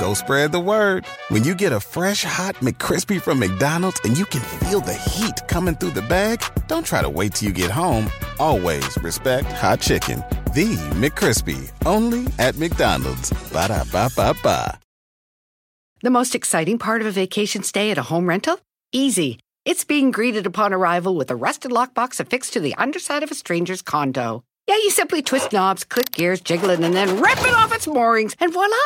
go spread the word. When you get a fresh hot McCrispy from McDonald's and you can feel the heat coming through the bag, don't try to wait till you get home. Always respect hot chicken. The McCrispy, only at McDonald's. Ba da ba ba ba. The most exciting part of a vacation stay at a home rental? Easy. It's being greeted upon arrival with a rusted lockbox affixed to the underside of a stranger's condo. Yeah, you simply twist knobs, click gears, jiggle it, and then rip it off its moorings, and voila!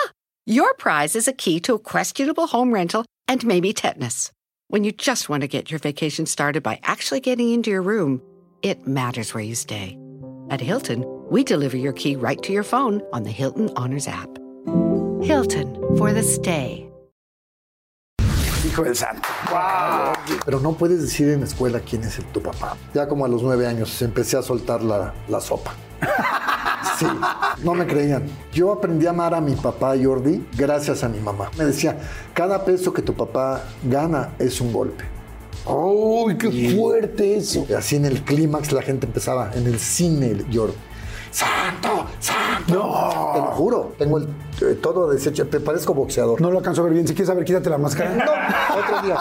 Your prize is a key to a questionable home rental and maybe tetanus. When you just want to get your vacation started by actually getting into your room, it matters where you stay. At Hilton, we deliver your key right to your phone on the Hilton Honors app. Hilton for the stay. Hijo del santo. Pero no puedes decir en la escuela quién es el, tu papá. Ya como a los nueve años empecé a soltar la, la sopa. Sí, no me creían. Yo aprendí a amar a mi papá Jordi gracias a mi mamá. Me decía, cada peso que tu papá gana es un golpe. ¡Uy, qué fuerte eso! Y así en el clímax la gente empezaba, en el cine, Jordi. ¡Santo! ¡Santo! No. Te lo juro. Tengo el, eh, todo deshecho. Te parezco boxeador. No lo alcanzo a ver bien. Si quieres saber, quítate la máscara. No, otro día.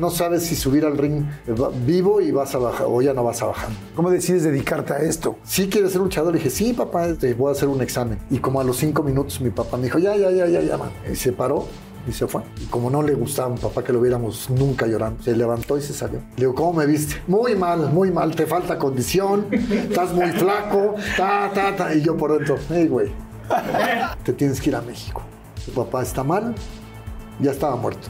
No sabes si subir al ring eh, vivo y vas a bajar o ya no vas a bajar. ¿Cómo decides dedicarte a esto? ¿Sí quieres ser luchador? Le dije, sí, papá, este, voy a hacer un examen. Y como a los cinco minutos mi papá me dijo, ya, ya, ya, ya, ya, man. Y se paró y se fue. Y como no le gustaba a mi papá que lo viéramos nunca llorando, se levantó y se salió. Le digo, ¿cómo me viste? Muy mal, muy mal, te falta condición, estás muy flaco, ta, ta, ta. Y yo por dentro, hey, güey, te tienes que ir a México. Tu papá está mal, ya estaba muerto.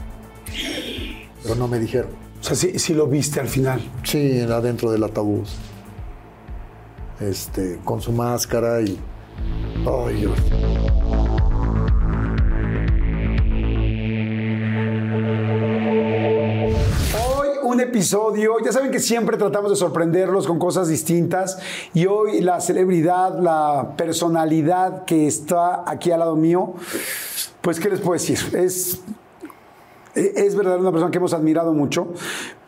Pero no me dijeron. O sea, sí, sí lo viste al final. Sí, era dentro del ataúd. Este, con su máscara y. Ay, Dios. Un episodio, ya saben que siempre tratamos de sorprenderlos con cosas distintas. Y hoy la celebridad, la personalidad que está aquí al lado mío, pues ¿qué les puedo decir? Es es verdad una persona que hemos admirado mucho,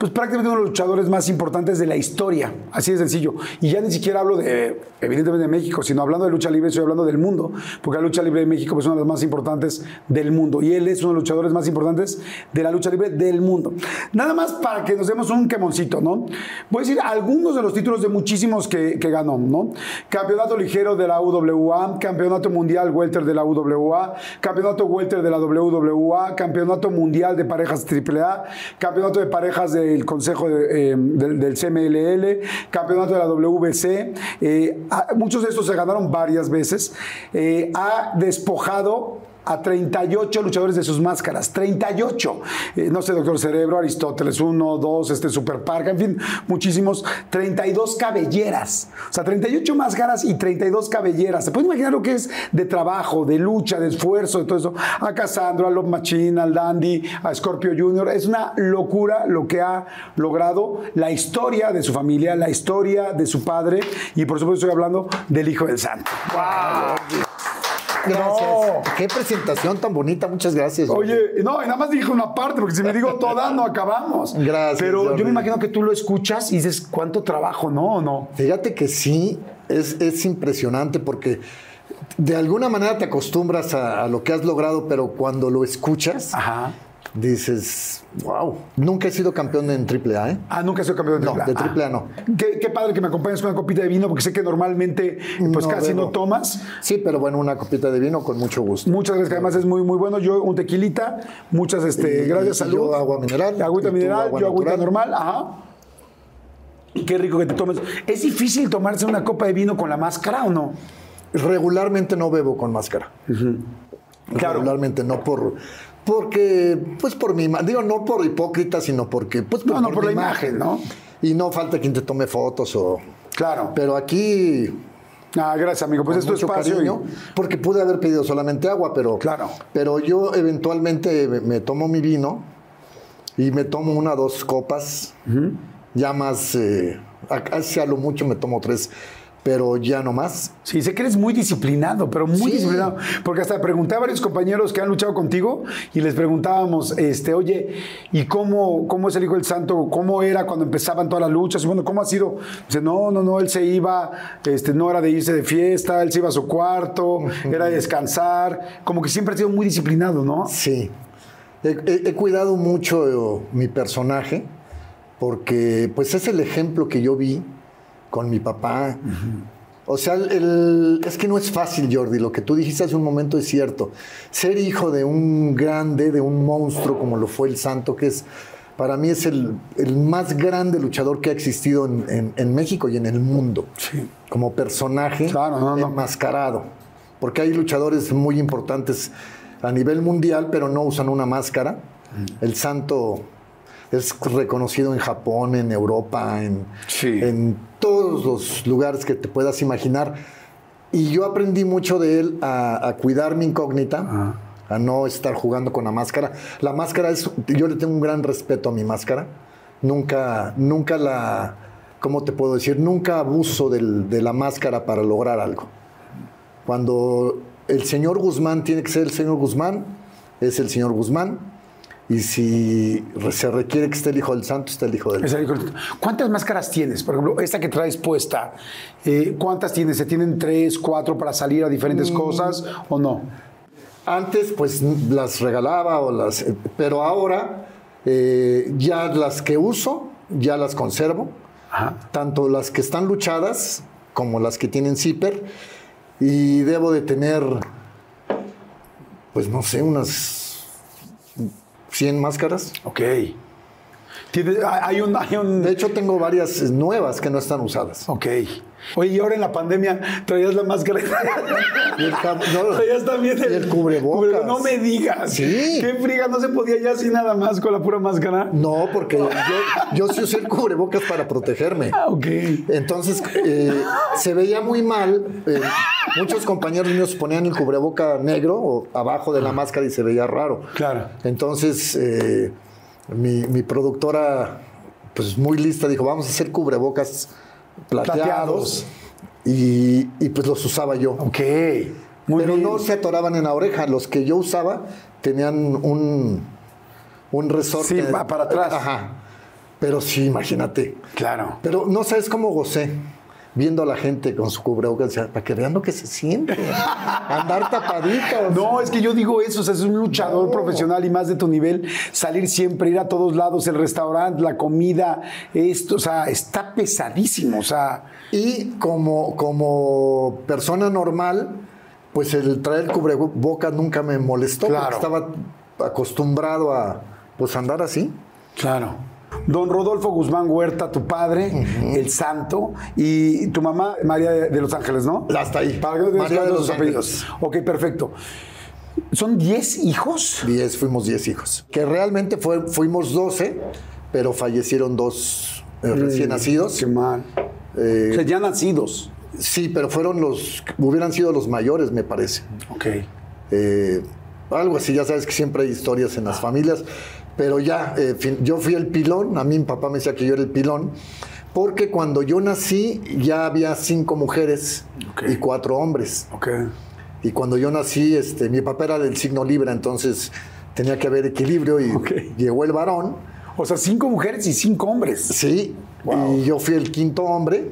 pues prácticamente uno de los luchadores más importantes de la historia, así de sencillo. Y ya ni siquiera hablo de, evidentemente, de México, sino hablando de lucha libre, estoy hablando del mundo, porque la lucha libre de México es una de las más importantes del mundo. Y él es uno de los luchadores más importantes de la lucha libre del mundo. Nada más para que nos demos un quemoncito, ¿no? Voy a decir algunos de los títulos de muchísimos que, ganó, ¿no? Campeonato ligero de la UWA, Campeonato mundial welter de la UWA, Campeonato welter de la WWA, Campeonato mundial de parejas AAA, Campeonato de parejas del Consejo eh, del, del CMLL, Campeonato de la WBC. Eh, muchos de estos se ganaron varias veces. Eh, ha despojado a 38 luchadores de sus máscaras, 38. Eh, no sé, Doctor Cerebro, Aristóteles, 1, 2, este Super Parca, en fin, muchísimos. 32 cabelleras. O sea, 38 máscaras y 32 cabelleras. ¿Se puede imaginar lo que es de trabajo, de lucha, de esfuerzo, de todo eso? A Cassandra, a Love Machine, al Dandy, a Scorpio Jr. Es una locura lo que ha logrado la historia de su familia, la historia de su padre y por supuesto estoy hablando del Hijo del Santo. Gracias. No. Qué presentación tan bonita, muchas gracias. Oye, no, y nada más dije una parte, porque si me digo toda, no acabamos. Gracias, Pero yo Jordi. me imagino que tú lo escuchas y dices, ¿cuánto trabajo, no? ¿O no? Fíjate que sí, es, es impresionante porque de alguna manera te acostumbras a, a lo que has logrado, pero cuando lo escuchas, Ajá. Dices, wow, nunca he sido campeón en AAA, ¿eh? Ah, nunca he sido campeón de No, AAA. de AAA no. Qué, qué padre que me acompañes con una copita de vino, porque sé que normalmente pues No casi bebo. no tomas. Sí, pero bueno, una copita de vino con mucho gusto. Muchas gracias, que además es muy, muy bueno. Yo un tequilita, muchas este, Y- gracias, y salud. yo agua mineral, Agüita mineral, agua yo agüita normal, ajá. Qué rico que te tomes. ¿Es difícil tomarse una copa de vino con la máscara o no? Regularmente no bebo con máscara. Claro. Regularmente no por porque pues por mi ima- digo no por hipócrita, sino porque pues No, no, por la imagen, ¿no? Y no falta quien te tome fotos o Claro. pero aquí Ah, gracias, amigo. Pues con es tu espacio. y- cariño, porque pude haber pedido solamente agua, pero Claro. pero yo eventualmente me, me tomo mi vino y me tomo una o dos copas, ya más, eh, acá si a lo mucho me tomo tres, pero ya no más. Sí, sé que eres muy disciplinado, pero muy Sí. disciplinado. Porque hasta pregunté a varios compañeros que han luchado contigo y les preguntábamos, este, oye, ¿y cómo, cómo es el Hijo del Santo? ¿Cómo era cuando empezaban todas las luchas? Y bueno, ¿cómo ha sido? Dice, no, no, no, él se iba, este, no era de irse de fiesta, él se iba a su cuarto, era de descansar. Como que siempre ha sido muy disciplinado, ¿no? Sí. He, he- he cuidado mucho mi personaje porque pues es el ejemplo que yo vi con mi papá. O sea, el- es que no es fácil, Jordi. Lo que tú dijiste hace un momento es cierto. Ser hijo de un grande, de un monstruo como lo fue el Santo, que es para mí es el, el más grande luchador que ha existido en, en- en México y en el mundo. Sí. Como personaje Claro, no, no. enmascarado. Porque hay luchadores muy importantes a nivel mundial, pero no usan una máscara. El santo es reconocido en Japón, en Europa, en, Sí. en todos los lugares que te puedas imaginar. Y yo aprendí mucho de él a, a cuidar mi incógnita, a no estar jugando con la máscara. La máscara es, yo le tengo un gran respeto a mi máscara. Nunca, nunca la, ¿cómo te puedo decir? Nunca abuso del- de la máscara para lograr algo. Cuando el señor Guzmán tiene que ser el señor Guzmán, es el señor Guzmán. Y si se requiere que esté el hijo del santo, está el hijo del Santo. ¿Cuántas máscaras tienes? Por ejemplo, esta que traes puesta, eh, ¿cuántas tienes? ¿Se tienen tres, cuatro para salir a diferentes cosas o no? Antes, pues las regalaba, o las, eh, pero ahora eh, ya las que uso, ya las conservo. Ajá. Tanto las que están luchadas como las que tienen zipper. Y debo de tener, pues no sé, unas 100 máscaras. Ok. Hay un... Hay un De hecho, tengo varias nuevas que no están usadas. ok. Oye, y ahora en la pandemia traías la máscara. Y el no, traías también y el cubrebocas. cubre- No me digas. Sí. Qué friga, no se podía ya así nada más con la pura máscara. No, porque yo, yo sí usé el cubrebocas para protegerme. Ah, ok. Entonces eh, se veía muy mal. eh, muchos compañeros míos ponían el cubreboca negro o abajo de la máscara y se veía raro. Claro. Entonces eh, mi, mi productora, pues muy lista, dijo: Vamos a hacer cubrebocas plateados. Plateados. Y, y, pues los usaba yo. Ok. Muy Pero bien. no se atoraban en la oreja. Los que yo usaba tenían un, un resorte. Sí, va para atrás. Ajá. Pero sí, imagínate. Claro. Pero no sabes cómo gocé viendo a la gente con su cubrebocas, para que vean lo que se siente. Andar tapaditos. No, es que yo digo eso, o sea, es un luchador No. profesional y más de tu nivel, salir siempre, ir a todos lados, el restaurante, la comida, esto, o sea, está pesadísimo, o sea, Y como, como persona normal, pues el traer cubrebocas nunca me molestó. porque Claro. Estaba acostumbrado a pues andar así. claro. Don Rodolfo Guzmán Huerta, tu padre, el santo, y tu mamá, María de, Los Ángeles, ¿no? Hasta ahí. Para que María de los Los apellidos. Ok, perfecto. ¿Son 10 hijos? Diez, fuimos 10 hijos. Que realmente fue, fuimos 12, pero fallecieron dos eh, recién nacidos. Qué mal. Eh, O sea, ya nacidos. sí, pero fueron los, hubieran sido los mayores, me parece. Ok. Eh, algo así, ya sabes que siempre hay historias en las familias, pero ya, eh, yo fui el pilón, a mí mi papá me decía que yo era el pilón, porque cuando yo nací ya había cinco mujeres Ok. y cuatro hombres. Ok. Y cuando yo nací, este, mi papá era del signo Libra, entonces tenía que haber equilibrio y Ok. llegó el varón, O sea, cinco mujeres y cinco hombres. sí, Wow. y yo fui el quinto hombre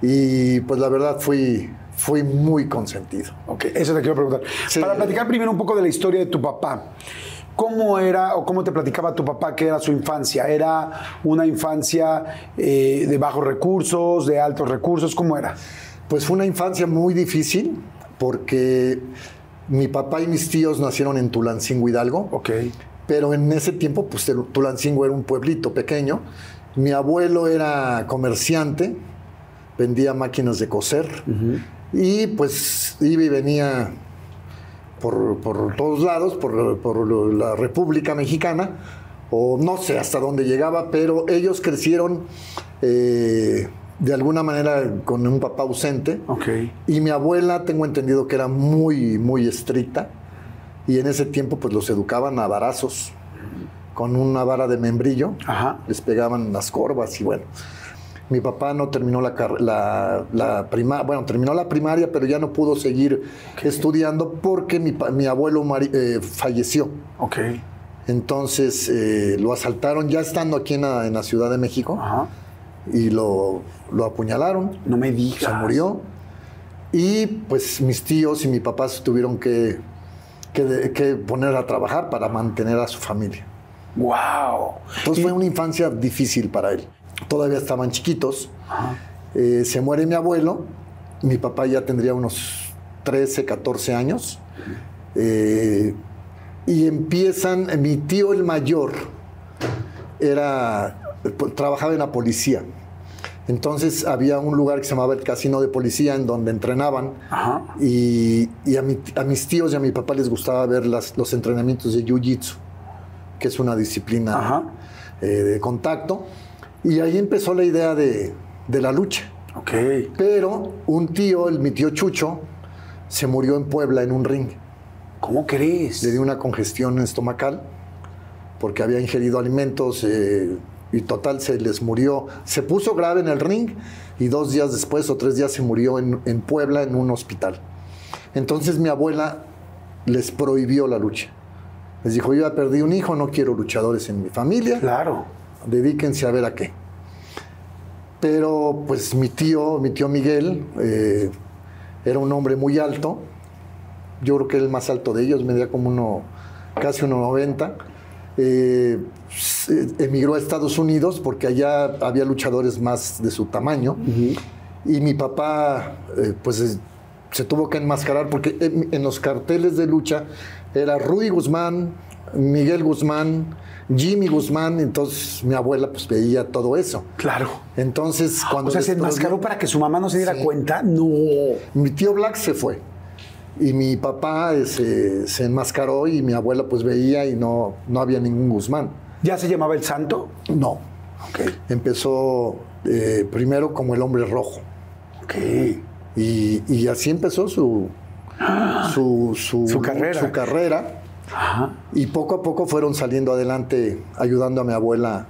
y pues la verdad fui, fui muy consentido. Ok, eso te quiero preguntar. Sí. Para platicar primero un poco de la historia de tu papá. ¿Cómo era o cómo te platicaba tu papá que era su infancia? ¿Era una infancia eh, de bajos recursos, de altos recursos? ¿Cómo era? Pues fue una infancia muy difícil porque mi papá y mis tíos nacieron en Tulancingo, Hidalgo. Ok. Pero en ese tiempo, pues Tulancingo era un pueblito pequeño. Mi abuelo era comerciante, vendía máquinas de coser. Y pues iba y venía por, por todos lados, por, por la República Mexicana, o no sé hasta dónde llegaba, pero ellos crecieron eh, de alguna manera con un papá ausente. Y mi abuela, tengo entendido que era muy, muy estricta. Y en ese tiempo, pues los educaban a varazos, con una vara de membrillo. Ajá. Les pegaban las corvas y bueno. Mi papá no terminó la, la, la prima- bueno, terminó la primaria, pero ya no pudo seguir estudiando porque mi, abuelo eh, falleció. Ok. Entonces eh, lo asaltaron ya estando aquí en la, en la Ciudad de México Ajá. y lo, lo apuñalaron. No me digas. Se murió. Y pues mis tíos y mi papá se tuvieron que, que, de- que poner a trabajar para mantener a su familia. Wow. Entonces fue una infancia difícil para él. Todavía estaban chiquitos. Eh, se muere mi abuelo. Mi papá ya tendría unos 13, 14 años. Eh, y empiezan, mi tío el mayor era, trabajaba en la policía. Entonces había un lugar que se llamaba el Casino de Policía en donde entrenaban. Ajá. Y, y a, mi- a mis tíos y a mi papá les gustaba ver las- los entrenamientos de Jiu-Jitsu, que es una disciplina eh, de contacto. Y ahí empezó la idea de, de la lucha. Ok. Pero un tío, el, mi tío Chucho, se murió en Puebla en un ring. ¿Cómo crees? Le dio una congestión estomacal porque había ingerido alimentos eh, y total se les murió. Se puso grave en el ring y dos días después o tres días se murió en, en Puebla en un hospital. Entonces mi abuela les prohibió la lucha. Les dijo, yo ya perdí un hijo, no quiero luchadores en mi familia Claro. Dedíquense a ver a qué. Pero pues mi tío, mi tío Miguel, eh, era un hombre muy alto. Yo creo que el más alto de ellos, medía como uno, casi 1,90. Eh, emigró a Estados Unidos porque allá había luchadores más de su tamaño. Y mi papá, eh, pues es- se tuvo que enmascarar porque en, en los carteles de lucha era Rudy Guzmán, Miguel Guzmán, Jimmy Guzmán. Entonces mi abuela pues veía todo eso. Claro. Entonces cuando O sea, se enmascaró para que su mamá no se diera Sí. cuenta. No. mi tío Black se fue. Y mi papá se, se enmascaró y mi abuela pues veía y no, no había ningún Guzmán. ¿Ya se llamaba el santo? No. Ok. Empezó eh, primero como el hombre rojo. Ok. Y, y así empezó su, su, su, Su carrera. su carrera. Ajá. Y poco a poco fueron saliendo adelante, ayudando a mi abuela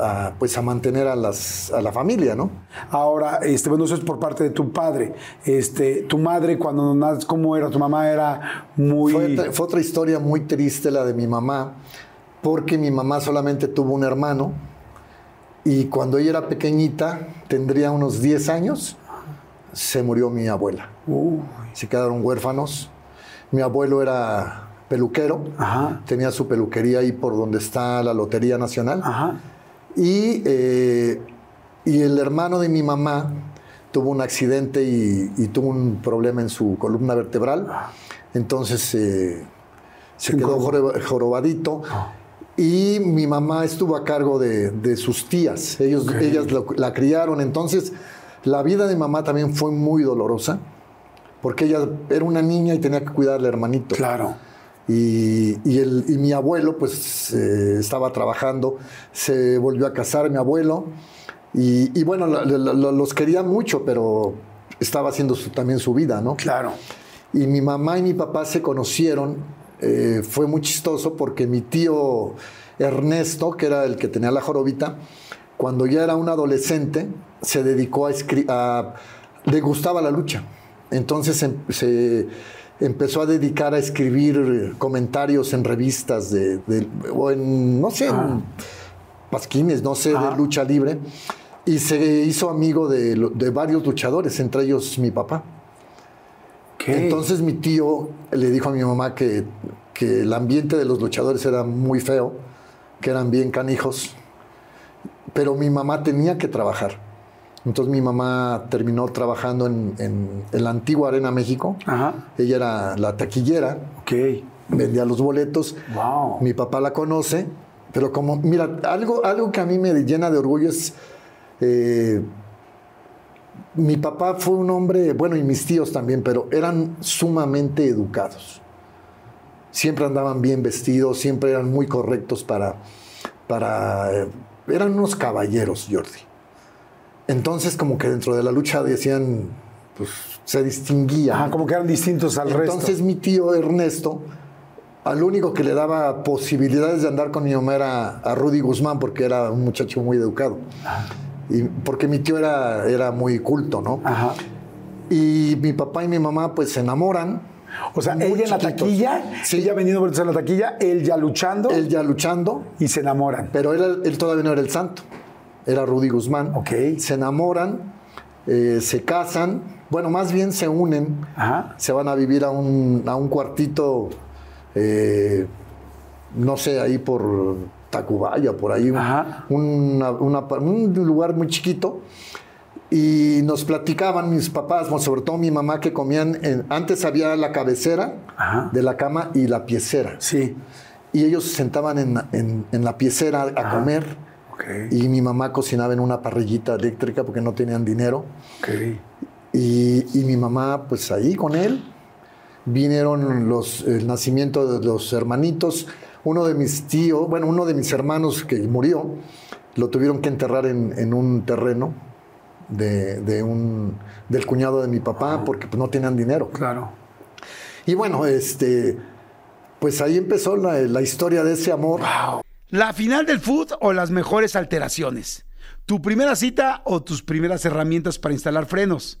a, pues a mantener a, las, a la familia, ¿no? Ahora, este, bueno, eso es por parte de tu padre. Este, tu madre, cuando naces, ¿cómo era? Tu mamá era muy. Fue, otra- fue otra historia muy triste la de mi mamá, porque mi mamá solamente tuvo un hermano y cuando ella era pequeñita, tendría unos 10 años, se murió mi abuela. Uy. Se quedaron huérfanos. Mi abuelo era peluquero, Ajá. tenía su peluquería ahí por donde está la Lotería Nacional. Ajá. Y, eh, y el hermano de mi mamá tuvo un accidente y, y tuvo un problema en su columna vertebral. Entonces eh, se quedó joroba- jorobadito. Y mi mamá estuvo a cargo de, de sus tías. Ellos, Ellas lo- la criaron. Entonces la vida de mamá también fue muy dolorosa. Porque ella era una niña y tenía que cuidar al hermanito. Claro. Y, y el- y mi abuelo, pues, eh, estaba trabajando, se volvió a casar mi abuelo. Y, y bueno, la- la- la- los quería mucho, pero estaba haciendo su- también su vida, ¿no? Claro. Y mi mamá y mi papá se conocieron. eh, fue muy chistoso porque mi tío Ernesto, que era el que tenía la jorobita, cuando ya era un adolescente, se dedicó a escribir. Le gustaba la lucha. Entonces em- se empezó a dedicar a escribir comentarios en revistas de, de- o en, no sé, en pasquines, no sé, de lucha libre. Y se hizo amigo de, de varios luchadores, entre ellos mi papá. ¿Qué? Entonces mi tío le dijo a mi mamá que, que el ambiente de los luchadores era muy feo, que eran bien canijos, pero mi mamá tenía que trabajar. Entonces mi mamá terminó trabajando en, en- en la antigua Arena México. Ajá. Ella era la taquillera, Ok. vendía los boletos. Wow. Mi papá la conoce, pero como, mira, algo, algo que a mí me llena de orgullo es, eh, mi papá fue un hombre, bueno, y mis tíos también, pero eran sumamente educados. Siempre andaban bien vestidos, siempre eran muy correctos para, para, eh, eran unos caballeros, Jordi. Entonces, como que dentro de la lucha decían, pues, se distinguía. Ajá, como que eran distintos al Entonces resto. mi tío Ernesto, al único que le daba posibilidades de andar con mi mamá era a Rudy Guzmán, porque era un muchacho muy educado. Y, porque mi tío era, era muy culto, ¿no? Ajá. Y mi papá y mi mamá pues se enamoran. O sea, ella en la taquilla, Sí. ella venido por en la taquilla, él ya luchando Él ya luchando, y se enamoran. pero él, él todavía no era el santo. Era Rudy Guzmán. Ok. Se enamoran, eh, se casan, bueno, más bien se unen. Ajá. Se van a vivir a un, a un cuartito, eh, no sé, ahí por Tacubaya, por ahí, una- una- un lugar muy chiquito. Y nos platicaban mis papás, sobre todo mi mamá, que comían, en- antes había la cabecera Ajá. de la cama y la piecera. Sí. Y ellos se sentaban en, en- en la piecera a comer. Y mi mamá cocinaba en una parrillita eléctrica porque no tenían dinero. Y, y mi mamá, pues ahí con él, vinieron los, el nacimiento de los hermanitos. Uno de mis tíos, bueno, uno de mis hermanos que murió, lo tuvieron que enterrar en, en un terreno de, de un, del cuñado de mi papá porque pues, no tenían dinero. Claro. Y bueno, este, pues ahí empezó la, la historia de ese amor. ¿La final del food o las mejores alteraciones? ¿Tu primera cita o tus primeras herramientas para instalar frenos?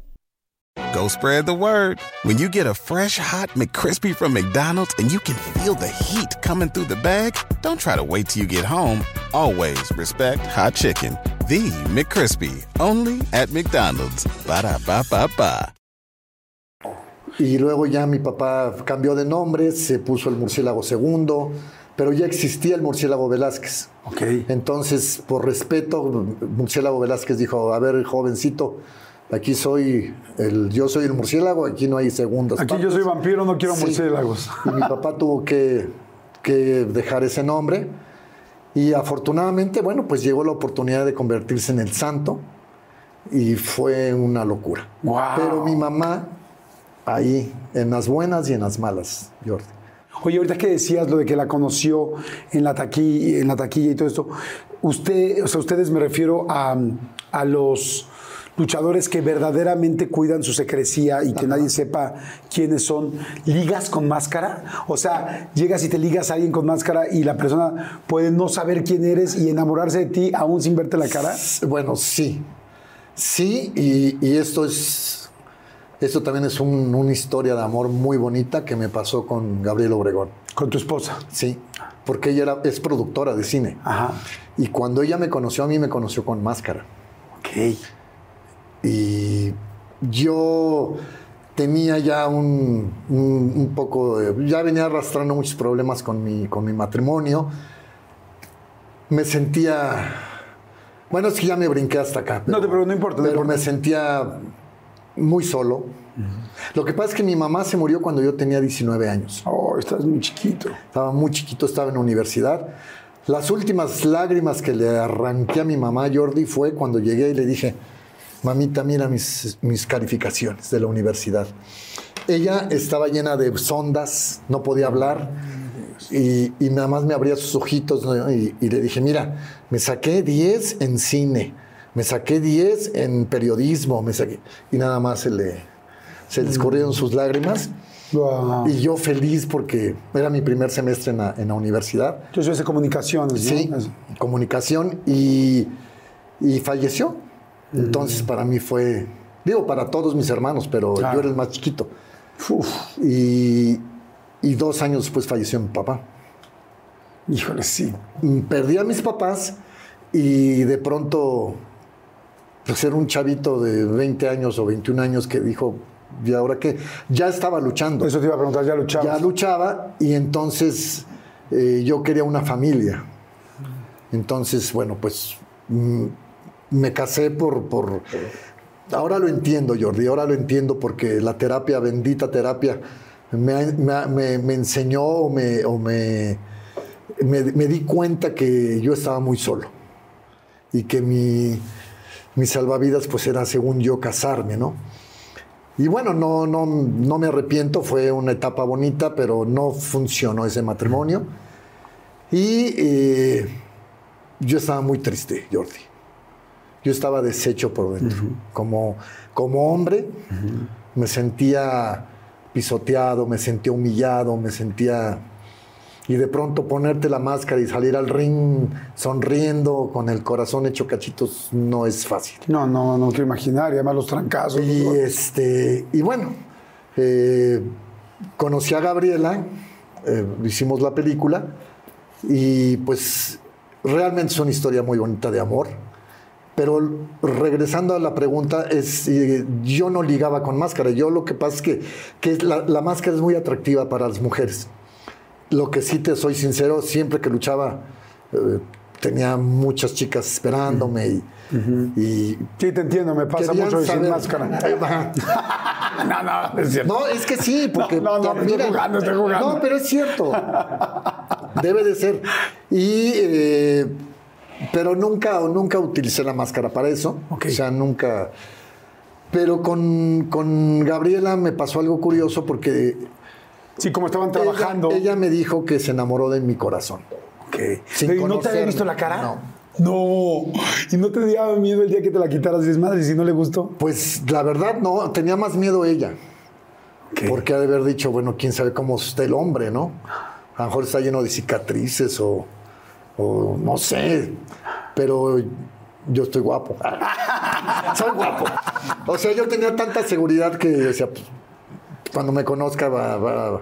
Go spread the word. When you get a fresh hot McCrispy from McDonald's and you can feel the heat coming through the bag, don't try to wait till you get home. Always respect hot chicken. The McCrispy, only at McDonald's. Ba da ba ba ba. Y luego ya mi papá cambió de nombre, se puso el murciélago segundo, pero ya existía el murciélago Velázquez. Ok. Entonces, por respeto, murciélago Velázquez dijo, a ver, jovencito, aquí soy el, yo soy el murciélago, aquí no hay segundas. Aquí yo partes". soy vampiro, no quiero Sí. murciélagos. Y mi papá tuvo que, que dejar ese nombre. Y afortunadamente, bueno, pues llegó la oportunidad de convertirse en el santo y fue una locura. Pero mi mamá, ahí, en las buenas y en las malas, Jordi. Oye, ahorita que decías lo de que la conoció en la taquilla, en la taquilla y todo esto, usted, o sea, ustedes me refiero a, a los luchadores que verdaderamente cuidan su secrecía y que nadie sepa quiénes son, ligas con máscara, o sea, llegas y te ligas a alguien con máscara y la persona puede no saber quién eres y enamorarse de ti aún sin verte la cara. Bueno, sí. Sí, y, y esto es. Esto también es un- una historia de amor muy bonita que me pasó con Gabriel Obregón. Con tu esposa. Sí, porque ella era, es productora de cine. Ajá. Y cuando ella me conoció, a mí me conoció con máscara. Ok. Y yo tenía ya un, un- un poco, de- ya venía arrastrando muchos problemas con mi, con mi matrimonio. Me sentía, bueno, es que ya me brinqué hasta acá. No te preocupes, no importa, no Pero importa. me sentía muy solo. Lo que pasa es que mi mamá se murió cuando yo tenía 19 años. Oh, estás muy chiquito. Estaba muy chiquito, estaba en la universidad. Las últimas lágrimas que le arranqué a mi mamá, Jordi, fue cuando llegué y le dije, mamita, mira mis, mis calificaciones de la universidad. Ella estaba llena de sondas, no podía hablar y, y nada más me abría sus ojitos ¿no? y, y le dije, mira, me saqué 10 en cine, me saqué 10 en periodismo, me saqué... Y nada más se le, se le escurrieron sus lágrimas. Wow. Y yo feliz porque era mi primer semestre en la, en la universidad. Yo soy de comunicaciones. Sí, comunicación y, y falleció. Entonces para mí fue, digo, para todos mis hermanos, pero Claro. yo era el más chiquito. Uf, Y, y dos años después falleció mi papá. híjole, sí. Mm, Perdí a mis papás y de pronto, pues era un chavito de 20 años o 21 años que dijo, ¿y ahora qué? Ya estaba luchando. Eso te iba a preguntar, ya luchabas. ya luchaba y entonces eh, yo quería una familia. Entonces, bueno, pues mm, me casé por, por... Ahora lo entiendo, Jordi, ahora lo entiendo porque la terapia, bendita terapia, me, me- enseñó o, me, o me, me, me di cuenta que yo estaba muy solo y que mi, mi salvavidas pues era según yo casarme, ¿no? Y bueno, no, no, no me arrepiento, fue una etapa bonita, pero no funcionó ese matrimonio. Y eh, yo estaba muy triste, Jordi. Yo estaba deshecho por dentro. como, como hombre, me sentía pisoteado, me sentía humillado, me sentía... Y de pronto ponerte la máscara y salir al ring sonriendo, con el corazón hecho cachitos, no es fácil. No, no, no quiero imaginar. Y además los trancazos. Y, este, y bueno, eh, conocí a Gabriela, eh, hicimos la película y pues realmente es una historia muy bonita de amor. Pero regresando a la pregunta, es, eh, yo no ligaba con máscara. Yo lo que pasa es que, que la, la máscara es muy atractiva para las mujeres. Lo que sí te soy sincero, siempre que luchaba eh, tenía muchas chicas esperándome y, y Sí, te entiendo, me pasa mucho sin saber- máscara. No, no, es cierto. No, es que sí, porque. No, no, no, estoy jugando, estoy jugando. No, pero es cierto. Debe de ser. Y. eh, pero nunca, nunca utilicé la máscara para eso. O sea, nunca. Pero con, con Gabriela me pasó algo curioso porque Sí, como estaban trabajando. ella me dijo que se enamoró de mi corazón. Ok. sin Pero, ¿y no te había visto la cara? No. No. ¿Y no te dio miedo el día que te la quitaras? Dices, madre, si no le gustó. Pues la verdad no, tenía más miedo ella. Porque ha de haber dicho, bueno, quién sabe cómo está el hombre, ¿no? A lo mejor está lleno de cicatrices o, o no sé, pero yo estoy guapo. Soy guapo. O sea, yo tenía tanta seguridad que decía, pues, cuando me conozca va, va-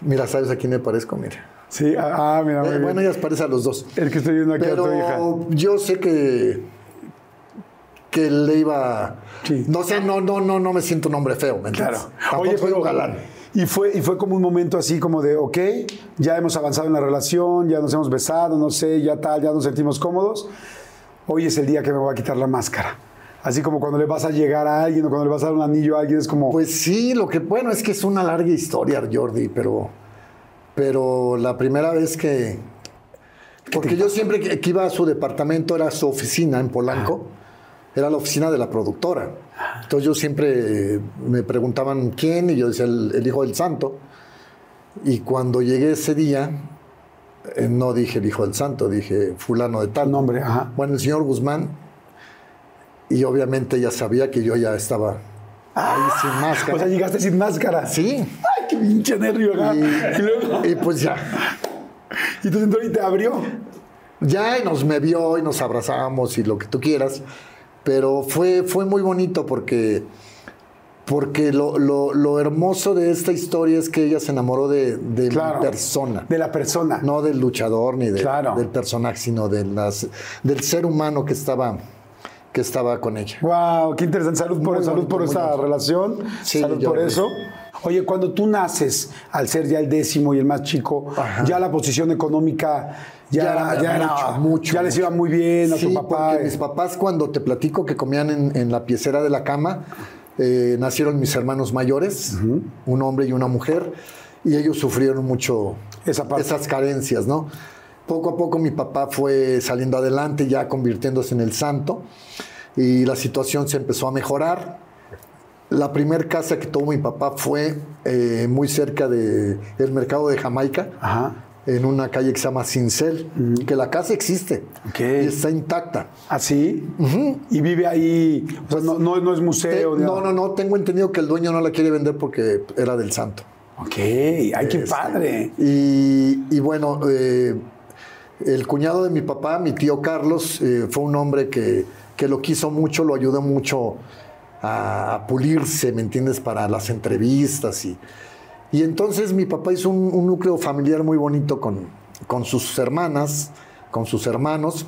Mira, ¿sabes a quién me parezco? Mira. Sí, ah, mira, muy Eh, bien. bueno, ella se parece a los dos. El que estoy viendo aquí a tu hija. Yo sé que que le iba Sí. no sé no no no no me siento un hombre feo ¿me entiendes? Claro. Tampoco Oye, soy pero un galán Y fue, y fue como un momento así como de, ok, ya hemos avanzado en la relación, ya nos hemos besado, no sé, ya tal, ya nos sentimos cómodos. Hoy es el día que me voy a quitar la máscara. Así como cuando le vas a llegar a alguien o cuando le vas a dar un anillo a alguien, es como, pues sí lo que bueno es que es una larga historia Jordi pero pero la primera vez que porque yo siempre que que iba a su departamento era su oficina en Polanco era la oficina de la productora entonces yo siempre eh, me preguntaban quién y yo decía el, el hijo del santo y cuando llegué ese día eh, no dije el hijo del santo dije fulano de tal Nombre, ajá. bueno el señor Guzmán y obviamente ella sabía que yo ya estaba ahí sin máscara o sea, llegaste sin máscara. Sí. Ay, qué pinche nervio. Y, Y, luego, y pues ya. y tú entró y te abrió. Ya y nos me vio y nos abrazamos y lo que tú quieras. Pero fue, fue muy bonito porque, porque lo, lo- lo hermoso de esta historia es que ella se enamoró de, de Claro. mi persona. De la persona. No del luchador ni de- Claro. del personaje, sino de las, del ser humano que estaba, que estaba con ella. Wow, qué interesante. Salud por, Muy salud bonito, por bonito. relación. Sí, salud por creo. Oye, cuando tú naces, al ser ya el décimo y el más chico, Ajá. ya la posición económica ya, Ya era, ya era- mucho, mucho, ya les mucho. iba muy bien a Sí, tu papá. porque mis papás cuando te platico que comían en, en la piecera de la cama, eh, nacieron mis hermanos mayores, un hombre y una mujer, y ellos sufrieron mucho Esa esas carencias, ¿no? Poco a poco mi papá fue saliendo adelante, ya convirtiéndose en el santo, y la situación se empezó a mejorar. La primera casa que tuvo mi papá fue eh, muy cerca del mercado de Jamaica Ajá. en una calle que se llama Cincel, que la casa existe y está intacta. ¿Así? Y vive ahí. O sea, no, no, no es museo. no, no, no, tengo entendido que el dueño no la quiere vender porque era del santo. Ok, ay, qué Este, padre. Y, y bueno, eh, el cuñado de mi papá, mi tío Carlos, eh, fue un hombre que, que lo quiso mucho, lo ayudó mucho a, pulirse, ¿me entiendes?, para las entrevistas. Y, y entonces mi papá hizo un, un núcleo familiar muy bonito con, con sus hermanas, con sus hermanos.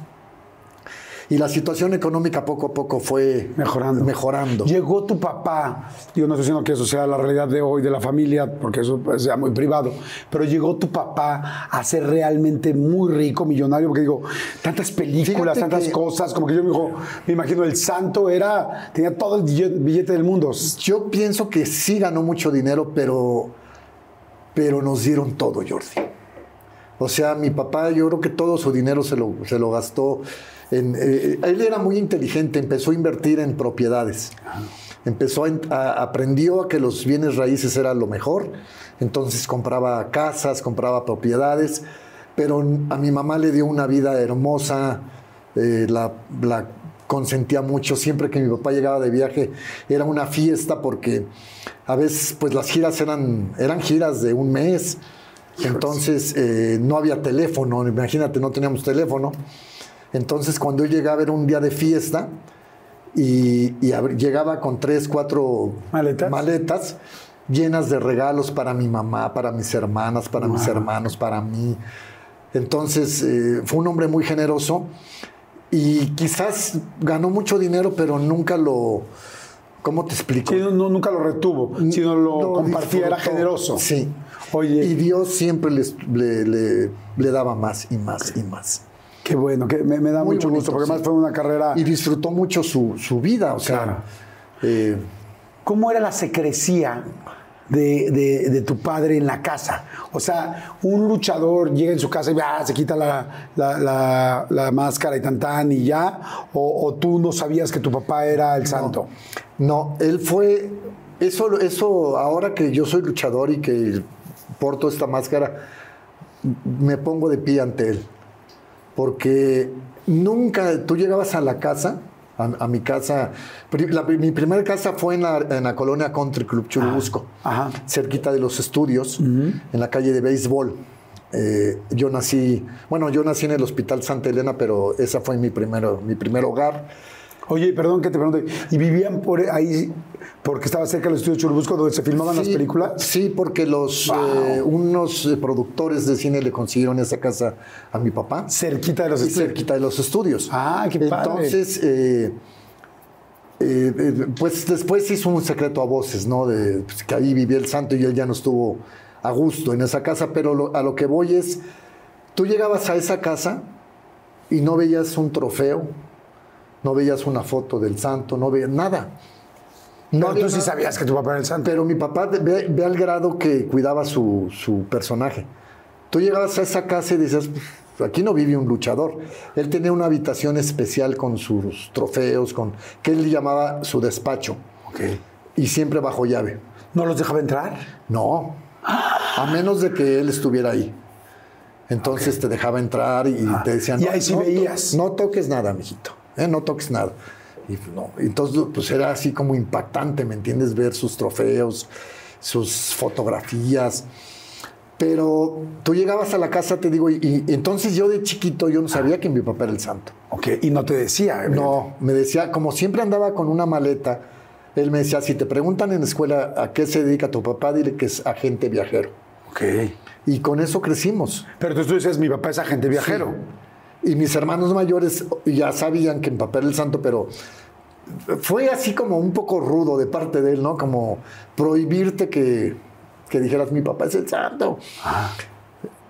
Y la situación económica poco a poco fue Mejorando. mejorando. Llegó tu papá, yo no estoy diciendo que eso sea la realidad de hoy de la familia, porque eso pues, sea muy privado, pero llegó tu papá a ser realmente muy rico, millonario, porque digo, tantas películas, Fíjate tantas que- cosas, como que yo me, digo, me imagino el santo era, tenía todo el billete, billete del mundo. Yo pienso que sí ganó mucho dinero, pero, pero nos dieron todo, Jordi. O sea, mi papá, yo creo que todo su dinero se lo, se lo gastó. En, eh, él era muy inteligente, empezó a invertir en propiedades. Empezó a, en- a- aprendió a que los bienes raíces eran lo mejor. Entonces compraba casas, compraba propiedades. Pero a mi mamá le dio una vida hermosa, eh, la, la consentía mucho. Siempre que mi papá llegaba de viaje era una fiesta porque a veces pues las giras eran, eran giras de un mes. Entonces eh, no había teléfono, imagínate, no teníamos teléfono. Entonces cuando él llegaba era un día de fiesta y, y ab- llegaba con tres, cuatro ¿Maletas? maletas llenas de regalos para mi mamá, para mis hermanas, para mis hermanos, para mí. Entonces eh, fue un hombre muy generoso y quizás ganó mucho dinero, pero nunca lo... ¿Cómo te explico? Sí, no- nunca lo retuvo, sino lo, Lo compartía, era generoso. Sí. Oye, Y Dios siempre les- le, le- le daba más y más y más. Qué bueno, que me, me da Muy mucho bonito, gusto, porque sí. además fue una carrera... Y disfrutó mucho su, su vida, o sea, eh, ¿Cómo era la secrecía de, de- de tu padre en la casa? O sea, un luchador llega en su casa y ah, se quita la, la- la- la máscara y tan tan y ya, o, o tú no sabías que tu papá era el santo. no, él fue, eso, eso, ahora que yo soy luchador y que porto esta máscara, me pongo de pie ante él. Porque nunca, tú llegabas a la casa, a, a mi casa, la- mi primera casa fue en la, en la colonia Country Club Churubusco, ajá. cerquita de los estudios, en la calle de béisbol. Eh, yo nací, bueno, yo nací en el Hospital Santa Elena, pero esa fue mi, primero, mi primer hogar. Oye, perdón que te pregunte, ¿y vivían por ahí porque estaba cerca del estudio Churubusco donde se filmaban las películas? Sí, porque los Wow. eh, unos eh, productores de cine le consiguieron esa casa a mi papá. Cerquita de los estudios. cerquita de los estudios. Ah, qué padre. Entonces, eh, eh, eh, pues después hizo un secreto a voces, ¿no? De pues, que ahí vivía el santo y él ya no estuvo a gusto en esa casa, pero lo- a lo que voy es, tú llegabas a esa casa y no veías un trofeo, no veías una foto del santo, no veías nada. No, tú sí nada. sabías que tu papá era el santo. Pero mi papá ve, ve al grado que cuidaba su, su personaje. Tú llegabas a esa casa y decías, "Pues, aquí no vive un luchador. Él tenía una habitación especial con sus trofeos, con que él llamaba su despacho. Ok. Y siempre bajo llave. ¿No los dejaba entrar? No, a menos de que él estuviera ahí. Entonces te dejaba entrar y te decían, Y ahí sí no to- veías. no toques nada, mijito, ¿eh? no toques nada. Y pues, no, entonces pues era así como impactante, ¿me entiendes? Ver sus trofeos, sus fotografías. Pero tú llegabas a la casa, te digo, y, y entonces yo de chiquito yo no sabía que mi papá era el santo. Ok, y no te decía. No, me decía, como siempre andaba con una maleta, él me decía, si te preguntan en la escuela a qué se dedica tu papá, dile que es agente viajero. Ok. Y con eso crecimos. Pero tú, tú dices, mi papá es agente viajero. Y mis hermanos mayores ya sabían que era el santo, pero fue así como un poco rudo de parte de él, ¿no? Como prohibirte que, que dijeras, mi papá es el santo.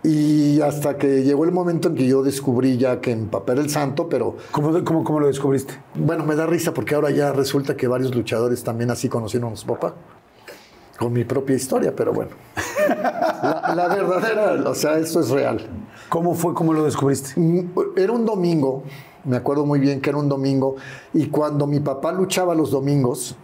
Y hasta que llegó el momento en que yo descubrí ya que papá era el santo, pero ¿Cómo, cómo, cómo lo descubriste? bueno, me da risa porque ahora ya resulta que varios luchadores también así conocieron a su papá. Con mi propia historia, pero bueno. La, la verdadera, o sea, esto es real. ¿Cómo fue, cómo lo descubriste? Mm, Era un domingo, me acuerdo muy bien que era un domingo, y cuando mi papá luchaba los domingos,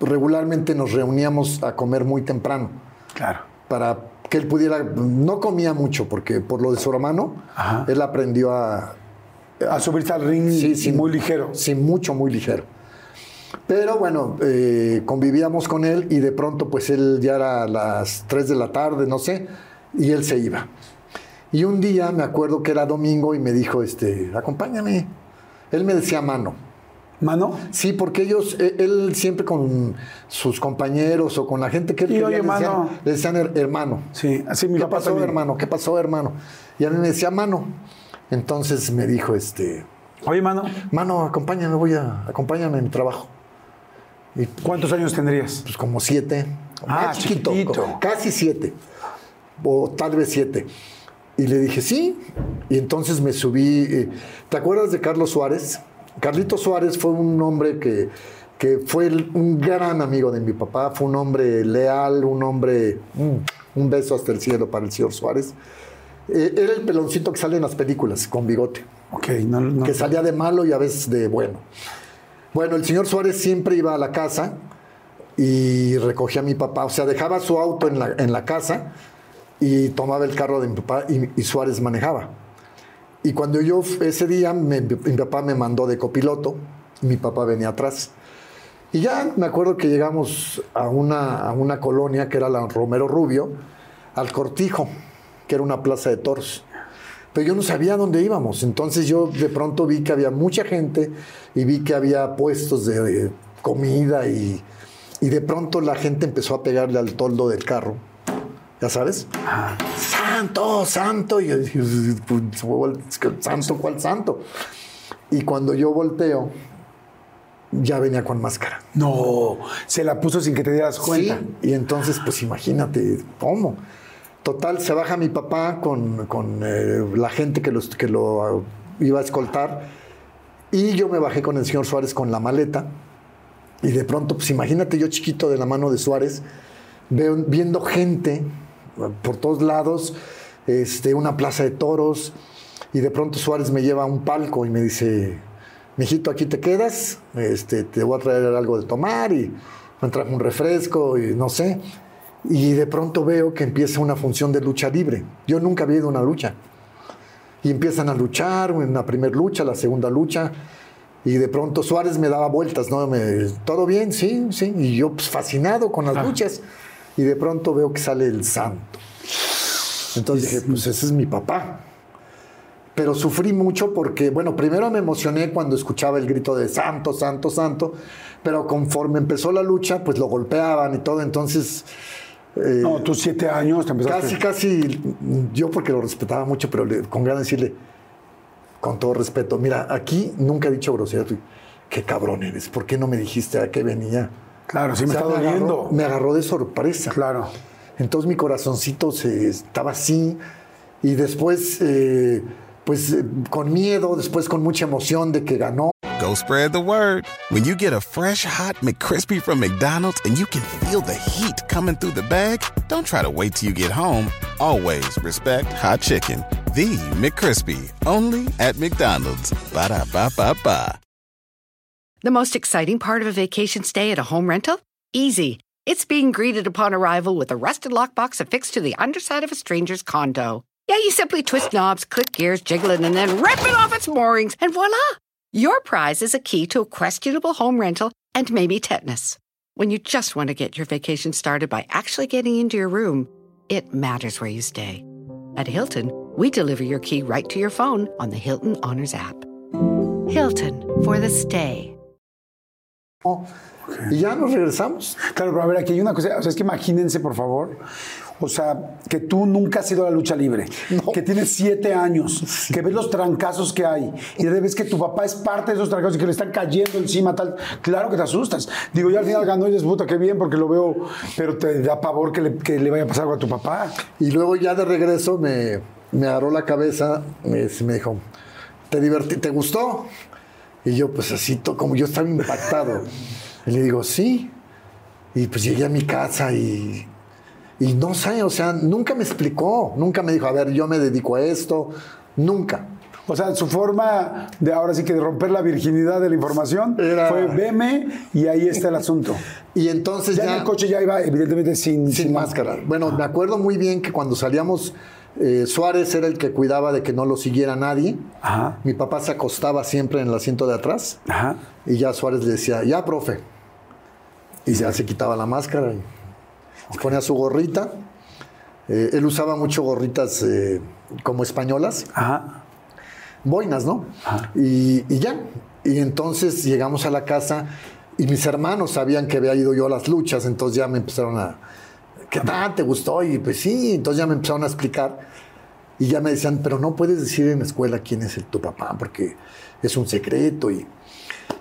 regularmente nos reuníamos a comer muy temprano Claro. para que él pudiera, no comía mucho porque por lo de su hermano, Ajá. él aprendió a, A subirte al ring Sí, sí. muy ligero. Sí, mucho, muy ligero. Pero bueno, eh, convivíamos con él y de pronto pues él ya era a las 3 de la tarde, no sé, y él se iba. Y un día me acuerdo que era domingo y me dijo, este, acompáñame. Él me decía mano. ¿Mano? Sí, porque ellos, eh, él siempre con sus compañeros o con la gente que él Y, quería, oye, le decían, mano. le decían her- hermano. Sí, así mi ¿Qué papá pasó, también. hermano? ¿Qué pasó, hermano? Y a mí me decía mano. Entonces me dijo, este, Oye, mano, Mano, acompáñame, voy a, acompáñame en mi trabajo. Y ¿cuántos años tendrías? pues como siete. Ah, Más chiquito, casi siete. O tal vez siete. Y le dije, sí. Y entonces me subí. eh, ¿Te acuerdas de Carlos Suárez? Carlito Suárez fue un hombre que, que fue un gran amigo de mi papá. Fue un hombre leal, un hombre. mm, un beso hasta el cielo para el señor Suárez. Eh, era el peloncito que sale en las películas, con bigote Ok, no, no. que salía de malo y a veces de bueno. Bueno, el señor Suárez siempre iba a la casa y recogía a mi papá, o sea, dejaba su auto en la, en la casa y tomaba el carro de mi papá y, Suárez manejaba. Y cuando yo ese día, mi papá me mandó de copiloto, mi papá venía atrás. Y ya me acuerdo que llegamos a una, a una colonia que era la Romero Rubio, al Cortijo, que era una plaza de toros. Pero yo no sabía dónde íbamos. Entonces yo de pronto vi que había mucha gente y vi que había puestos de, de comida y, y de pronto la gente empezó a pegarle al toldo del carro. ¿Ya sabes? Santo, santo. Y yo dije, pues, santo, ¿cuál santo? Y cuando yo volteo, ya venía con máscara. No, se la puso sin que te dieras cuenta. Sí, y entonces, pues imagínate, ¿cómo? Total, se baja mi papá con, con, eh, la gente que, los, que lo ah, iba a escoltar y yo me bajé con el señor Suárez con la maleta y de pronto, pues imagínate yo chiquito de la mano de Suárez, viendo gente ah, por todos lados, este, una plaza de toros y de pronto Suárez me lleva a un palco y me dice, mijito, aquí te quedas, este, te voy a traer algo de tomar y me trajo un refresco y no sé. Y de pronto veo que empieza una función de lucha libre. Yo nunca había ido a una lucha. Y empiezan a luchar, en la primera lucha, la segunda lucha. Y de pronto Suárez me daba vueltas, ¿no? Me, ¿Todo bien? Sí, sí. Y yo pues, fascinado con las luchas. Y de pronto veo que sale el santo. Entonces dije, pues ese es mi papá. Pero sufrí mucho porque, bueno, primero me emocioné cuando escuchaba el grito de santo, santo, santo. Pero conforme empezó la lucha, pues lo golpeaban y todo. Entonces... eh, No, tus siete años te empezaste. Casi, casi, yo porque lo respetaba mucho, pero le- con ganas de decirle, con todo respeto, mira, aquí nunca he dicho grosería. tú, Qué cabrón eres, ¿por qué no me dijiste a qué venía? Claro, sí me O sea, está agarró- doliendo. me agarró de sorpresa. Claro. Entonces mi corazoncito se, estaba así y después, eh, pues eh, con miedo, después con mucha emoción de que ganó. Go spread the word. When you get a fresh hot McCrispy from McDonald's and you can feel the heat coming through the bag, don't try to wait till you get home. Always respect hot chicken. The McCrispy, only at McDonald's. Ba da ba ba ba. The most exciting part of a vacation stay at a home rental? Easy. It's being greeted upon arrival with a rusted lockbox affixed to the underside of a stranger's condo. Yeah, you simply twist knobs, click gears, jiggle it, and then rip it off its moorings, and voila! Your prize is a key to a questionable home rental and maybe tetanus. When you just want to get your vacation started by actually getting into your room, it matters where you stay. At Hilton, we deliver your key right to your phone on the Hilton Honors app. Hilton for the stay. Y ya nos regresamos. Claro, pero a ver, aquí hay una cosa. O sea, es que imagínense, por favor. O sea, que tú nunca has ido a la lucha libre, que tienes siete años, que ves los trancazos que hay y de ves que tu papá es parte de esos trancazos y que le están cayendo encima, tal. Claro que te asustas. Digo, yo al final ganó y dices, puta, qué bien, porque lo veo, pero te da pavor que le, que le vaya a pasar algo a tu papá. Y luego ya de regreso me, me agarró la cabeza, me, me dijo, ¿te divertí? ¿Te gustó? Y yo pues así, como yo estaba impactado. Y le digo, sí. Y pues llegué a mi casa y, y no sé, o sea, nunca me explicó, nunca me dijo, a ver, yo me dedico a esto, nunca. O sea, su forma de ahora sí que de romper la virginidad de la información Era- fue veme y ahí está el asunto. Y entonces Ya, ya... en el coche ya iba, evidentemente, sin, Sin máscara. Bueno, me acuerdo muy bien que cuando salíamos, eh, Suárez era el que cuidaba de que no lo siguiera nadie. Ajá. Mi papá se acostaba siempre en el asiento de atrás. Ajá. Y ya Suárez le decía, ya, profe. Y ya se quitaba la máscara y se ponía su gorrita. Eh, él usaba mucho gorritas eh, como españolas, Ajá. boinas, ¿no? Y, y ya. Y entonces llegamos a la casa y mis hermanos sabían que había ido yo a las luchas, entonces ya me empezaron a... ¿Qué tal? ¿Te gustó? Y pues sí, entonces ya me empezaron a explicar. Y ya me decían, pero no puedes decir en la escuela quién es el, tu papá, porque es un secreto. Y,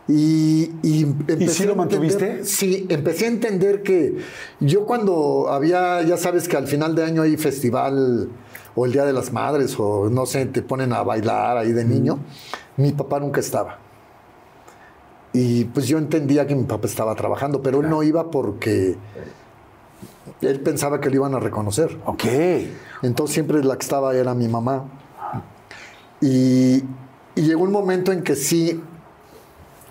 y, y empecé lo a entender- mantuviste? sí, empecé a entender que yo cuando había, ya sabes que al final de año hay festival o el Día de las Madres o no sé, te ponen a bailar ahí de niño, mi papá nunca estaba. Y pues yo entendía que mi papá estaba trabajando, pero él no iba porque él pensaba que lo iban a reconocer. Ok. Entonces siempre la que estaba era mi mamá. Y, y llegó un momento en que sí,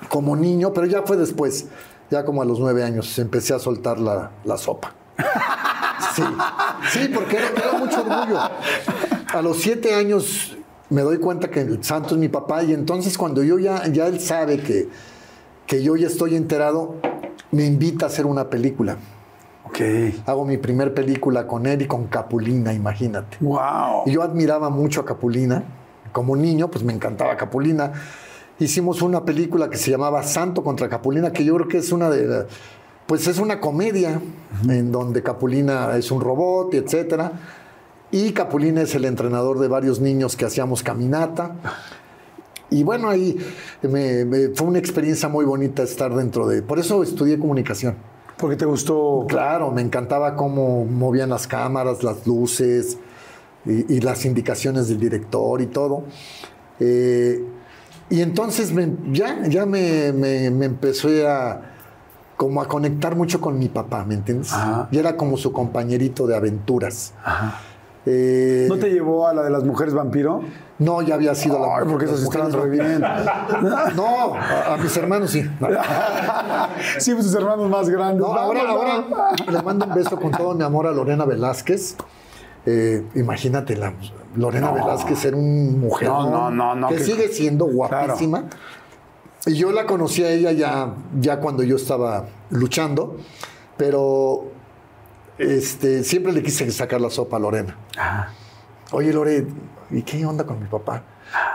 como niño, pero ya fue después, ya como a los nueve años, empecé a soltar la, la sopa. Sí, sí, porque era, era mucho orgullo. A los siete años me doy cuenta que santo es mi papá y entonces cuando yo ya, ya él sabe que, que yo ya estoy enterado, me invita a hacer una película. Ok. Hago mi primer película con él y con Capulina, imagínate. Wow. Y yo admiraba mucho a Capulina. Como niño, pues me encantaba Capulina. Hicimos una película que se llamaba Santo contra Capulina, que yo creo que es una de la- pues es una comedia en donde Capulina es un robot, etcétera. Y Capulina es el entrenador de varios niños que hacíamos caminata. Y bueno, ahí me- me- fue una experiencia muy bonita estar dentro de... Por eso estudié comunicación. Porque te gustó. Claro, me encantaba cómo movían las cámaras, las luces y, y las indicaciones del director y todo. Eh, y entonces me- ya, ya me, me- me empecé a como a conectar mucho con mi papá, ¿me entiendes? Ajá. Y era como su compañerito de aventuras. Eh, ¿No te llevó a la de las mujeres vampiro? no, ya había sido la Ay, porque las esas estaban re bien. No, a, a mis hermanos sí. sí, pues tus hermanos más grandes. No, ahora, ahora le mando un beso con todo mi amor a Lorena Velázquez. Eh, imagínate, Lorena Velázquez era un mujer No, no, no, no, que que- sigue siendo guapísima. Y yo la conocí a ella ya, ya cuando yo estaba luchando, pero este, siempre le quise sacar la sopa a Lorena. Oye, Lore, ¿y qué onda con mi papá?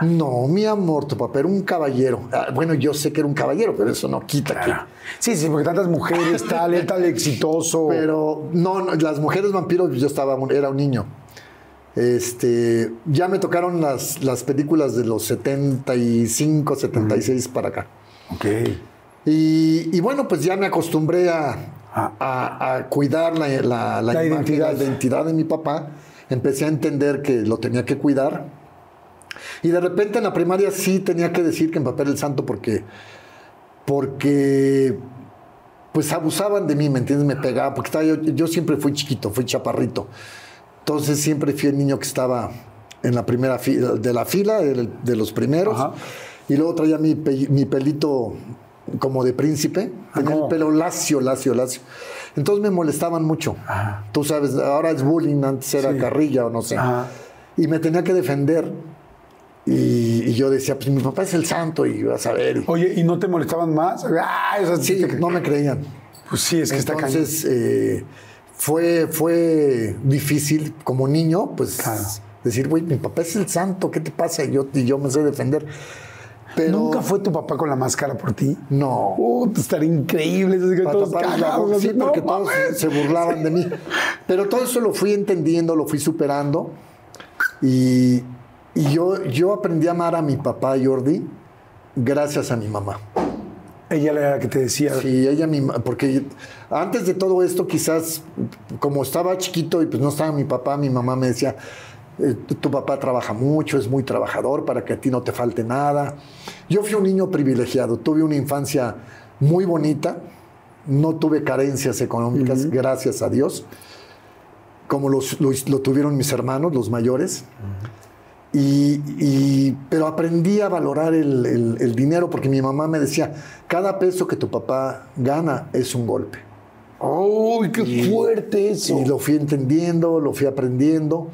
No, mi amor, tu papá era un caballero. Ah, bueno, yo sé que era un caballero, pero eso no quita que... Sí, sí, porque tantas mujeres, tal, él tal exitoso. Pero no, no, las mujeres vampiros, yo estaba, era un niño. Este, ya me tocaron las, las películas de los 75, 76 para acá. Ok. Y, y bueno, pues ya me acostumbré a, Ah. a- a cuidar la, la- la La imagen, identidad. identidad de mi papá. Empecé a entender que lo tenía que cuidar. Y de repente en la primaria sí tenía que decir que era el santo porque, porque pues abusaban de mí, ¿me entiendes? Me pegaba, porque estaba yo, yo siempre fui chiquito, fui chaparrito. Entonces siempre fui el niño que estaba en la primera fila, de la fila, de, de los primeros. Ajá. Y luego traía mi, pe- mi pelito como de príncipe. Tenía ¿cómo? el pelo lacio, lacio, lacio. Entonces me molestaban mucho. Tú sabes, ahora es bullying, antes era Sí. carrilla o no sé. Ajá. Y me tenía que defender. Y, y yo decía, pues mi papá es el santo y vas a ver. Oye, ¿y no te molestaban más? Sea, Sí, no me creían. Pues sí, es que está cañón. Entonces, eh, fue, fue difícil como niño, pues Claro. decir, güey, mi papá es el santo, ¿qué te pasa? Y yo, y yo me sé defender. Pero ¿Nunca fue tu papá con la máscara por ti? No. Uh, estaría increíble. es que Para todos la sí, no porque todos se burlaban de mí. Pero todo eso lo fui entendiendo, lo fui superando. Y, y yo, yo aprendí a amar a mi papá, Jordi, gracias a mi mamá. Ella era la que te decía. Sí, ella mi ma- porque antes de todo esto quizás como estaba chiquito y pues no estaba mi papá, mi mamá me decía, eh, tu, papá trabaja mucho, es muy trabajador para que a ti no te falte nada. Yo fui un niño privilegiado, tuve una infancia muy bonita, no tuve carencias económicas, gracias a Dios, como los- lo, lo tuvieron mis hermanos, los mayores. Y, y- pero aprendí a valorar el, el- el dinero porque mi mamá me decía, cada peso que tu papá gana es un golpe. ¡Uy, qué fuerte eso! Y lo fui entendiendo, lo fui aprendiendo.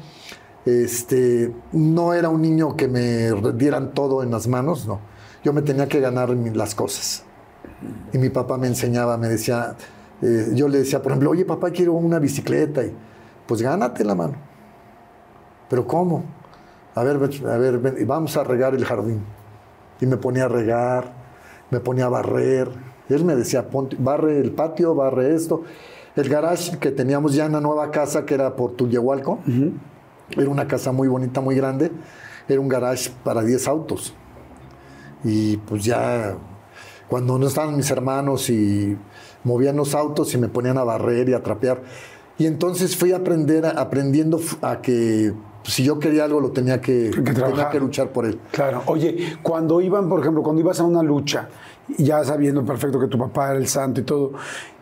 Este, no era un niño que me dieran todo en las manos, no. Yo me tenía que ganar las cosas. Y mi papá me enseñaba, me decía, eh, yo le decía, por ejemplo, oye papá, quiero una bicicleta. Y, pues gánate la mano. ¿Pero cómo? A ver, a ver, ven, y vamos a regar el jardín. Y me ponía a regar, me ponía a barrer. Y él me decía, "Ponte- barre el patio, barre esto. El garage que teníamos ya en la nueva casa, que era por Tullehualco, Era una casa muy bonita, muy grande. Era un garage para 10 autos. Y pues ya, cuando no estaban mis hermanos y movían los autos y me ponían a barrer y a trapear. Y entonces fui a aprender, aprendiendo a que si yo quería algo lo tenía que, Que tenía trabajar. que luchar por él. Claro. Oye, cuando iban, por ejemplo, cuando ibas a una lucha, ya sabiendo perfecto que tu papá era el santo y todo,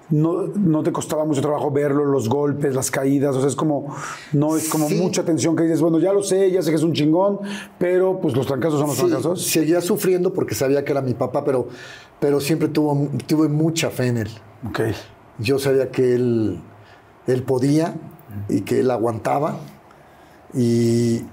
no, no te costaba mucho trabajo verlo, los golpes, las caídas, o sea, es como, no es como Sí. mucha tensión que dices, bueno, ya lo sé, ya sé que es un chingón, pero pues los trancazos son los Sí, trancazos. seguía sufriendo porque sabía que era mi papá, pero, pero siempre tuvo, tuve mucha fe en él. Ok. Yo sabía que él, él podía y que él aguantaba. Y.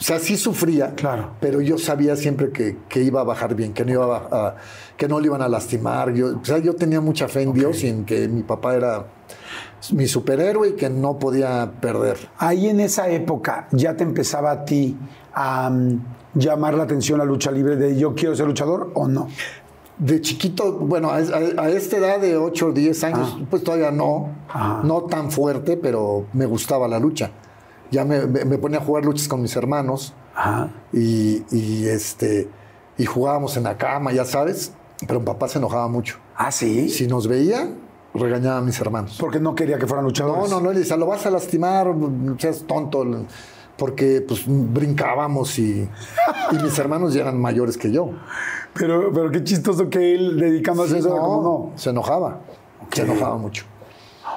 O sea, sí sufría, Claro. pero yo sabía siempre que, que iba a bajar bien, que no, iba a, a- que no le iban a lastimar. Yo, o sea, yo tenía mucha fe en Dios y en que mi papá era mi superhéroe y que no podía perder. Ahí en esa época ya te empezaba a ti a llamar la atención la lucha libre de yo quiero ser luchador o no. De chiquito, bueno, a, a- a esta edad de 8 o 10 años, pues todavía no, Ajá. no tan fuerte, pero me gustaba la lucha. Ya me, me- ponía a jugar luchas con mis hermanos y, y, este, y jugábamos en la cama, ya sabes, pero mi papá se enojaba mucho. Ah, sí. Si nos veía, regañaba a mis hermanos. Porque no quería que fueran No, luchadores. no, no, él decía, lo vas a lastimar, seas tonto, porque pues brincábamos y, y mis hermanos ya eran mayores que yo. Pero, pero qué chistoso que él dedicándose a eso, como no. se enojaba, se enojaba mucho.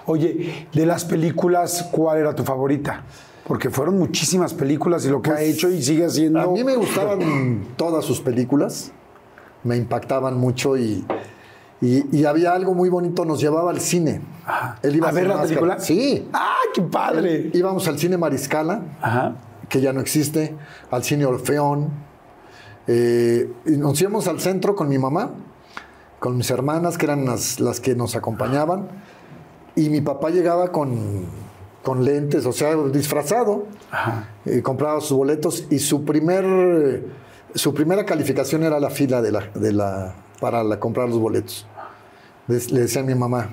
Oye, de las películas, ¿cuál era tu favorita? Porque fueron muchísimas películas y lo que ha hecho y sigue haciendo. Pues, A mí me gustaban todas sus películas, me impactaban mucho y, y, y había algo muy bonito, nos llevaba al cine. Él ¿A ver la máscara. película? Sí. ¡Ah, qué padre! Íbamos al cine Mariscala, Ajá. que ya no existe, al cine Orfeón. eh, y nos íbamos al centro con mi mamá, con mis hermanas, que eran las, las que nos acompañaban. Y mi papá llegaba con, con lentes, o sea, disfrazado. Ajá. eh, compraba sus boletos y su primer su primera calificación era la fila de la, de la para la- comprar los boletos. Le decía a mi mamá,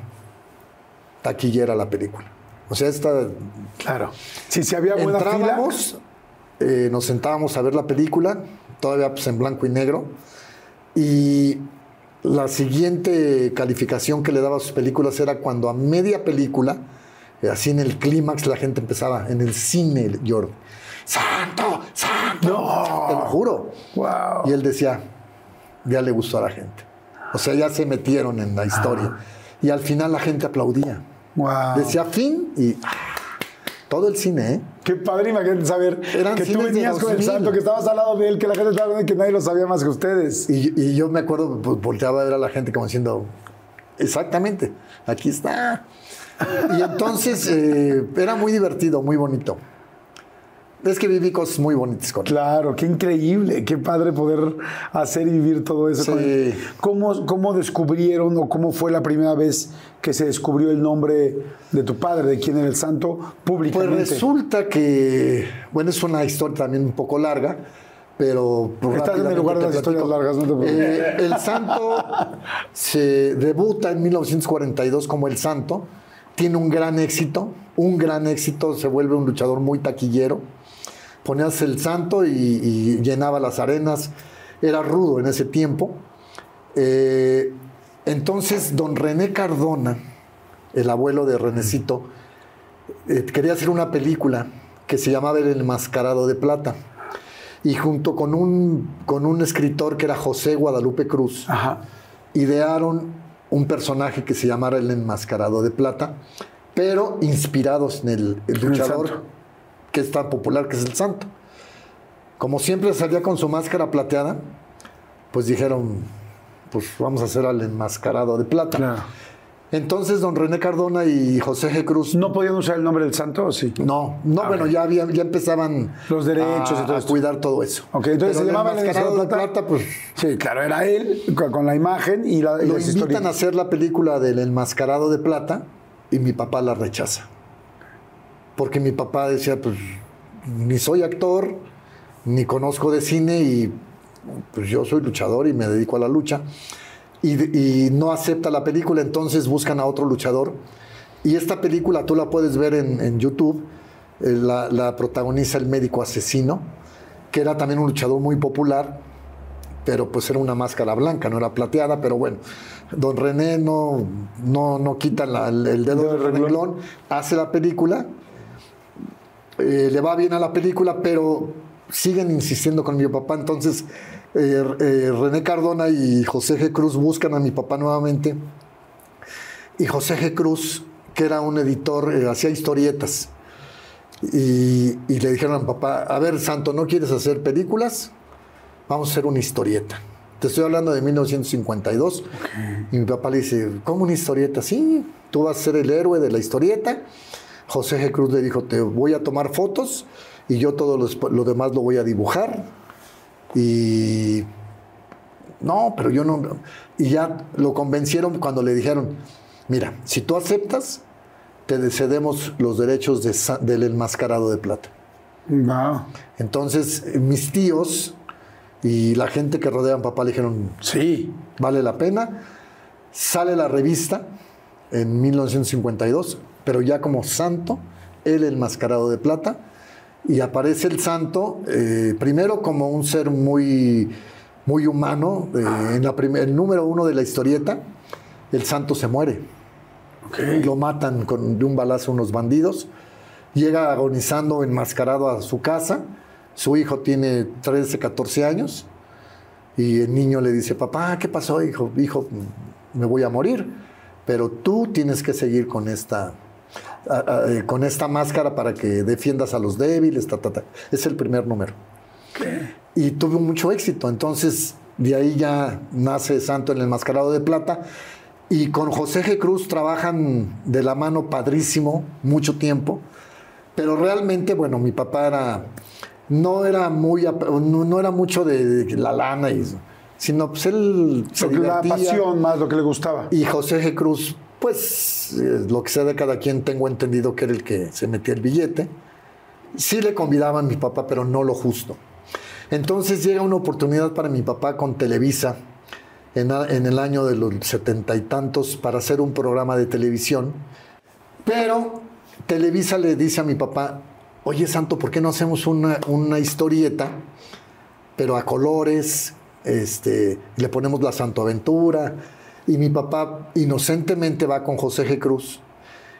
taquillera la película. O sea, esta Claro. Sí, si había buena fila. entrábamos, eh, nos sentábamos a ver la película, todavía pues en blanco y negro, y la siguiente calificación que le daba a sus películas era cuando a media película, eh, así en el clímax, la gente empezaba, en el cine, Jordi, ¡Santo! ¡Santo! No. Te lo juro. Wow. Y él decía, ya le gustó a la gente. O sea, ya se metieron en la historia. Y al final la gente aplaudía. Wow. Decía fin y ¡ah! todo el cine, ¿eh? Qué padre, imagínate saber Eran que tú venías con el 2000. santo, que estabas al lado de él, que la gente estaba viendo que nadie lo sabía más que ustedes. Y, y yo me acuerdo, pues, volteaba a ver a la gente como diciendo, exactamente, aquí está. Y entonces eh, era muy divertido, muy bonito. Es que viví cosas muy bonitas con él. Claro, qué increíble, qué padre poder hacer y vivir todo eso. Sí. con él. ¿Cómo, ¿Cómo descubrieron o cómo fue la primera vez que se descubrió el nombre de tu padre, de quién era el santo, Pues públicamente? resulta que, bueno, es una historia también un poco larga, pero... pues, Estás en el lugar de las historias largas, no te preocupes. Eh, el santo se debuta en 1942 como el santo, tiene un gran éxito, un gran éxito, se vuelve un luchador muy taquillero. Ponías el santo y, y llenaba las arenas, era rudo en ese tiempo. Eh, entonces, don René Cardona, el abuelo de Renecito, eh, quería hacer una película que se llamaba El Enmascarado de Plata. Y junto con un, con un escritor que era José Guadalupe Cruz, Ajá. idearon un personaje que se llamara El Enmascarado de Plata, pero inspirados en el, el luchador. Que es tan popular, que es el santo. Como siempre salía con su máscara plateada, pues dijeron, pues vamos a hacer al enmascarado de plata. Claro. Entonces, don René Cardona y José G. Cruz ¿No podían usar el nombre del santo o sí? no, no, bueno, ya, había, ya empezaban Los derechos a, y todo a cuidar todo eso. Ok, entonces Pero se llamaba el enmascarado de de plata, pues Sí, claro, era él con la imagen y la y lo invitan historias. a hacer la película del enmascarado de plata y mi papá la rechaza. Porque mi papá decía, pues, ni soy actor, ni conozco de cine y pues yo soy luchador y me dedico a la lucha. Y, y no acepta la película, entonces buscan a otro luchador. Y esta película tú la puedes ver en, en YouTube. eh, la, la protagoniza el médico asesino, que era también un luchador muy popular, pero pues era una máscara blanca, no era plateada, pero bueno, don René no, no, no quita la- el, el dedo Del renglón, hace la película, eh, le va bien a la película, pero siguen insistiendo con mi papá, entonces eh, eh, René Cardona y José G. Cruz buscan a mi papá nuevamente, y José G. Cruz, que era un editor, eh, hacía historietas, y, y le dijeron a mi papá, a ver, Santo, ¿no quieres hacer películas? Vamos a hacer una historieta. Te estoy hablando de 1952. Y mi papá le dice, ¿cómo una historieta? Sí, tú vas a ser el héroe de la historieta. José G. Cruz le dijo, te voy a tomar fotos y yo todo lo, lo demás lo voy a dibujar. Y no, pero yo no. Y ya lo convencieron cuando le dijeron, mira, si tú aceptas, te cedemos los derechos de del enmascarado de plata. Wow. Entonces, mis tíos y la gente que rodea a mi papá le dijeron, Sí. vale la pena. Sale la revista en 1952, pero ya como santo, el enmascarado de plata, y aparece el santo eh, primero como un ser muy, muy humano. eh, en la el número uno de la historieta, el santo se muere. Lo matan con, de un balazo unos bandidos. Llega agonizando, enmascarado a su casa. Su hijo tiene 13, 14 años. Y el niño le dice, papá, ¿qué pasó, hijo? Hijo, me voy a morir. Pero tú tienes que seguir con esta, a- a- eh, con esta máscara para que defiendas a los débiles. ta, ta, ta". Es el primer número. Y tuvo mucho éxito. Entonces, de ahí ya nace Santo en el Enmascarado de Plata. Y con José G. Cruz trabajan de la mano padrísimo mucho tiempo. Pero realmente, bueno, mi papá era, no era muy, no, no era mucho de, de la lana, y, eso, sino pues él se Lo que la pasión más lo que le gustaba. Y José G. Cruz, pues eh, lo que sea de cada quien, tengo entendido que era el que se metía el billete. Sí le convidaban a mi papá, pero no lo justo. Entonces llega una oportunidad para mi papá con Televisa en, en el año de los setenta y tantos para hacer un programa de televisión. Pero Televisa le dice a mi papá, oye Santo, ¿por qué no hacemos una, una historieta, pero a colores? Este, le ponemos la Santo Aventura. Y mi papá inocentemente va con José G. Cruz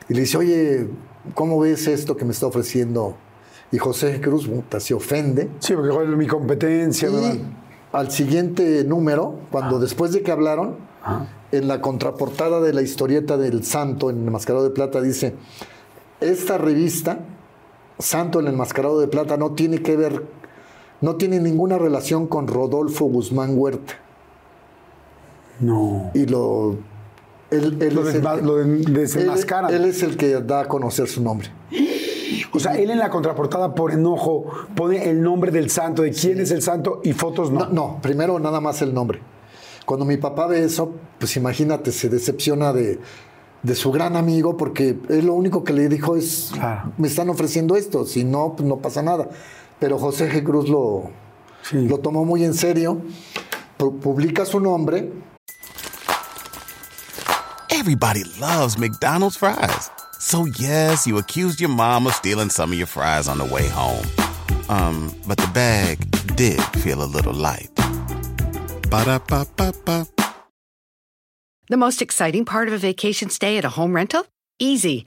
y le dice, oye, ¿cómo ves esto que me está ofreciendo? Y José G. Cruz puta, se ofende. Sí, porque fue mi competencia. Y ¿verdad? al siguiente número, cuando después de que hablaron, en la contraportada de la historieta del Santo en el Enmascarado de Plata dice, esta revista, Santo en el Enmascarado de Plata, no tiene que ver, no tiene ninguna relación con Rodolfo Guzmán Huerta. No. Y lo... Él, él Lo es el desma- que- lo de- él- es el que da a conocer su nombre. O sea, él en la contraportada por enojo pone el nombre del santo, de quién es el santo y fotos no. No, no, primero nada más el nombre. Cuando mi papá ve eso, pues imagínate, se decepciona de, de su gran amigo porque él lo único que le dijo es, Claro. me están ofreciendo esto, si no, pues no pasa nada. Pero José G. Cruz lo, Sí. lo tomó muy en serio, publica su nombre Everybody loves McDonald's fries. So yes, you accused your mom of stealing some of your fries on the way home. Um, but the bag did feel a little light. Ba-da-ba-ba-ba. The most exciting part of a vacation stay at a home rental? Easy.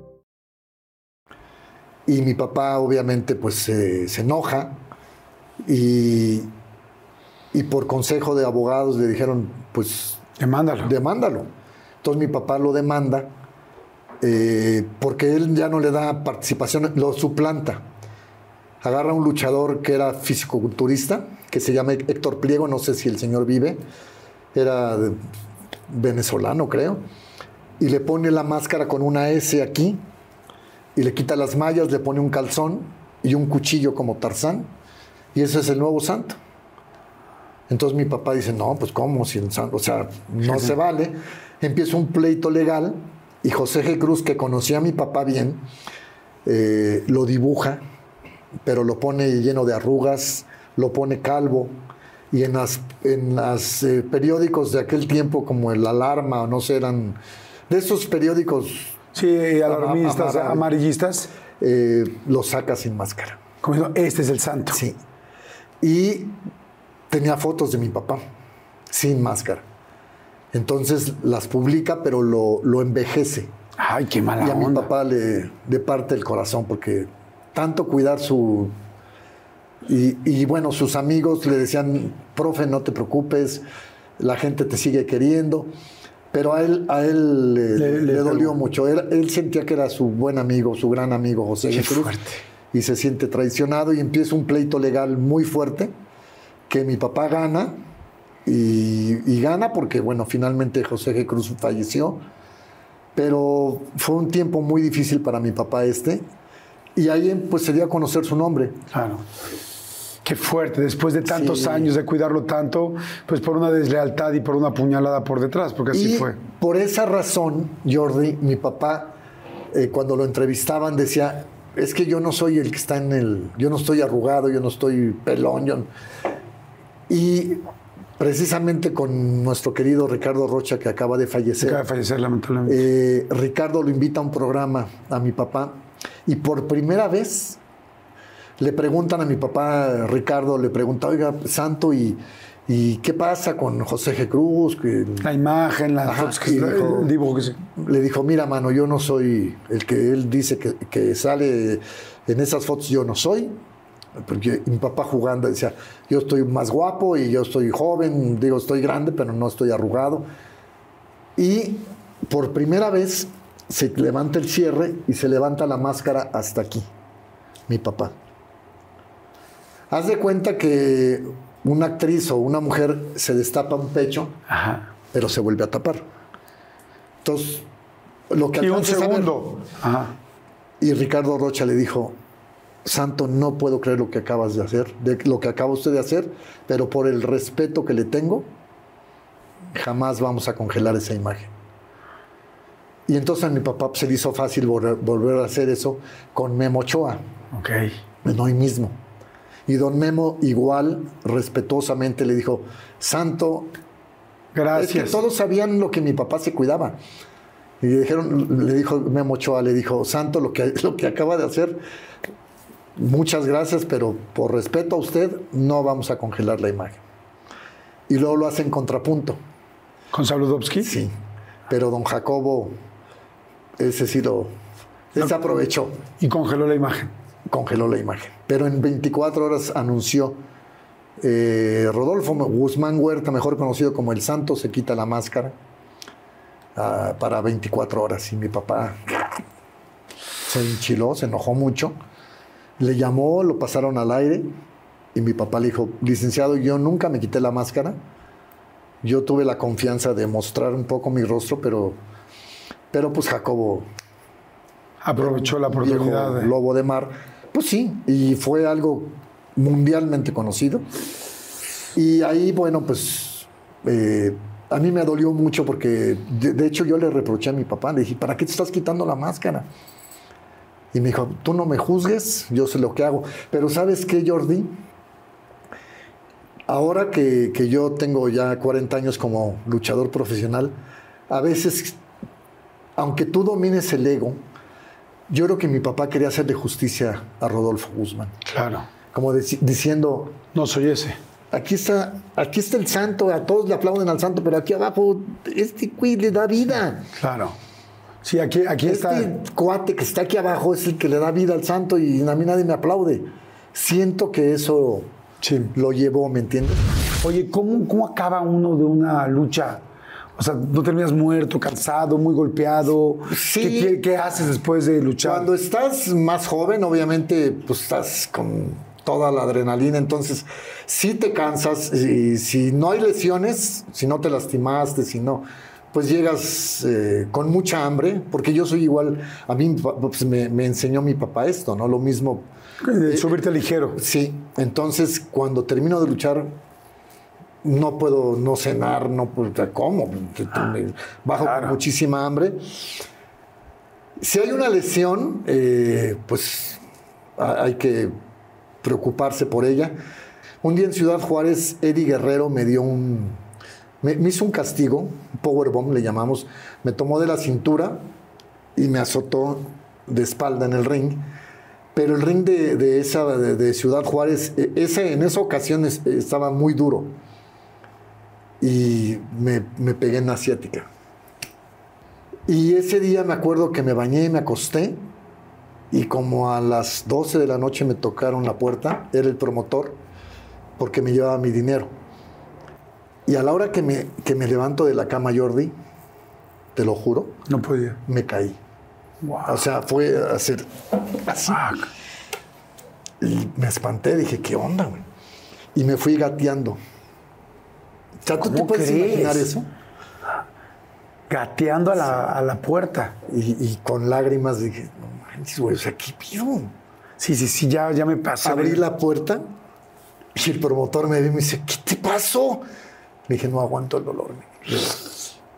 Y mi papá obviamente pues se- se enoja y, y por consejo de abogados le dijeron pues Demándalo. demándalo. Entonces mi papá lo demanda eh, porque él ya no le da participación, lo suplanta. Agarra a un luchador que era fisicoculturista, que se llama Héctor Pliego, no sé si el señor vive, era venezolano creo, y le pone la máscara con una S aquí, y le quita las mallas, le pone un calzón y un cuchillo como Tarzán, y ese es el nuevo santo. Entonces mi papá dice, no, pues cómo, si en San- o sea, no se vale. Empieza un pleito legal y José G. Cruz, que conocía a mi papá bien, eh, lo dibuja, pero lo pone lleno de arrugas, lo pone calvo. Y en las, en las eh, periódicos de aquel tiempo, como el Alarma, o no sé, eran de esos periódicos, Sí, alarmistas, Ama- ama- amarillistas. eh, lo saca sin máscara. Como diciendo, este es el santo. Sí. Y tenía fotos de mi papá, sin máscara. Entonces las publica, pero lo, lo envejece. Ay, qué mala y a mi papá le, le parte el corazón porque tanto cuidar su... Y, y bueno, sus amigos le decían, profe, no te preocupes, la gente te sigue queriendo. Pero a él, a él le, Le- le le dolió mucho. Él, él sentía que era su buen amigo, su gran amigo José Qué. Cruz. fuerte. Y se siente traicionado y empieza un pleito legal muy fuerte que mi papá gana. Y, y gana porque, bueno, finalmente José G. Cruz falleció. Pero fue un tiempo muy difícil para mi papá este. Y ahí pues se dio a conocer su nombre. Claro. Qué fuerte, después de tantos Sí. años de cuidarlo tanto, pues por una deslealtad y por una puñalada por detrás, porque así y fue. por esa razón, Jordi, mi papá, eh, cuando lo entrevistaban, decía, es que yo no soy el que está en el, yo no estoy arrugado, yo no estoy pelón. yo no-". Y precisamente con nuestro querido Ricardo Rocha, que acaba de fallecer, Acaba de fallecer lamentablemente. eh, Ricardo lo invita a un programa a mi papá y por primera vez le preguntan a mi papá, Ricardo, le pregunta, oiga, Santo, ¿y, y qué pasa con José G. Cruz? Que la imagen, las Ajá, fotos que dijo- dibujo que sí. le dijo, mira, mano, yo no soy el que él dice que, que sale en esas fotos, yo no soy. Porque mi papá jugando decía, yo estoy más guapo y yo estoy joven, digo, estoy grande, pero no estoy arrugado. Y por primera vez se levanta el cierre y se levanta la máscara hasta aquí, mi papá. Haz de cuenta que una actriz o una mujer se destapa un pecho, Ajá. pero se vuelve a tapar. Entonces, lo que Y un alcanzas a ver- segundo. Ajá. y Ricardo Rocha le dijo, Santo, no puedo creer lo que acabas de hacer, de lo que acaba usted de hacer, pero por el respeto que le tengo, jamás vamos a congelar esa imagen. Y entonces a mi papá pues, se le hizo fácil volver, volver a hacer eso con Memo Ochoa, Ok. en hoy mismo. Y don Memo igual, respetuosamente, le dijo, Santo, Gracias. es que todos sabían lo que mi papá se cuidaba. Y le dijeron, le dijo Memo Ochoa, le dijo, Santo, lo que, lo que acaba de hacer, muchas gracias, pero por respeto a usted, no vamos a congelar la imagen. Y luego lo hace en contrapunto. ¿Con Saludowski? Sí. Pero don Jacobo, ese sí lo. Ese aprovechó, Y congeló la imagen. Congeló la imagen. Pero en 24 horas anunció. eh, Rodolfo Guzmán Huerta, mejor conocido como el Santo, se quita la máscara ah, para 24 horas. Y mi papá se enchiló, se enojó mucho. Le llamó, lo pasaron al aire. Y mi papá le dijo: Licenciado, yo nunca me quité la máscara. Yo tuve la confianza de mostrar un poco mi rostro, pero, pero pues Jacobo Aprovechó la viejo oportunidad. de- lobo de mar. Pues sí, y fue algo mundialmente conocido. Y ahí, bueno, pues eh, a mí me dolió mucho porque, de, de hecho, yo le reproché a mi papá, le dije, ¿para qué te estás quitando la máscara? Y me dijo, tú no me juzgues, yo sé lo que hago. Pero ¿sabes qué, Jordi? Ahora que, que yo tengo ya 40 años como luchador profesional, a veces, aunque tú domines el ego, yo creo que mi papá quería hacerle justicia a Rodolfo Guzmán. Claro. Como diciendo, No soy ese. aquí está, aquí está el santo, a todos le aplauden al santo, pero aquí abajo, este güey le da vida. Claro. Sí, aquí, aquí está. Este cuate que está aquí abajo es el que le da vida al santo y a mí nadie me aplaude. Siento que eso Sí. lo llevó, ¿me entiendes? Oye, ¿cómo, ¿cómo acaba uno de una lucha? O sea, ¿no terminas muerto, cansado, muy golpeado? Sí. ¿Qué, haces después de luchar? Cuando estás más joven, obviamente, pues estás con toda la adrenalina, entonces sí te cansas y si no hay lesiones, si no te lastimaste, si no, pues llegas eh, con mucha hambre, porque yo soy igual, a mí pues, me, me enseñó mi papá esto, ¿no? Lo mismo. Eh, Subirte ligero. Sí, entonces cuando termino de luchar, no puedo no cenar, no puedo, ¿cómo? Me Bajo con muchísima hambre. Si hay una lesión, eh, pues hay que preocuparse por ella. Un día en Ciudad Juárez, Eddie Guerrero me dio un. Me, me hizo un castigo, un powerbomb le llamamos. Me tomó de la cintura y me azotó de espalda en el ring. Pero el ring de, de esa, de, de Ciudad Juárez, e- ese, en esa ocasión es- estaba muy duro. Y me, me pegué en asiática. Y ese día me acuerdo que me bañé, me acosté y como a las 12 de la noche me tocaron la puerta, era el promotor, porque me llevaba mi dinero. Y a la hora que me, que me levanto de la cama, Jordi, te lo juro, No podía. me caí. Wow. O sea, fue hacer así. Y me espanté, dije, ¿qué onda, güey? Y me fui gateando. O sea, ¿tú te ¿Cómo puedes crees? imaginar eso? Gateando a la, a la puerta. Y, y con lágrimas dije, no manches, güey, o sea, ¿qué pido? Sí, sí, sí, ya, ya me pasó. Abrí la puerta y el promotor me ve y me dice, ¿qué te pasó? Le dije, no aguanto el dolor.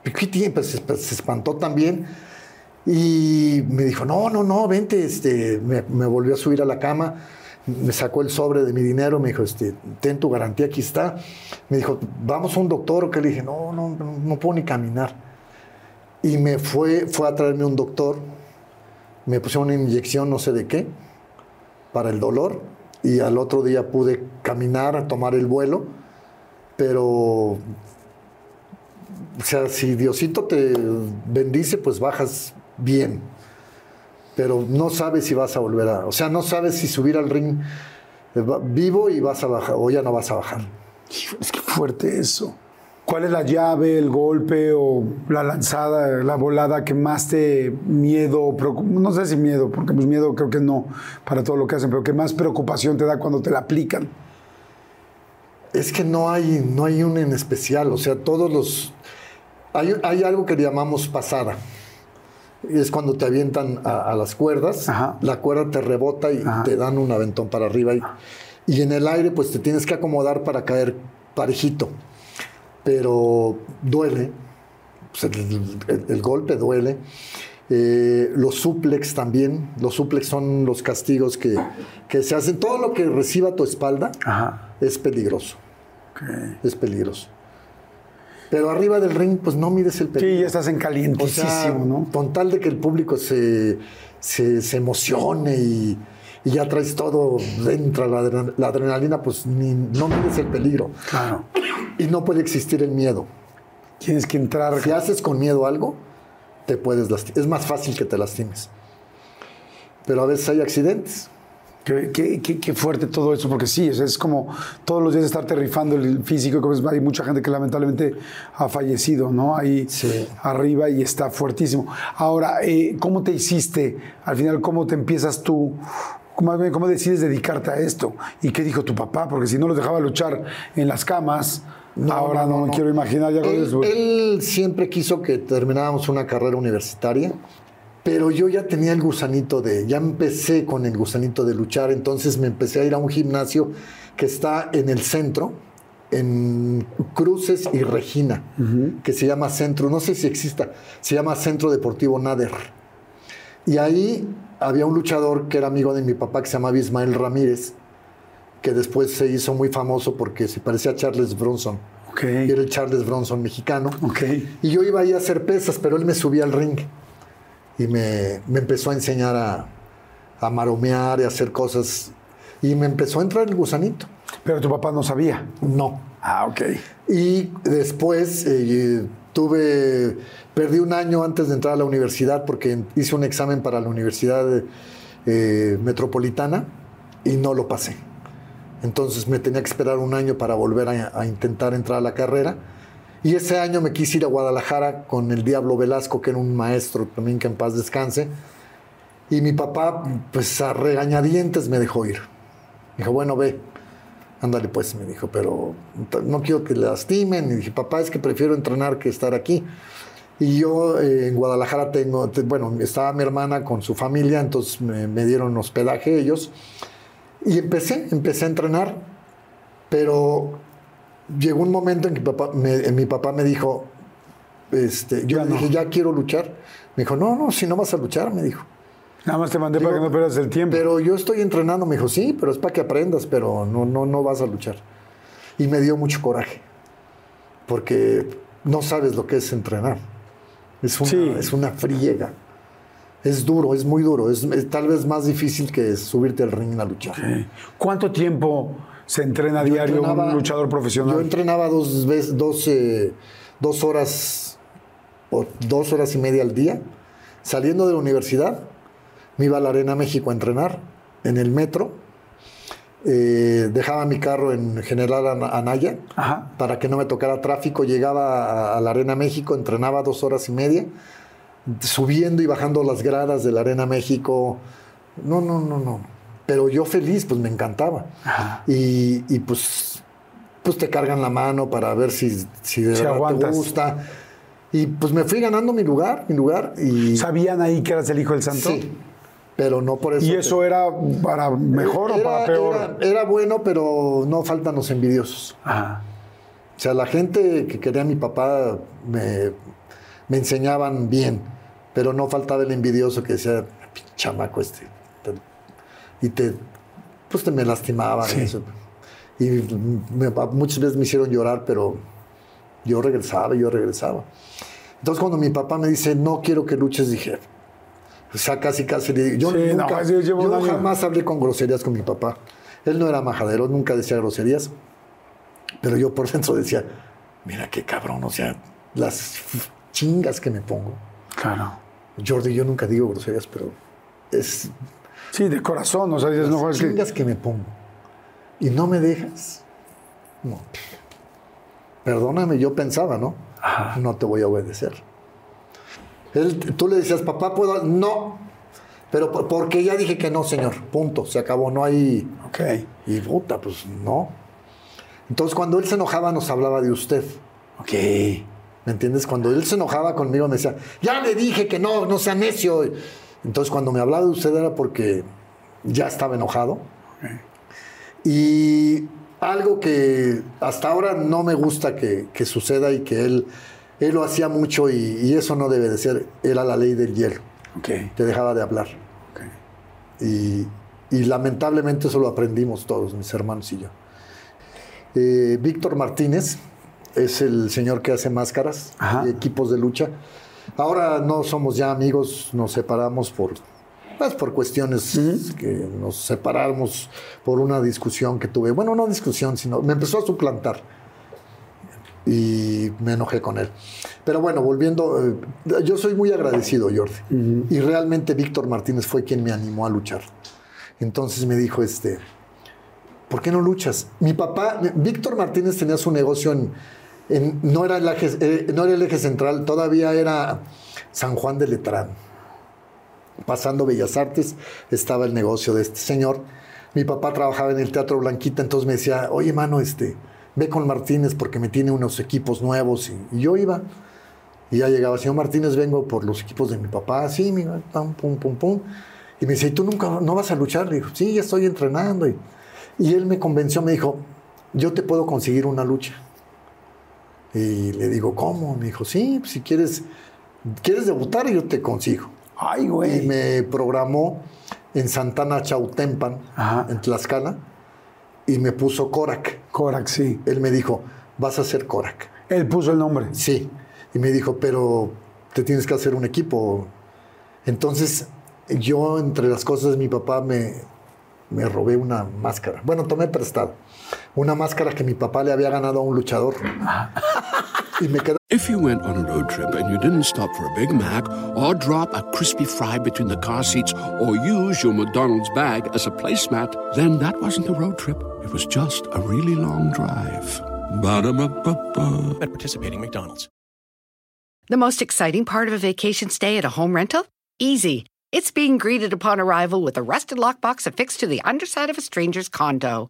¿Y ¿Qué tiene? Pues se, pues, se espantó también. Y me dijo, no, no, no, vente. Este, me, me volvió a subir a la cama, me sacó el sobre de mi dinero, me dijo, este, ten tu garantía, aquí está. Me dijo, vamos a un doctor. Que le dije, no, no, no, puedo ni caminar. Y me fue, fue a traerme un doctor, me pusieron una inyección, no sé de qué, para el dolor y al otro día pude caminar, tomar el vuelo, pero, o sea, si Diosito te bendice, pues bajas bien, pero no sabes si vas a volver a, o sea, no sabes si subir al ring eh, vivo y vas a bajar o ya no vas a bajar. Es que fuerte eso. ¿Cuál es la llave, el golpe o la lanzada, la volada que más te miedo, no sé si miedo, porque pues miedo creo que no para todo lo que hacen, pero que más preocupación te da cuando te la aplican? Es que no hay, no hay un en especial, o sea, todos los... Hay, hay algo que llamamos pasada. Es cuando te avientan a, a las cuerdas, Ajá. la cuerda te rebota y Ajá. te dan un aventón para arriba. Y, y en el aire, pues te tienes que acomodar para caer parejito. Pero duele, pues, el, el- el golpe duele. Eh, los suplex también, los suplex son los castigos que, que se hacen. Todo lo que reciba tu espalda Ajá. es peligroso, es peligroso. Pero arriba del ring, pues no mides el Sí, peligro. ya estás en O sea, calientísimo, ¿no? con tal de que el público se, se, se emocione y, y ya traes todo dentro, la, la adrenalina, pues ni, no mides el peligro. Claro. Y no puede existir el miedo. Tienes que entrar. Si haces con miedo algo, te puedes lastimar. Es más fácil que te lastimes. Pero a veces hay accidentes. Qué, qué- qué- qué fuerte todo eso, porque sí, sea, es como todos los días estarte rifando el físico. pues, hay mucha gente que lamentablemente ha fallecido, ¿no? Ahí Sí. arriba y está fuertísimo. Ahora, eh, ¿cómo te hiciste? Al final, ¿cómo te empiezas tú? ¿Cómo, cómo decides dedicarte a esto? ¿Y qué dijo tu papá? Porque si no los dejaba luchar en las camas, ahora no, me quiero imaginar ya con Él, eso. él siempre quiso que termináramos una carrera universitaria, pero yo ya tenía el gusanito de, ya empecé con el gusanito de luchar, entonces me empecé a ir a un gimnasio que está en el centro, en Cruces y Regina, que se llama Centro, no sé si exista, se llama Centro Deportivo Nader. Y ahí había un luchador que era amigo de mi papá que se llamaba Ismael Ramírez, que después se hizo muy famoso porque se parecía a Charles Bronson. Ok. Y era el Charles Bronson mexicano. Ok. Y yo iba ahí a hacer pesas, pero él me subía al ring. Y me, me empezó a enseñar a, a maromear y a hacer cosas. Y me empezó a entrar el gusanito. Pero tu papá no sabía. No. Ah, ok. Y después eh, tuve, perdí un año antes de entrar a la universidad porque hice un examen para la Universidad eh, Metropolitana y no lo pasé. Entonces me tenía que esperar un año para volver a, a intentar entrar a la carrera. Y ese año me quise ir a Guadalajara con el Diablo Velasco, que era un maestro también que en paz descanse. Y mi papá, pues a regañadientes me dejó ir. Dijo, bueno, ve, ándale pues, me dijo, pero no quiero que le lastimen. Y dije, papá, es que prefiero entrenar que estar aquí. Y yo eh, en Guadalajara tengo, te- bueno, estaba mi hermana con su familia, entonces me, me dieron hospedaje ellos. Y empecé, empecé a entrenar, pero llegó un momento en que papá me, mi papá me dijo, este, yo Ya le no. dije, ya quiero luchar. Me dijo, no, no, si no vas a luchar, me dijo. Nada más te mandé para que Digo, no pierdas el tiempo. Pero yo estoy entrenando, me dijo, sí, pero es para que aprendas, pero no, no, no vas a luchar. Y me dio mucho coraje, porque no sabes lo que es entrenar. Es una, Sí. es una friega. Es duro, es muy duro. Es, es tal vez más difícil que subirte al ring a luchar. ¿Cuánto tiempo se entrena a diario un luchador profesional? Yo entrenaba dos, veces, dos, eh, dos horas o dos horas y media al día. Saliendo de la universidad, me iba a la Arena México a entrenar en el metro. Eh, dejaba mi carro en General Ana- Anaya Ajá. para que no me tocara tráfico. Llegaba a, a la Arena México, entrenaba dos horas y media, subiendo y bajando las gradas de la Arena México. No, no, no, no. Pero yo feliz, pues me encantaba. Y, y, pues, pues te cargan la mano para ver si, si de Si verdad aguantas. te gusta. Y pues me fui ganando mi lugar, mi lugar. Y, ¿Sabían ahí que eras el hijo del santo? Sí, pero no por eso. ¿Y te- eso era para mejor o para peor? Era, era bueno, pero no faltan los envidiosos. Ajá. O sea, la gente que quería a mi papá me, me enseñaban bien, pero no faltaba el envidioso que decía, "Pinche chamaco este. Y te, pues te me lastimaban. y eso. Y me- muchas veces me hicieron llorar, pero yo regresaba, yo regresaba. Entonces cuando mi papá me dice, no quiero que luches, dije, o sea, casi, casi le digo, yo, Sí, no, nunca, yo llevo un yo año. jamás hablé con groserías con mi papá. Él no era majadero, nunca decía groserías. Pero yo por dentro decía, mira qué cabrón, o sea, las chingas que me pongo. Claro. Jordi, yo nunca digo groserías, pero es Sí, de corazón, o sea, dices, no, las es que... me pongo. Y no me dejas. No. Perdóname, yo pensaba, ¿no? No te voy a obedecer. Él, tú le decías, papá, ¿puedo? No. Pero por- porque ya dije que no, señor. Punto. Se acabó. No hay. Ok. Y puta, pues no. Entonces, cuando él se enojaba, nos hablaba de usted. Ok. ¿Me entiendes? Cuando él se enojaba conmigo, me decía, ya le dije que no, no sea necio. Entonces, cuando me hablaba de usted era porque ya estaba enojado. Y algo que hasta ahora no me gusta que, que suceda y que él, él lo hacía mucho y, y eso no debe de ser, era la ley del hielo. Ok. Te dejaba de hablar. ok. Y, y lamentablemente eso lo aprendimos todos, mis hermanos y yo. Eh, Víctor Martínez es el señor que hace máscaras Ajá. y equipos de lucha. Ahora no somos ya amigos, nos separamos por, pues, por cuestiones que nos separamos por una discusión que tuve. Bueno, no discusión, sino me empezó a suplantar y me enojé con él. Pero bueno, volviendo, eh, yo soy muy agradecido, Jordi. Y realmente Víctor Martínez fue quien me animó a luchar. Entonces me dijo, este, ¿por qué no luchas? Mi papá, Víctor Martínez tenía su negocio en, no, era el eje, eh, no era el eje central, todavía era San Juan de Letrán. Pasando Bellas Artes estaba el negocio de este señor. Mi papá trabajaba en el Teatro Blanquita, entonces me decía, oye, mano, este, ve con Martínez porque me tiene unos equipos nuevos. Y, y yo iba. Y ya llegaba, señor Martínez, vengo por los equipos de mi papá. Sí, mira, pam, pum, pum, pum. Y me dice, ¿y tú nunca no vas a luchar? Le digo, sí, ya estoy entrenando. Y, y él me convenció, me dijo, yo te puedo conseguir una lucha. Y le digo, ¿cómo? Me dijo, sí, pues, si quieres, quieres debutar, yo te consigo. Ay, Y güey. me programó en Santana Chautempan, Ajá. en Tlaxcala, y me puso Korak. Korak, sí. Él me dijo, vas a ser Korak. Él puso el nombre. Sí. Y me dijo, pero te tienes que hacer un equipo. Entonces, yo, entre las cosas mi papá, me, me robé una máscara. Bueno, tomé prestado. Una máscara que mi papá le había ganado a un luchador. Ah. y me quedé If you went on a road trip and you didn't stop for a Big Mac or drop a crispy fry between the car seats or use your McDonald's bag as a placemat, then that wasn't a road trip. It was just a really long drive. Ba-da-ba-ba-ba. at participating McDonald's. The most exciting part of a vacation stay at a home rental? Easy. It's being greeted upon arrival with a rusted lockbox affixed to the underside of a stranger's condo.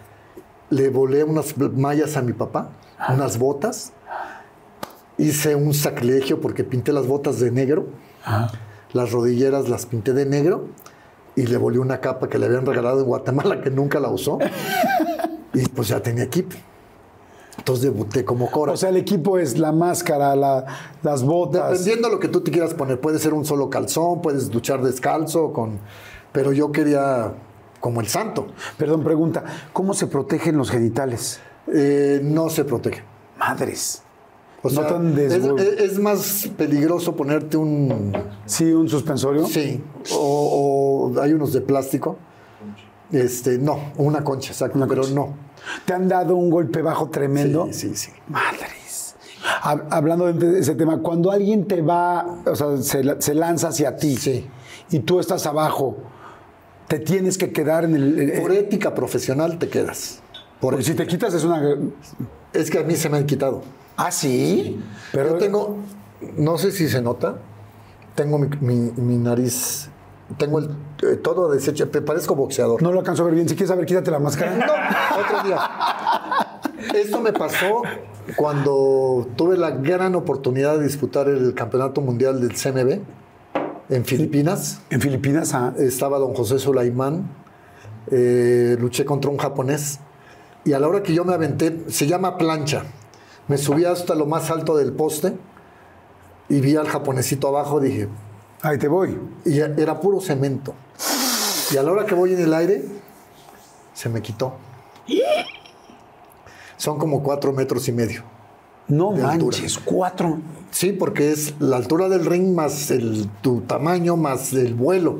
Le volé unas mallas a mi papá, unas botas. Hice un sacrilegio porque pinté las botas de negro. Las rodilleras las pinté de negro. Y le volé una capa que le habían regalado en Guatemala que nunca la usó. y pues ya tenía equipo. Entonces debuté como Cora. O sea, el equipo es la máscara, la- las botas. Dependiendo de lo que tú te quieras poner, puede ser un solo calzón, puedes luchar descalzo, con... pero yo quería como el santo. Perdón, pregunta, ¿cómo se protegen los genitales? Eh, no se protege. Madres. O No sea, tan es, es- más peligroso ponerte un... Sí, un suspensorio. Sí, o, o hay unos de plástico. Este, no, una concha, exacto, Una pero concha. no. ¿Te han dado un golpe bajo tremendo? Sí, sí, sí. Madres. Hab- Hablando de ese tema, cuando alguien te va, o sea, se, se lanza hacia ti Sí. y tú estás abajo, te tienes que quedar en el. eh, Por ética profesional te quedas. Por porque si te quitas es una. Es que a mí se me han quitado. Ah, sí. Pero Yo tengo, no sé si se nota, tengo mi, mi- mi nariz, tengo el, eh, todo deshecho, parezco boxeador. No lo alcanzo a ver bien. Si quieres saber, quítate la máscara. No, otro día. Esto me pasó cuando tuve la gran oportunidad de disputar el Campeonato Mundial del CMB en Filipinas. En Filipinas, ah. Estaba don José Sulaimán, eh, luché contra un japonés y a la hora que yo me aventé, se llama plancha, me subí hasta lo más alto del poste y vi al japonesito abajo, dije, Ahí te voy. y era puro cemento. Y a la hora que voy en el aire, se me quitó. Son como cuatro metros y medio. No De altura. manches, cuatro. Sí, porque es la altura del ring más el, tu tamaño más el vuelo.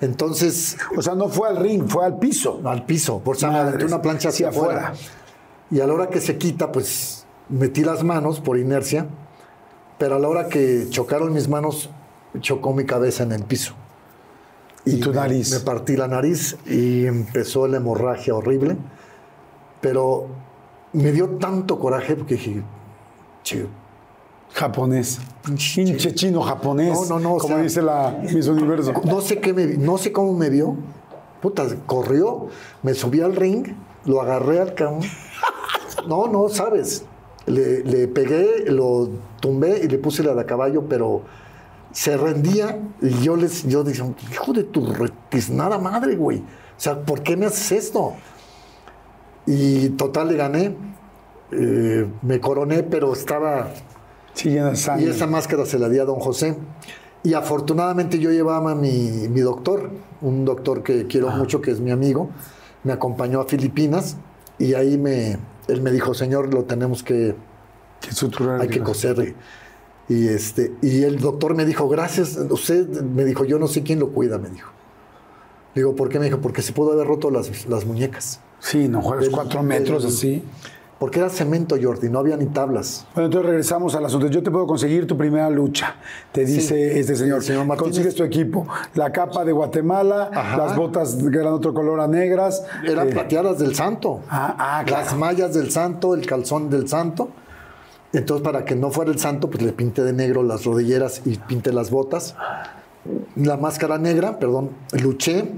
Entonces, O sea, no fue al ring, fue al piso. al piso, por Madres. una plancha hacia Sí, afuera. afuera. Y a la hora que se quita, pues metí las manos por inercia, pero a la hora que chocaron mis manos, chocó mi cabeza en el piso. Y tu me- nariz. Me partí la nariz y empezó la hemorragia horrible, pero me dio tanto coraje porque dije, "Che, Japonés. Pinche chino japonés. No, no, no, o Como sea- dice la Miss Universo. No sé qué me, no sé cómo me vio. Puta, corrió, me subí al ring, lo agarré al cabrón. No, no, sabes. Le, le pegué, lo tumbé y le puse la de caballo, pero se rendía y yo les, yo dije, hijo de tu retiznada madre, güey. O sea, ¿por qué me haces esto? Y total le gané. Eh, me coroné, pero estaba Sí, llena de y sangre. esa máscara se la di a don José. Y afortunadamente yo llevaba a mi, mi doctor, un doctor que quiero mucho, que es mi amigo. Me acompañó a Filipinas y ahí me, él me dijo, señor, lo tenemos que, Que suturar. hay que coser. Y, y este, y el doctor me dijo, gracias, usted me dijo, yo no sé quién lo cuida, me dijo. Digo, ¿por qué? Me dijo, porque se pudo haber roto las, las muñecas. Sí, no juegas Del- cuatro metros del- así. Porque era cemento, Jordi, no había ni tablas. Bueno, entonces regresamos al asunto. Yo te puedo conseguir tu primera lucha. Te dice este señor. Señor Martínez. Consigues tu equipo. La capa de Guatemala, Ajá. las botas que eran otro color a negras. Eran eh, plateadas del santo. Ah, ah, claro. Las mallas del santo, el calzón del santo. Entonces, para que no fuera el santo, pues le pinté de negro las rodilleras y pinté las botas. La máscara negra, perdón, luché.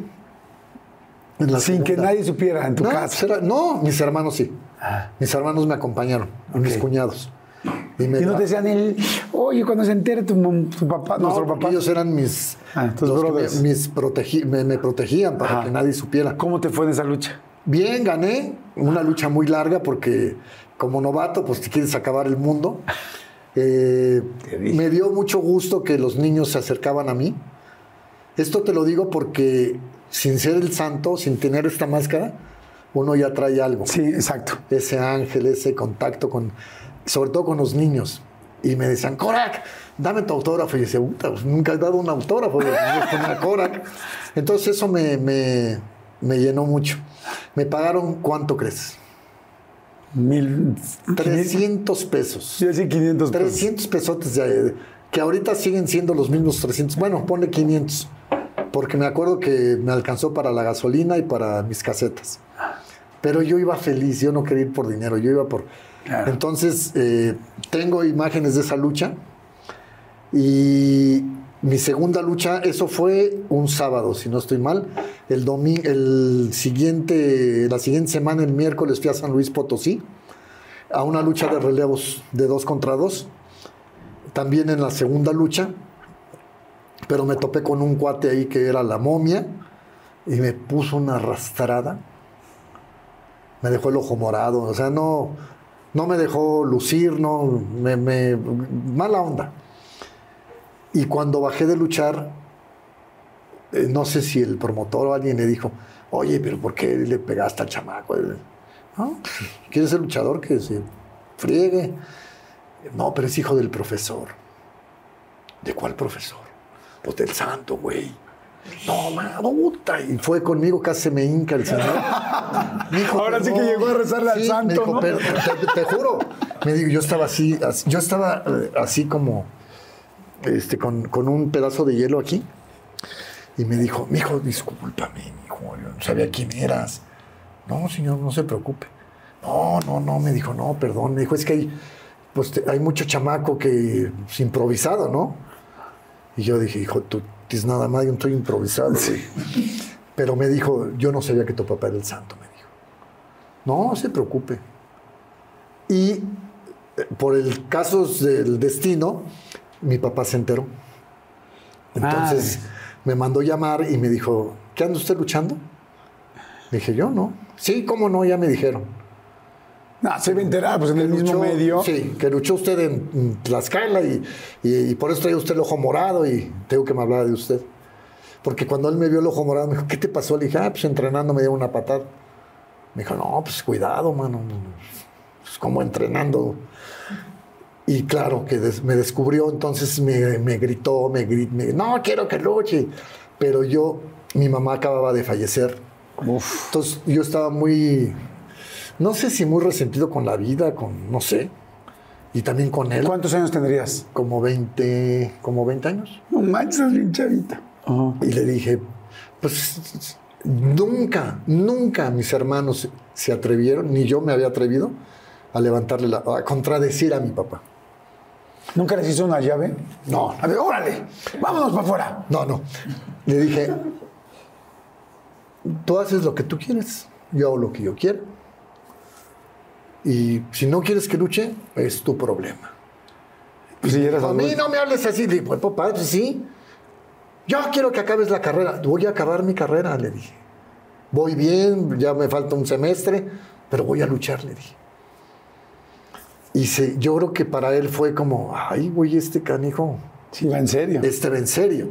Sin que nadie supiera en tu no, casa. era- no, mis hermanos sí. Mis hermanos me acompañaron, mis cuñados. Y, me Y no te decían el, oye, cuando se entere tu, papá, No, nuestro papá. ellos eran mis, Ah, los me, mis protegi- me, me protegían para Ajá. que nadie supiera. ¿Cómo te fue en esa lucha? Bien, gané una lucha muy larga porque como novato, pues te quieres acabar el mundo. Eh, me dio mucho gusto que los niños se acercaban a mí. Esto te lo digo porque sin ser el santo, sin tener esta máscara, uno ya trae algo. Sí, exacto. Ese ángel, ese contacto con, sobre todo con los niños. Y me decían, Korak, dame tu autógrafo. Y yo "Puta, pues nunca he dado un autógrafo. Yo Korak. Entonces eso me, me- me llenó mucho. Me pagaron, ¿cuánto crees? Mil, 300 pesos. Sí, así 500 pesos. 300 pesotes, de- que ahorita siguen siendo los mismos 300. Bueno, ponle 500. Porque me acuerdo que me alcanzó para la gasolina y para mis casetas. Pero yo iba feliz, yo no quería ir por dinero, yo iba por... Claro. Entonces, eh, tengo imágenes de esa lucha y mi segunda lucha, eso fue un sábado, si no estoy mal. El domingo, el siguiente, la siguiente semana, el miércoles, fui a San Luis Potosí a una lucha de relevos de dos contra dos. También en la segunda lucha, pero me topé con un cuate ahí que era la momia y me puso una arrastrada. Me dejó el ojo morado, o sea, no, no me dejó lucir, no, me, mala onda. Y cuando bajé de luchar, eh, no sé si el promotor o alguien le dijo, oye, pero ¿por qué le pegaste al chamaco? ¿No? ¿Quieres ser luchador? Que se friegue. No, pero es hijo del profesor. ¿De cuál profesor? Pues del santo, güey. No, ma, puta. Y fue conmigo, casi me hinca el señor. Me dijo, Ahora sí que llegó a rezarle al me santo, dijo, ¿no? "Pero, te, te juro. Me digo, yo estaba así, así- yo estaba eh, así como este, con, con un pedazo de hielo aquí. Y me dijo, mijo, discúlpame, mijo, yo no sabía quién eras. No, señor, no se preocupe. No, no, no, me dijo, no, perdón. Me dijo, es que hay, pues, hay mucho chamaco que es improvisado, ¿no? Y yo dije, hijo, tú tienes nada más, yo estoy improvisado. güey". Pero me dijo, yo no sabía que tu papá era el santo, me dijo. No, no se preocupe. Y eh, por el caso del destino, mi papá se enteró. Entonces me mandó llamar y me dijo, ¿qué anda usted luchando? Le dije, yo no. Sí, cómo no, ya me dijeron. No, se va a enterar, pues en el mismo Luchó- medio. Sí, que luchó usted en, Tlaxcala y, y- y por eso traía usted el ojo morado y tengo que me hablara de usted. Porque cuando él me vio el ojo morado, me dijo, ¿qué te pasó? Le dije, ah, pues entrenando me dio una patada. Me dijo, no, pues cuidado, mano. Pues como entrenando. Y claro, que des- me descubrió, entonces me, me gritó, me gritó, no, quiero que luche. Pero yo, mi mamá acababa de fallecer. Entonces yo estaba muy, no sé si muy resentido con la vida, con, no sé. Y también con él. ¿Cuántos años tendrías? Como 20, como 20 años. No manches, es bien chavita. Y le dije, pues nunca, nunca mis hermanos se atrevieron, ni yo me había atrevido a levantarle la, a contradecir a mi papá. ¿Nunca les hizo una llave? No. A ver, órale, vámonos para afuera. No, no. Le dije, tú haces lo que tú quieres, yo hago lo que yo quiero. Y si no quieres que luche, es tu problema. Pues si A mí no me hables así. Le dije, pues papá, pues sí. Yo quiero que acabes la carrera. Voy a acabar mi carrera, le dije. Voy bien, ya me falta un semestre, pero voy a luchar, le dije. Y se, yo creo que para él fue como, ay, güey, este canijo, Sí, va en serio. este va en serio.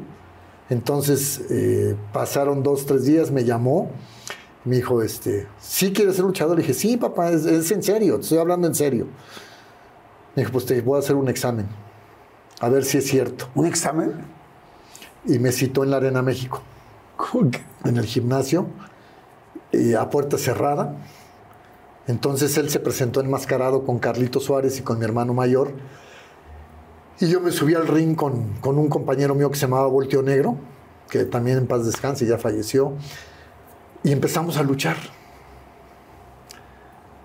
Entonces eh, pasaron dos, tres días, me llamó, me dijo, este, ¿sí quieres ser luchador? Le dije, sí, papá, es, es en serio, te estoy hablando en serio. Me dijo, pues te voy a hacer un examen, a ver si es cierto. ¿Un examen? Y me citó en la Arena México, en el gimnasio, y a puerta cerrada. Entonces él se presentó enmascarado con Carlito Suárez y con mi hermano mayor. Y yo me subí al ring con, con un compañero mío que se llamaba Volteo Negro, que también en paz descanse, ya falleció. Y empezamos a luchar.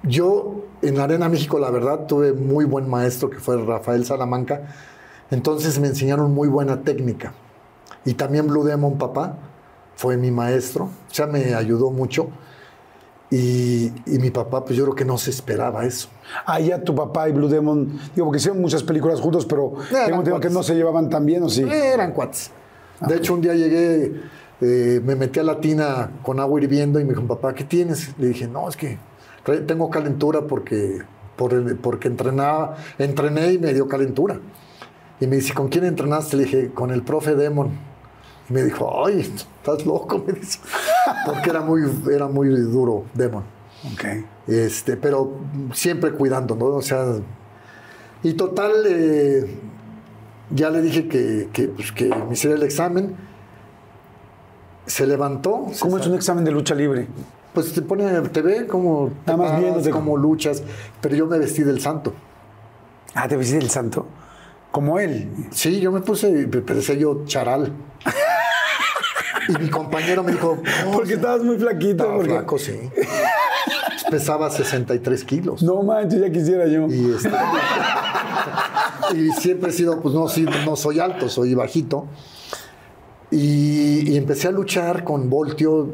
Yo en la Arena México, la verdad, tuve muy buen maestro que fue Rafael Salamanca. Entonces me enseñaron muy buena técnica. Y también Blue Demon, papá, fue mi maestro. O sea, me ayudó mucho. Y, y mi papá, pues yo creo que no se esperaba eso. Ah, ya tu papá y Blue Demon, digo, porque hicieron muchas películas juntos, pero tengo que no se llevaban tan bien, ¿o sí? Eran cuates. De hecho, un día llegué, eh, me metí a la tina con agua hirviendo y me dijo, papá, ¿qué tienes? Le dije, no, es que tengo calentura porque, por porque entrenaba, entrené y me dio calentura. Y me dice, ¿con quién entrenaste? Le dije, con el profe Demon. Y me dijo, ay, estás loco, me dice. Porque era muy, era muy duro Demon. Ok. Este, pero siempre cuidando, ¿no? O sea, y total, eh, ya le dije que, que, pues, que me hiciera el examen. Se levantó. se ¿Cómo es un examen de lucha libre? Pues te pone, te ve como, te Nada más paras, viéndote. como luchas, pero yo me vestí del santo. Ah, te vestiste el santo. Como él. Sí, yo me puse, me parecía yo charal. y mi compañero me dijo, Porque estabas muy flaquito. Estaba porque- flaco, sí. pesaba 63 kilos. No manches, ya quisiera yo. Y, este, y siempre he sido, pues no, sí, no soy alto, soy bajito. Y, y empecé a luchar con Voltio.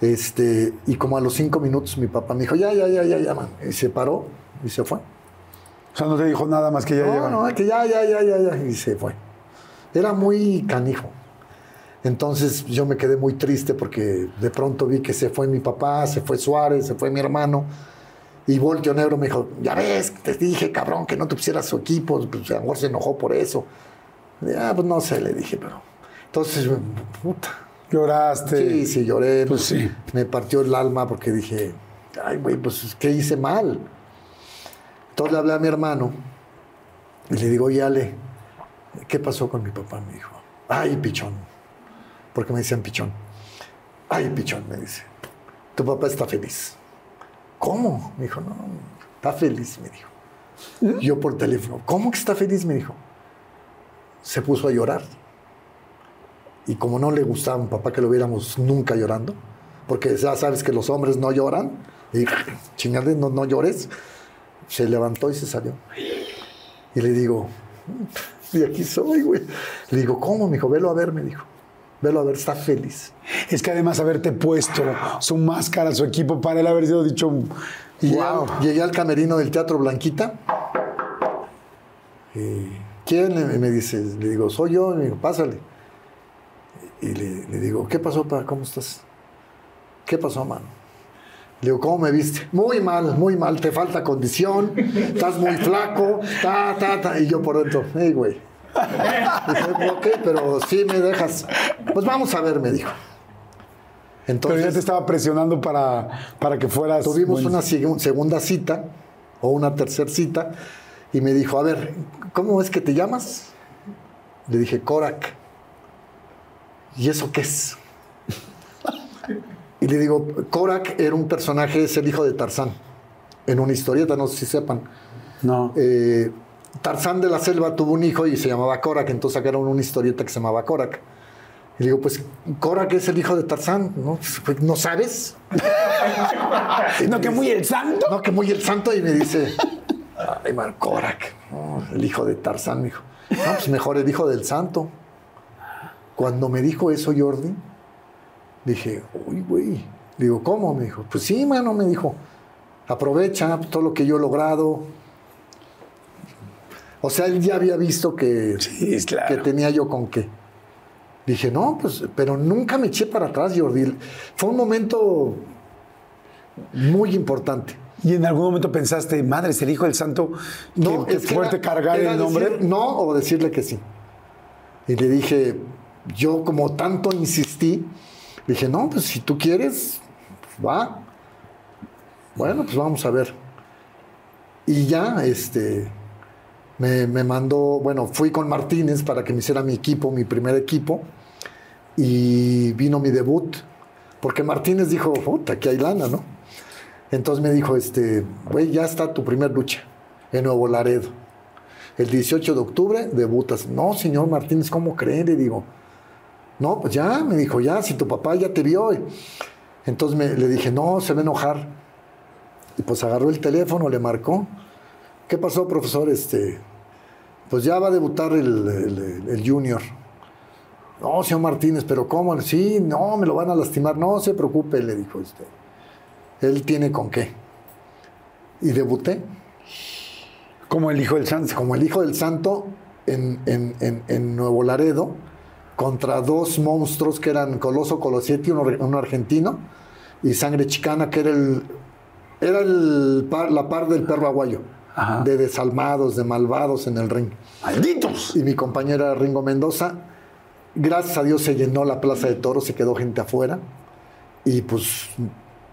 Este, y como a los cinco minutos mi papá me dijo, ya, ya, ya, ya, ya, man. Y se paró y se fue. O sea, no te dijo nada más que ya No, llevan. no, que ya, ya, ya, ya, ya. Y se fue. Era muy canijo. Entonces yo me quedé muy triste porque de pronto vi que se fue mi papá, se fue Suárez, se fue mi hermano. Y Voltio Negro me dijo, ya ves, te dije, cabrón, que no te pusieras su equipo. Pues a lo mejor se enojó por eso. Y, ah, pues no sé, le dije, pero... Entonces, puta. Lloraste. Sí, sí, lloré. Pues sí. Me partió el alma porque dije, ay, güey, pues, ¿qué hice mal? Entonces le hablé a mi hermano y le digo, oye, Ale, ¿qué pasó con mi papá? Me dijo, ay, pichón. Porque me decían pichón. Ay, pichón, me dice. Tu papá está feliz. ¿Cómo? Me dijo, no, está feliz, me dijo. Yo por teléfono, ¿cómo que está feliz? Me dijo. Se puso a llorar. Y como no le gustaba a mi papá que lo viéramos nunca llorando, porque ya sabes que los hombres no lloran, y chingade, no, no llores, se levantó y se salió. Y le digo, y aquí soy, güey. Le digo, ¿cómo? Me dijo, velo a ver, me dijo. Velo a ver, está feliz. Es que además haberte puesto su máscara, su equipo, para él haber sido dicho, Y wow. ya llegué al camerino del Teatro Blanquita. Y, ¿Quién? Le- me dice, le digo, soy yo. Y me digo, pásale. Y le, le digo, ¿qué pasó, pa? ¿Cómo estás? ¿Qué pasó, mano? Le digo, ¿cómo me viste? Muy mal, muy mal, te falta condición, estás muy flaco, ta, ta, ta. Y yo por dentro, hey, güey. Dije, ok, pero sí me dejas. Pues vamos a ver, me dijo. Pero Entonces, ya te estaba presionando para, para que fueras. Tuvimos una segu- segunda cita o una tercera cita y me dijo, a ver, ¿cómo es que te llamas? Le dije, Korak. ¿Y eso qué es? Y le digo, Korak era un personaje, es el hijo de Tarzán, en una historieta, no sé si sepan. No. Eh, Tarzán de la selva tuvo un hijo y se llamaba Korak, entonces sacaron una historieta que se llamaba Korak. Y digo, pues Korak es el hijo de Tarzán, ¿no? Pues, ¿No sabes? no, que muy el santo. No, que muy el santo. Y me dice, ay, man, Korak, el hijo de Tarzán, me dijo. No, pues mejor el hijo del santo. Cuando me dijo eso, Jordi, dije, uy, güey. Digo, ¿cómo? Me dijo, pues sí, mano, me dijo. Aprovecha todo lo que yo he logrado. O sea, él ya había visto que, Sí, claro. que tenía yo con qué. Dije, no, pues, pero nunca me eché para atrás, Jordi. Fue un momento muy importante. Y en algún momento pensaste, madre, es el hijo del santo. No, que es que fuerte era- cargar era el nombre. decir no o decirle que sí. Y le dije, yo como tanto insistí, dije, no, pues si tú quieres, va. Bueno, pues vamos a ver. Y ya, este, me, me mandó, bueno, fui con Martínez para que me hiciera mi equipo, mi primer equipo, y vino mi debut, porque Martínez dijo, puta, aquí hay lana, ¿no? Entonces me dijo, este, güey, ya está tu primer lucha en Nuevo Laredo. El 18 de octubre debutas. No, señor Martínez, ¿cómo cree? Le digo. No, pues ya, me dijo, ya, si tu papá ya te vio. Entonces me, le dije, no, se va a enojar. Y pues agarró el teléfono, le marcó. ¿Qué pasó, profesor? Este, pues ya va a debutar el, el- el junior. No, señor Martínez, pero ¿cómo? Sí, no, me lo van a lastimar. No se preocupe, le dijo este. Él tiene con qué. Y debuté Como el hijo del santo. como el hijo del santo en, en- en- en Nuevo Laredo contra dos monstruos que eran Coloso Colosetti, uno, uno argentino, y Sangre Chicana, que era el era el par- la par del perro aguayo, Ajá. de desalmados, de malvados en el ring. ¡Malditos! Y mi compañera Ringo Mendoza, gracias a Dios se llenó la plaza de toros, se quedó gente afuera, y pues,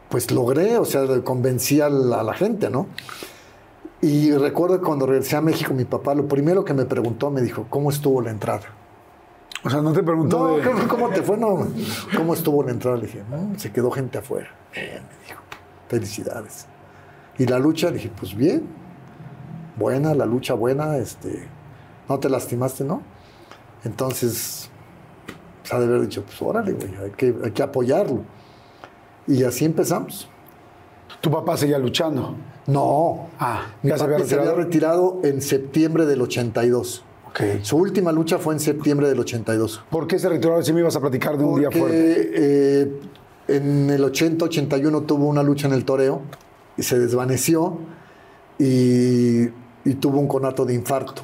pues logré, o sea, convencí a la, a la gente, ¿no? Y recuerdo que cuando regresé a México, mi papá lo primero que me preguntó, me dijo, ¿cómo estuvo la entrada? O sea, no te preguntó No, de- ¿cómo- ¿cómo te fue? No, ¿cómo estuvo la entrada? Le dije, "No, se quedó gente afuera. Bien, me dijo, felicidades. Y la lucha, dije, pues bien, buena, la lucha buena, este, no te lastimaste, ¿no? Entonces, pues, ha de haber dicho, pues órale, güey, hay que, hay que apoyarlo. Y así empezamos. Tu papá seguía luchando. No. Ah, Mi ¿ya se había papi se había retirado? retirado en septiembre del 82. Su última lucha fue en septiembre del 82. ¿Por qué se retiró? Si me ibas a platicar de un día fuerte. eh, en el 80-81 tuvo una lucha en el toreo y se desvaneció y, y tuvo un conato de infarto.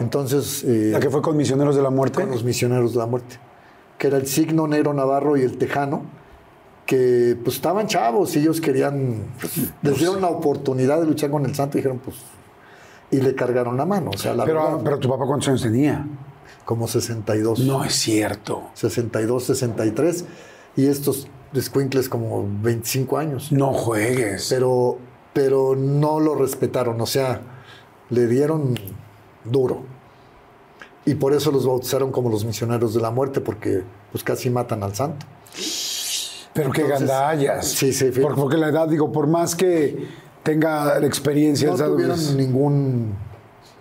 Entonces, eh, La que fue con Misioneros de la Muerte. con los misioneros de la muerte, que era el signo Nero Navarro y el Tejano, que pues estaban chavos y ellos querían, pues, les dieron la oportunidad de luchar con el santo y dijeron pues, y le cargaron la mano, o sea, la Pero, verdad, pero tu papá, ¿cuántos años tenía? como 62, No es cierto. 62, 63, y estos escuincles como 25 años, No juegues. pero, pero no lo respetaron, o sea, le dieron duro. Y por eso los bautizaron como los misioneros de la muerte, porque pues casi matan al santo. Pero qué gandallas. sí, sí, Por- Porque, la edad, digo, por más que tenga la experiencia, No ¿sabes? tuvieron ningún,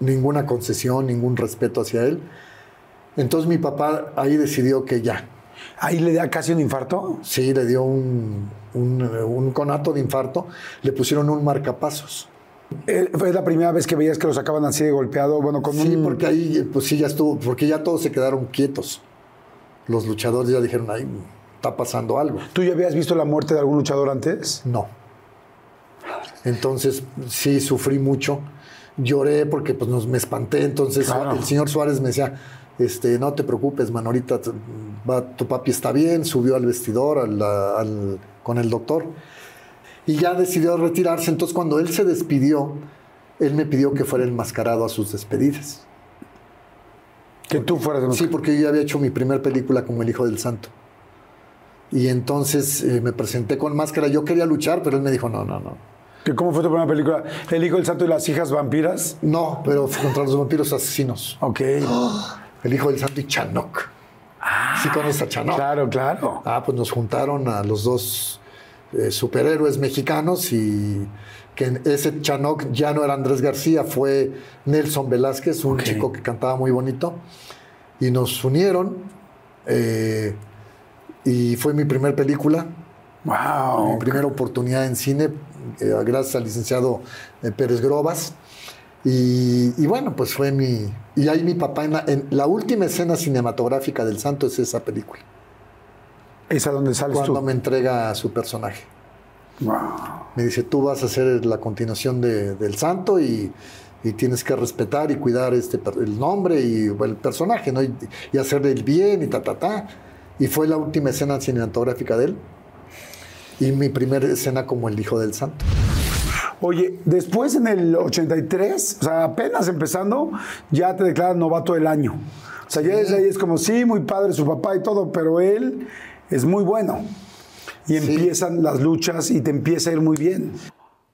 ninguna concesión, ningún respeto hacia él. Entonces mi papá ahí decidió que ya. ahí le da casi un infarto. Sí, le dio un, un, un conato de infarto. Le pusieron un marcapasos. Eh, Fue la primera vez que veías que lo sacaban así de golpeado, bueno, con Sí, un... porque ahí, pues sí, ya estuvo, porque ya todos se quedaron quietos. Los luchadores ya dijeron, ahí está pasando algo. ¿Tú ya habías visto la muerte de algún luchador antes? No. Entonces, sí, sufrí mucho. Lloré porque pues, nos, me espanté. Entonces, Claro. el señor Suárez me decía, este, no te preocupes, man, ahorita va- tu papi está bien, subió al vestidor al- al- con el doctor. Y ya decidió retirarse. Entonces, cuando él se despidió, él me pidió que fuera enmascarado a sus despedidas. Que tú fueras de Sí, porque yo ya había hecho mi primer película como El Hijo del Santo. Y entonces eh, me presenté con máscara. Yo quería luchar, pero él me dijo, no, no, no. ¿Que ¿Cómo fue tu primera película? ¿El hijo del santo y las hijas vampiras? No, pero contra los vampiros asesinos. Ok. El hijo del santo y Chanok. ¿Sí conoces a Chanok? Claro, claro. Ah, pues nos juntaron a los dos eh, superhéroes mexicanos y que ese Chanok ya no era Andrés García, fue Nelson Velázquez, un chico que cantaba muy bonito. Y nos unieron eh, y fue mi primer película. Wow. mi primera oportunidad en cine, gracias al licenciado eh, Pérez Grobas. Y, y bueno, pues fue mi... Y ahí mi papá, en la, en la última escena cinematográfica del Santo es esa película, ¿Esa donde sales cuando tú? me entrega a su personaje. Wow. Me dice, tú vas a hacer la continuación de- del Santo y, y tienes que respetar y cuidar este, el nombre y el personaje, ¿no? Y, y hacerle el bien y ta, ta, ta. Y fue la última escena cinematográfica de él. Y mi primera escena como el Hijo del Santo. Oye, después en el 83, o sea, apenas empezando, ya te declaran novato del año. O sea, ya desde ahí es como, sí, muy padre su papá y todo, pero él es muy bueno. Y empiezan las luchas y te empieza a ir muy bien.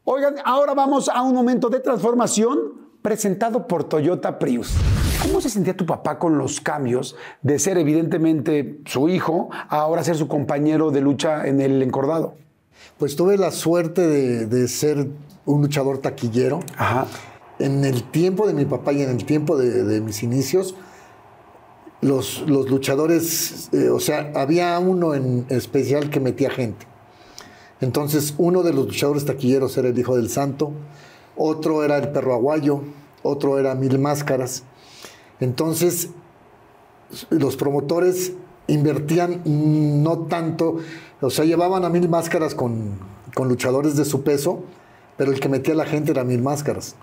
Oigan, ahora vamos a un momento de transformación presentado por Toyota Prius. ¿Cómo se sentía tu papá con los cambios de ser evidentemente su hijo a ahora ser su compañero de lucha en el encordado? Pues tuve la suerte de, de ser un luchador taquillero. Ajá. En el tiempo de mi papá y en el tiempo de, de mis inicios, los, los luchadores, eh, o sea, había uno en especial que metía gente. Entonces, uno de los luchadores taquilleros era el Hijo del Santo, otro era el Perro Aguayo, otro era Mil Máscaras. Entonces, los promotores invertían no tanto, o sea, llevaban a Mil Máscaras con, con luchadores de su peso, pero el que metía a la gente era Mil Máscaras.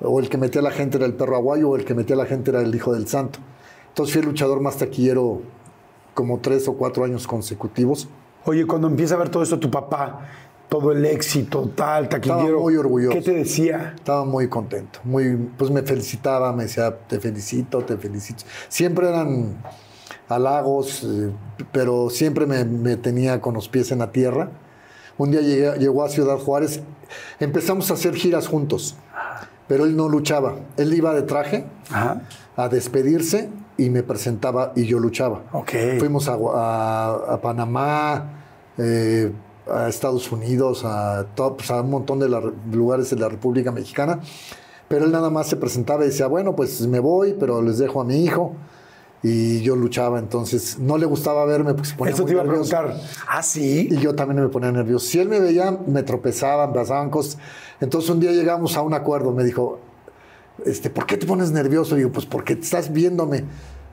O el que metía a la gente era el Perro Aguayo, o el que metía a la gente era el Hijo del Santo. Entonces fui el luchador más taquillero como tres o cuatro años consecutivos. Oye, cuando empieza a ver todo esto tu papá, todo el éxito, tal, taquillero. Estaba muy orgulloso. ¿Qué te decía? Estaba muy contento, muy, pues me felicitaba, me decía, te felicito, te felicito. Siempre eran halagos, eh, pero siempre me, me tenía con los pies en la tierra. Un día llegué- llegó a Ciudad Juárez, empezamos a hacer giras juntos, pero él no luchaba. Él iba de traje Ajá. a despedirse y me presentaba y yo luchaba. Fuimos a, a- a Panamá, eh, a Estados Unidos, a, to- pues, a un montón de la- lugares de la República Mexicana. Pero él nada más se presentaba y decía, bueno, pues me voy, pero les dejo a mi hijo. y yo luchaba, entonces no le gustaba verme porque se ponía Eso muy te iba a nervioso. preguntar. ¿Ah, sí? Y yo también me ponía nervioso. Si él me veía, me tropezaban, me pasaban cosas. Entonces un día llegamos a un acuerdo. Me dijo, este, ¿por qué te pones nervioso? Y digo, pues porque estás viéndome.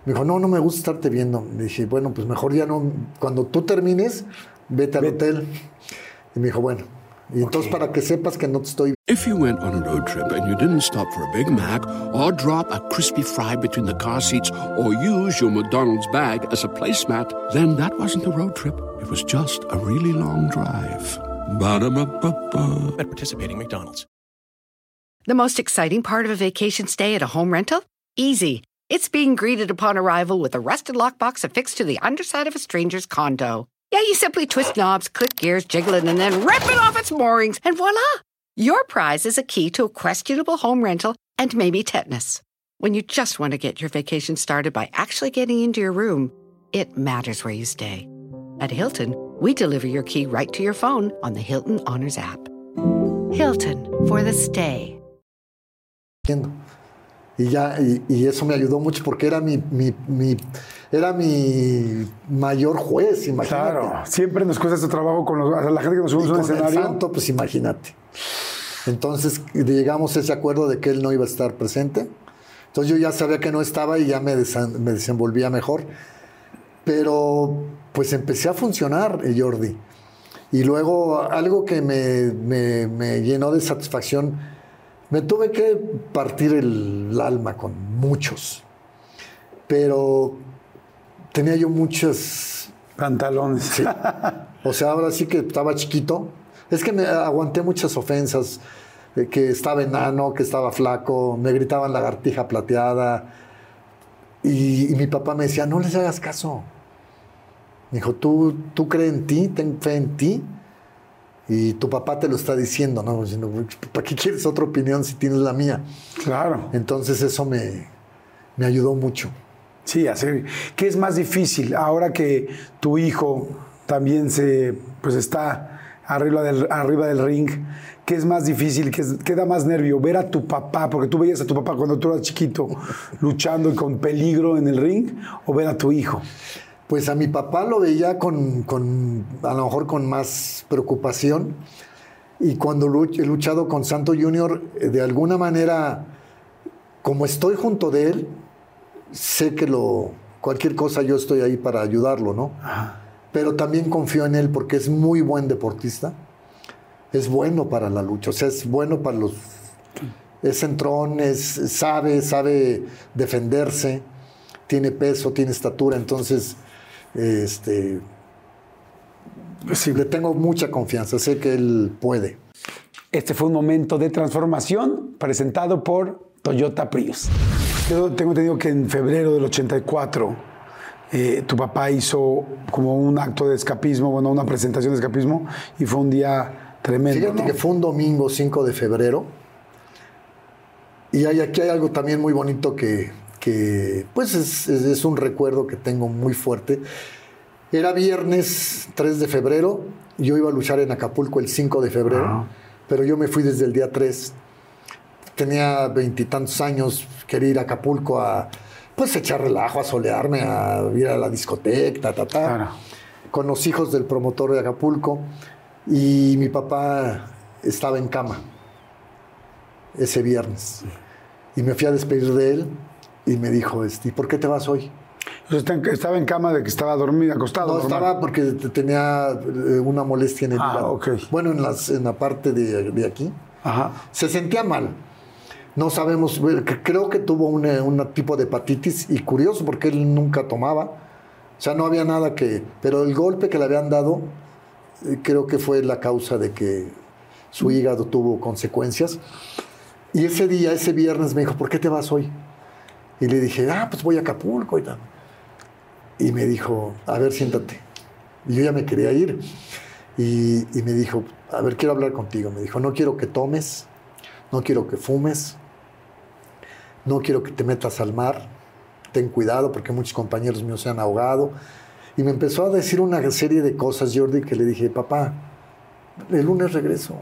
Me dijo, no, no me gusta estarte viendo. Le dije, bueno, pues mejor ya no. Cuando tú termines, vete al hotel. Y me dijo, bueno. Y entonces para que sepas que no te estoy If you went on a road trip and you didn't stop for a Big Mac or drop a crispy fry between the car seats or use your McDonald's bag as a placemat, then that wasn't a road trip. It was just a really long drive. Ba-da-ba-ba-ba. at participating McDonald's. The most exciting part of a vacation stay at a home rental? Easy. It's being greeted upon arrival with a rusted lockbox affixed to the underside of a stranger's condo. Yeah, you simply twist knobs, click gears, jiggle it, and then rip it off its moorings, and voila! Your prize is a key to a questionable home rental and maybe tetanus. When you just want to get your vacation started by actually getting into your room, it matters where you stay. At Hilton, we deliver your key right to your phone on the Hilton Honors app. Hilton for the stay. Y ya, y, y eso me ayudó mucho porque era mi, mi, mi- era mi mayor juez, imagínate. Claro. Siempre nos cuesta este trabajo con los- la gente que nos subimos a un con el escenario. santo, pues imagínate. Entonces llegamos a ese acuerdo de que él no iba a estar presente. Entonces yo ya sabía que no estaba y ya me, me desenvolvía mejor. Pero pues empecé a funcionar, eh, Jordi. Y luego algo que me, me- me llenó de satisfacción, me tuve que partir el alma con muchos. Pero tenía yo muchas Pantalones. o sea, ahora sí que estaba chiquito. Es que me aguanté muchas ofensas, de que estaba enano, que estaba flaco, me gritaban lagartija plateada. Y, y mi papá me decía, no les hagas caso. Me dijo, tú, tú crees en ti, ten fe en ti. Y tu papá te lo está diciendo, ¿no? Diciendo, ¿Para qué quieres otra opinión si tienes la mía? Claro. Entonces eso me, me ayudó mucho. Sí, así. ¿Qué es más difícil ahora que tu hijo también se, pues está arriba del, arriba del ring? ¿Qué es más difícil? ¿Qué, es- da más nervio? Ver a tu papá, porque tú veías a tu papá cuando tú eras chiquito luchando y con peligro en el ring, o ver a tu hijo. Pues a mi papá lo veía con, con, a lo mejor con más preocupación. Y cuando he luchado con Santo Junior, eh, de alguna manera, como estoy junto de él, sé que lo, cualquier cosa yo estoy ahí para ayudarlo, ¿no? Pero también confío en él porque es muy buen deportista. Es bueno para la lucha, o sea, es bueno para los... Es centrón, es, sabe, sabe defenderse, tiene peso, tiene estatura, entonces este, Sí. le tengo mucha confianza, sé que él puede. Este fue un momento de transformación presentado por Toyota Prius. Yo tengo entendido que en febrero del 84 eh, tu papá hizo como un acto de escapismo, bueno, una presentación de escapismo y fue un día tremendo. Fíjate ¿no? que fue un domingo 5 de febrero. Y hay, aquí hay algo también muy bonito que, que, pues es, es- es un recuerdo que tengo muy fuerte. Era viernes 3 de febrero, yo iba a luchar en Acapulco el 5 de febrero, pero yo me fui desde el día 3. Tenía veintitantos años, quería ir a Acapulco a pues echar relajo, a solearme, a ir a la discoteca, ta, ta, ta Claro. con los hijos del promotor de Acapulco y mi papá estaba en cama ese viernes. Y me fui a despedir de él y me dijo, este, ¿y por qué te vas hoy? Estaba en cama de que estaba dormido, acostado. No, normal. estaba porque te- tenía eh, una molestia en el Ah, hígado. ok. Bueno, en, las, en la parte de, de aquí. Ajá. Se sentía mal. No sabemos, creo que tuvo un un tipo de hepatitis y curioso porque él nunca tomaba. O sea, no había nada que... Pero el golpe que le habían dado eh, creo que fue la causa de que su hígado tuvo consecuencias. Y ese día, ese viernes me dijo, ¿por qué te vas hoy? Y le dije, ah, pues voy a Acapulco y tal. Y me dijo, a ver, siéntate. Y yo ya me quería ir. Y, y me dijo, a ver, quiero hablar contigo. Me dijo, no quiero que tomes, no quiero que fumes, no quiero que te metas al mar, ten cuidado porque muchos compañeros míos se han ahogado. Y me empezó a decir una serie de cosas, Jordi, que le dije, papá, el lunes regreso.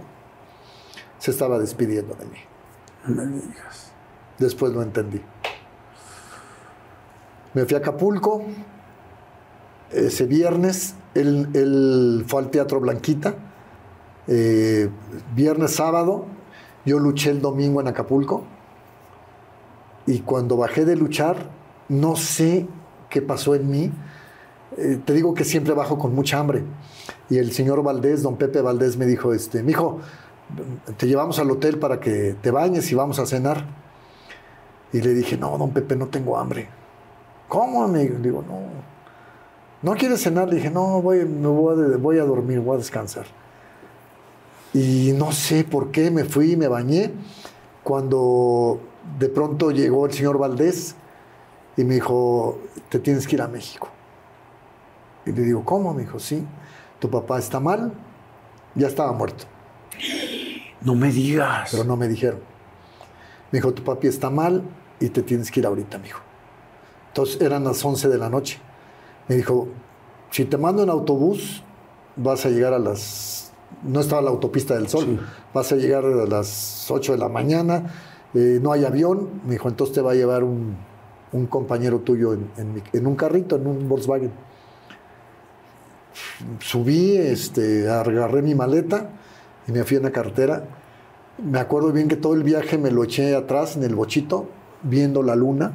Se estaba despidiendo de mí. No me digas. Después lo entendí. Me fui a Acapulco. Ese viernes, él, él fue al Teatro Blanquita. Eh, viernes, sábado, yo luché el domingo en Acapulco. Y cuando bajé de luchar, no sé qué pasó en mí. Eh, te digo que siempre bajo con mucha hambre. Y el señor Valdés, don Pepe Valdés, me dijo, este, mijo, te llevamos al hotel para que te bañes y vamos a cenar. Y le dije, no, don Pepe, no tengo hambre. ¿Cómo, amigo? Digo, no. ¿No quieres cenar? Le dije, no, voy, me voy, a, voy a dormir, voy a descansar. Y no sé por qué me fui y me bañé. Cuando de pronto llegó el señor Valdés y me dijo, te tienes que ir a México. Y le digo, ¿cómo? Me dijo, sí, tu papá está mal, ya estaba muerto. No me digas. Pero no me dijeron. Me dijo, tu papi está mal y te tienes que ir ahorita, mijo. Entonces eran las 11 de la noche. Me dijo, si te mando en autobús, vas a llegar a las... No estaba la autopista del sol. Sí. Vas a llegar a las 8 de la mañana. Eh, no hay avión. Me dijo, entonces te va a llevar un, un compañero tuyo en, en mi- en un carrito, en un Volkswagen. Subí, este, agarré mi maleta y me fui en la carretera. Me acuerdo bien que todo el viaje me lo eché atrás en el bochito, viendo la luna,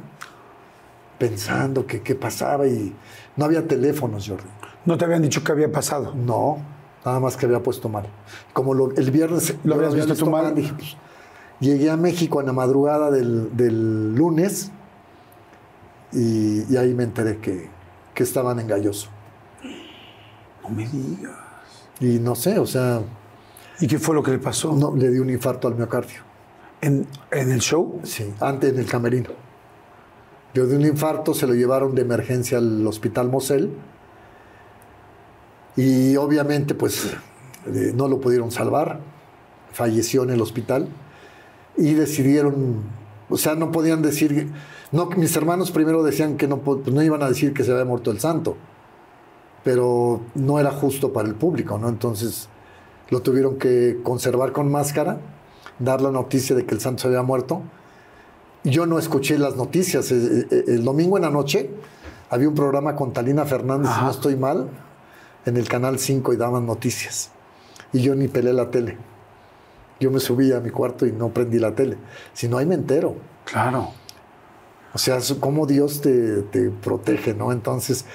pensando que qué pasaba y no había teléfonos, Jordi. No te habían dicho qué había pasado. No, nada más que había puesto mal. Como lo- el viernes ¿Lo habías visto tú mal? dije, pues, llegué a México en la madrugada del, del lunes y, y ahí me enteré que, que estaban en Galloso. No me digas. Y no sé, o sea, ¿Y qué fue lo que le pasó? no, le di un infarto al miocardio. ¿En, en el show? Sí, antes en el camerino. Le dio un infarto, se lo llevaron de emergencia al hospital Mosel. Y obviamente, pues, eh, no lo pudieron salvar. Falleció en el hospital. Y decidieron, o sea, no podían decir, no, mis hermanos primero decían que no, po- no iban a decir que se había muerto el santo. Pero no era justo para el público, ¿no? Entonces lo tuvieron que conservar con máscara, dar la noticia de que el santo se había muerto. Yo no escuché las noticias. El domingo en la noche había un programa con Talina Fernández, si no estoy mal, en el Canal 5 y daban noticias. Y yo ni pelé la tele. Yo me subí a mi cuarto y no prendí la tele. Si no, ahí me entero. Claro. O sea, cómo Dios te, te protege, ¿no? Entonces,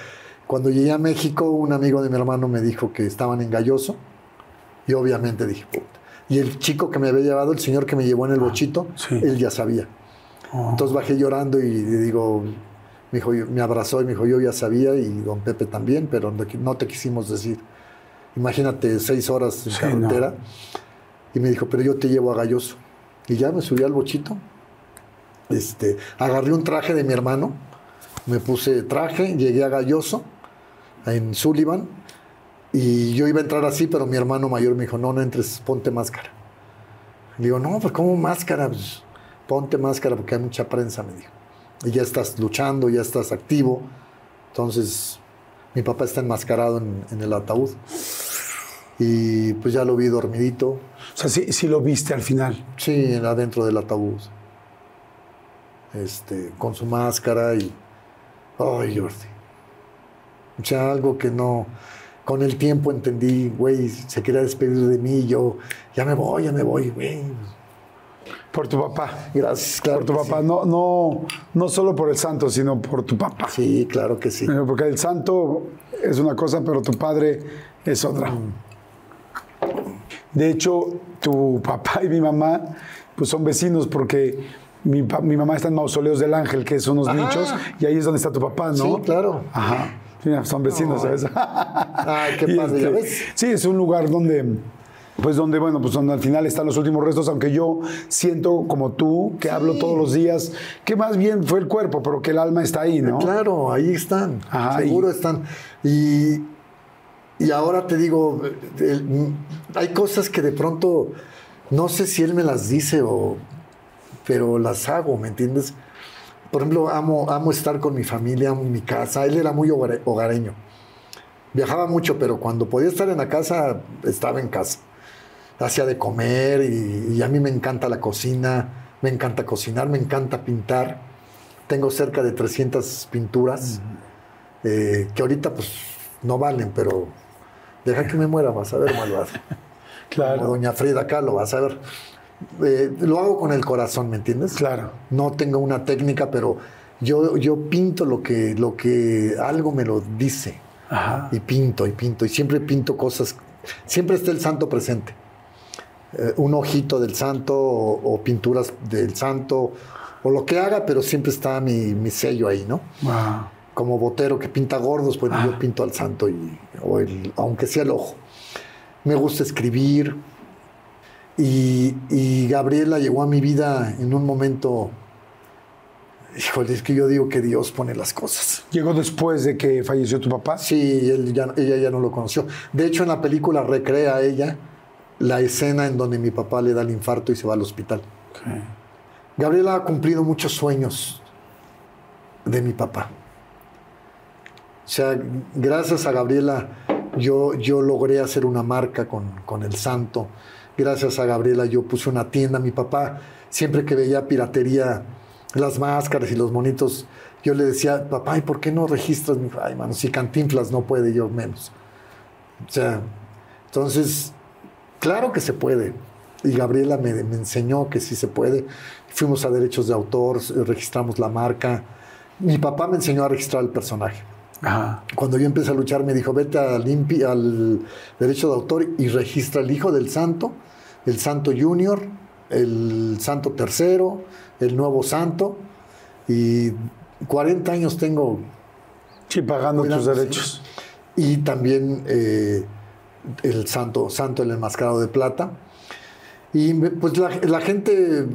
cuando llegué a México, un amigo de mi hermano me dijo que estaban en Galloso. Y obviamente dije, puta. Y el chico que me había llevado, el señor que me llevó en el bochito, sí. él ya sabía. Entonces bajé llorando y digo, me, dijo, me abrazó y me dijo, yo ya sabía y don Pepe también, pero no te- no quisimos decir. Imagínate seis horas en Sí, carretera. Y me dijo, pero yo te llevo a Galloso. Y ya me subí al bochito. Este, agarré un traje de mi hermano, me puse traje, llegué a Galloso, en Sullivan, y yo iba a entrar así, pero mi hermano mayor me dijo, no, no entres, ponte máscara. Le digo, no, pues ¿cómo máscara? Pues, ponte máscara porque hay mucha prensa, me dijo. Y ya estás luchando, ya estás activo. Entonces, mi papá está enmascarado en, en el ataúd. Y pues ya lo vi dormidito, O sea, sí, sí lo viste al final. sí, adentro del ataúd. Este, con su máscara y... Ay, Jordi. O sea, algo que no... Con el tiempo entendí, güey, se quería despedir de mí, y yo, ya me voy, ya me voy, güey. Por tu papá. Gracias, claro. por tu papá. sí. No, no, no solo por el santo, sino por tu papá. Sí, claro que sí. Porque el santo es una cosa, pero tu padre es otra. De hecho, tu papá y mi mamá pues son vecinos porque mi, mamá está en Mausoleos del Ángel, que son unos nichos, y ahí es donde está tu papá, ¿no? Sí, claro. Ajá. Mira, son vecinos, ¿sabes? Ay, qué padre, ¿ya este, ves? Sí, es un lugar donde, pues donde, bueno, pues donde al final están los últimos restos, aunque yo siento como tú, que hablo todos los días, que más bien fue el cuerpo, pero que el alma está ahí, ¿no? Claro, ahí están. Ajá, seguro y- están. Y, y ahora te digo, hay cosas que de pronto no sé si él me las dice o pero las hago, ¿me entiendes? Por ejemplo, amo, amo estar con mi familia, amo mi casa. Él era muy hogare- hogareño. Viajaba mucho, pero cuando podía estar en la casa, estaba en casa. Hacía de comer y, y a mí me encanta la cocina, me encanta cocinar, me encanta pintar. Tengo cerca de 300 pinturas eh, que ahorita pues no valen, pero deja que me muera, vas a ver, malvado. Como Doña Frida Kahlo, vas a ver. Eh, lo hago con el corazón, ¿me entiendes? Claro. No tengo una técnica, pero yo, yo pinto lo que, lo que algo me lo dice. Ajá. Y pinto, y pinto. Y siempre pinto cosas. Siempre está el santo presente. Eh, un ojito del santo o, o pinturas del santo o lo que haga, pero siempre está mi, mi sello ahí, ¿no? Wow. Como botero que pinta gordos, pues yo pinto al santo, y, o el- aunque sea el ojo. Me gusta escribir. Y, y Gabriela llegó a mi vida en un momento. Híjole, es que yo digo que Dios pone las cosas. Llegó después de que falleció tu papá. Sí, él ya- ella ya no lo conoció. De hecho, en la película recrea ella la escena en donde mi papá le da el infarto y se va al hospital. Gabriela ha cumplido muchos sueños de mi papá. O sea, gracias a Gabriela yo, yo logré hacer una marca con, con el santo. Gracias a Gabriela yo puse una tienda. Mi papá, siempre que veía piratería, las máscaras y los monitos, yo le decía, papá, ¿y por qué no registras? Mi Ay, mano, si Cantinflas no puede, yo menos. O sea, entonces, claro que se puede. Y Gabriela me, me enseñó que sí se puede. Fuimos a derechos de autor, registramos la marca. Mi papá me enseñó a registrar el personaje. Ajá. Cuando yo empecé a luchar, me dijo, vete al, impi- al derecho de autor y registra el hijo del santo, el santo junior, el santo tercero, el nuevo santo. Y 40 años tengo Sí, pagando tus derechos. y también eh, el santo, santo el enmascarado de plata. Y pues la, la gente,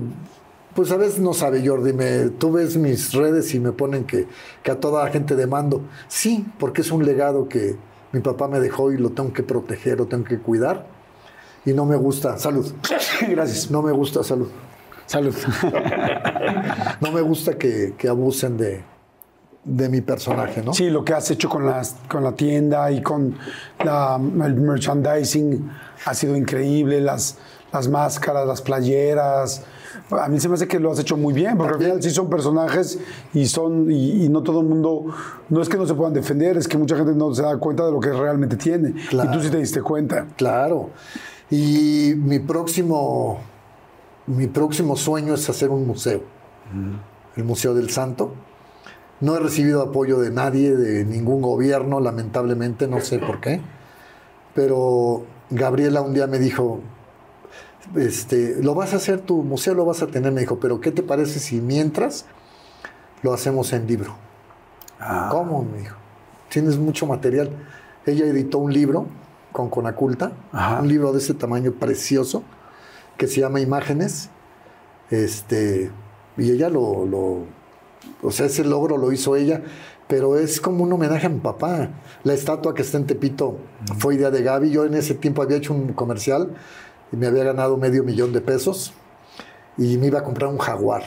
pues a veces no sabe, Jordi, me, tú ves mis redes y me ponen que, que a toda la gente demando. Sí, porque es un legado que mi papá me dejó y lo tengo que proteger, lo tengo que cuidar. Y no me gusta, salud, Gracias. no me gusta, salud. Salud. No me gusta que, que abusen de, de mi personaje, ¿no? Sí, lo que has hecho con, las, con la tienda y con la, el merchandising ha sido increíble. Las, las máscaras, las playeras. A mí se me hace que lo has hecho muy bien, porque al final sí son personajes y son y, y no todo el mundo, no es que no se puedan defender, es que mucha gente no se da cuenta de lo que realmente tiene. Y tú sí te diste cuenta. Claro. Y mi próximo, mi próximo sueño es hacer un museo. El Museo del Santo. No he recibido apoyo de nadie, de ningún gobierno, lamentablemente, no sé por qué. Pero Gabriela un día me dijo, este, lo vas a hacer, tu museo lo vas a tener, me dijo, pero ¿qué te parece si mientras lo hacemos en libro? ¿Cómo? Me dijo. Tienes mucho material. Ella editó un libro con Conaculta, Ajá. un libro de ese tamaño precioso, que se llama Imágenes. Este, y ella lo, lo- o sea, ese logro lo hizo ella, pero es como un homenaje a mi papá. La estatua que está en Tepito fue idea de Gaby. Yo en ese tiempo había hecho un comercial y me había ganado medio millón de pesos y me iba a comprar un jaguar.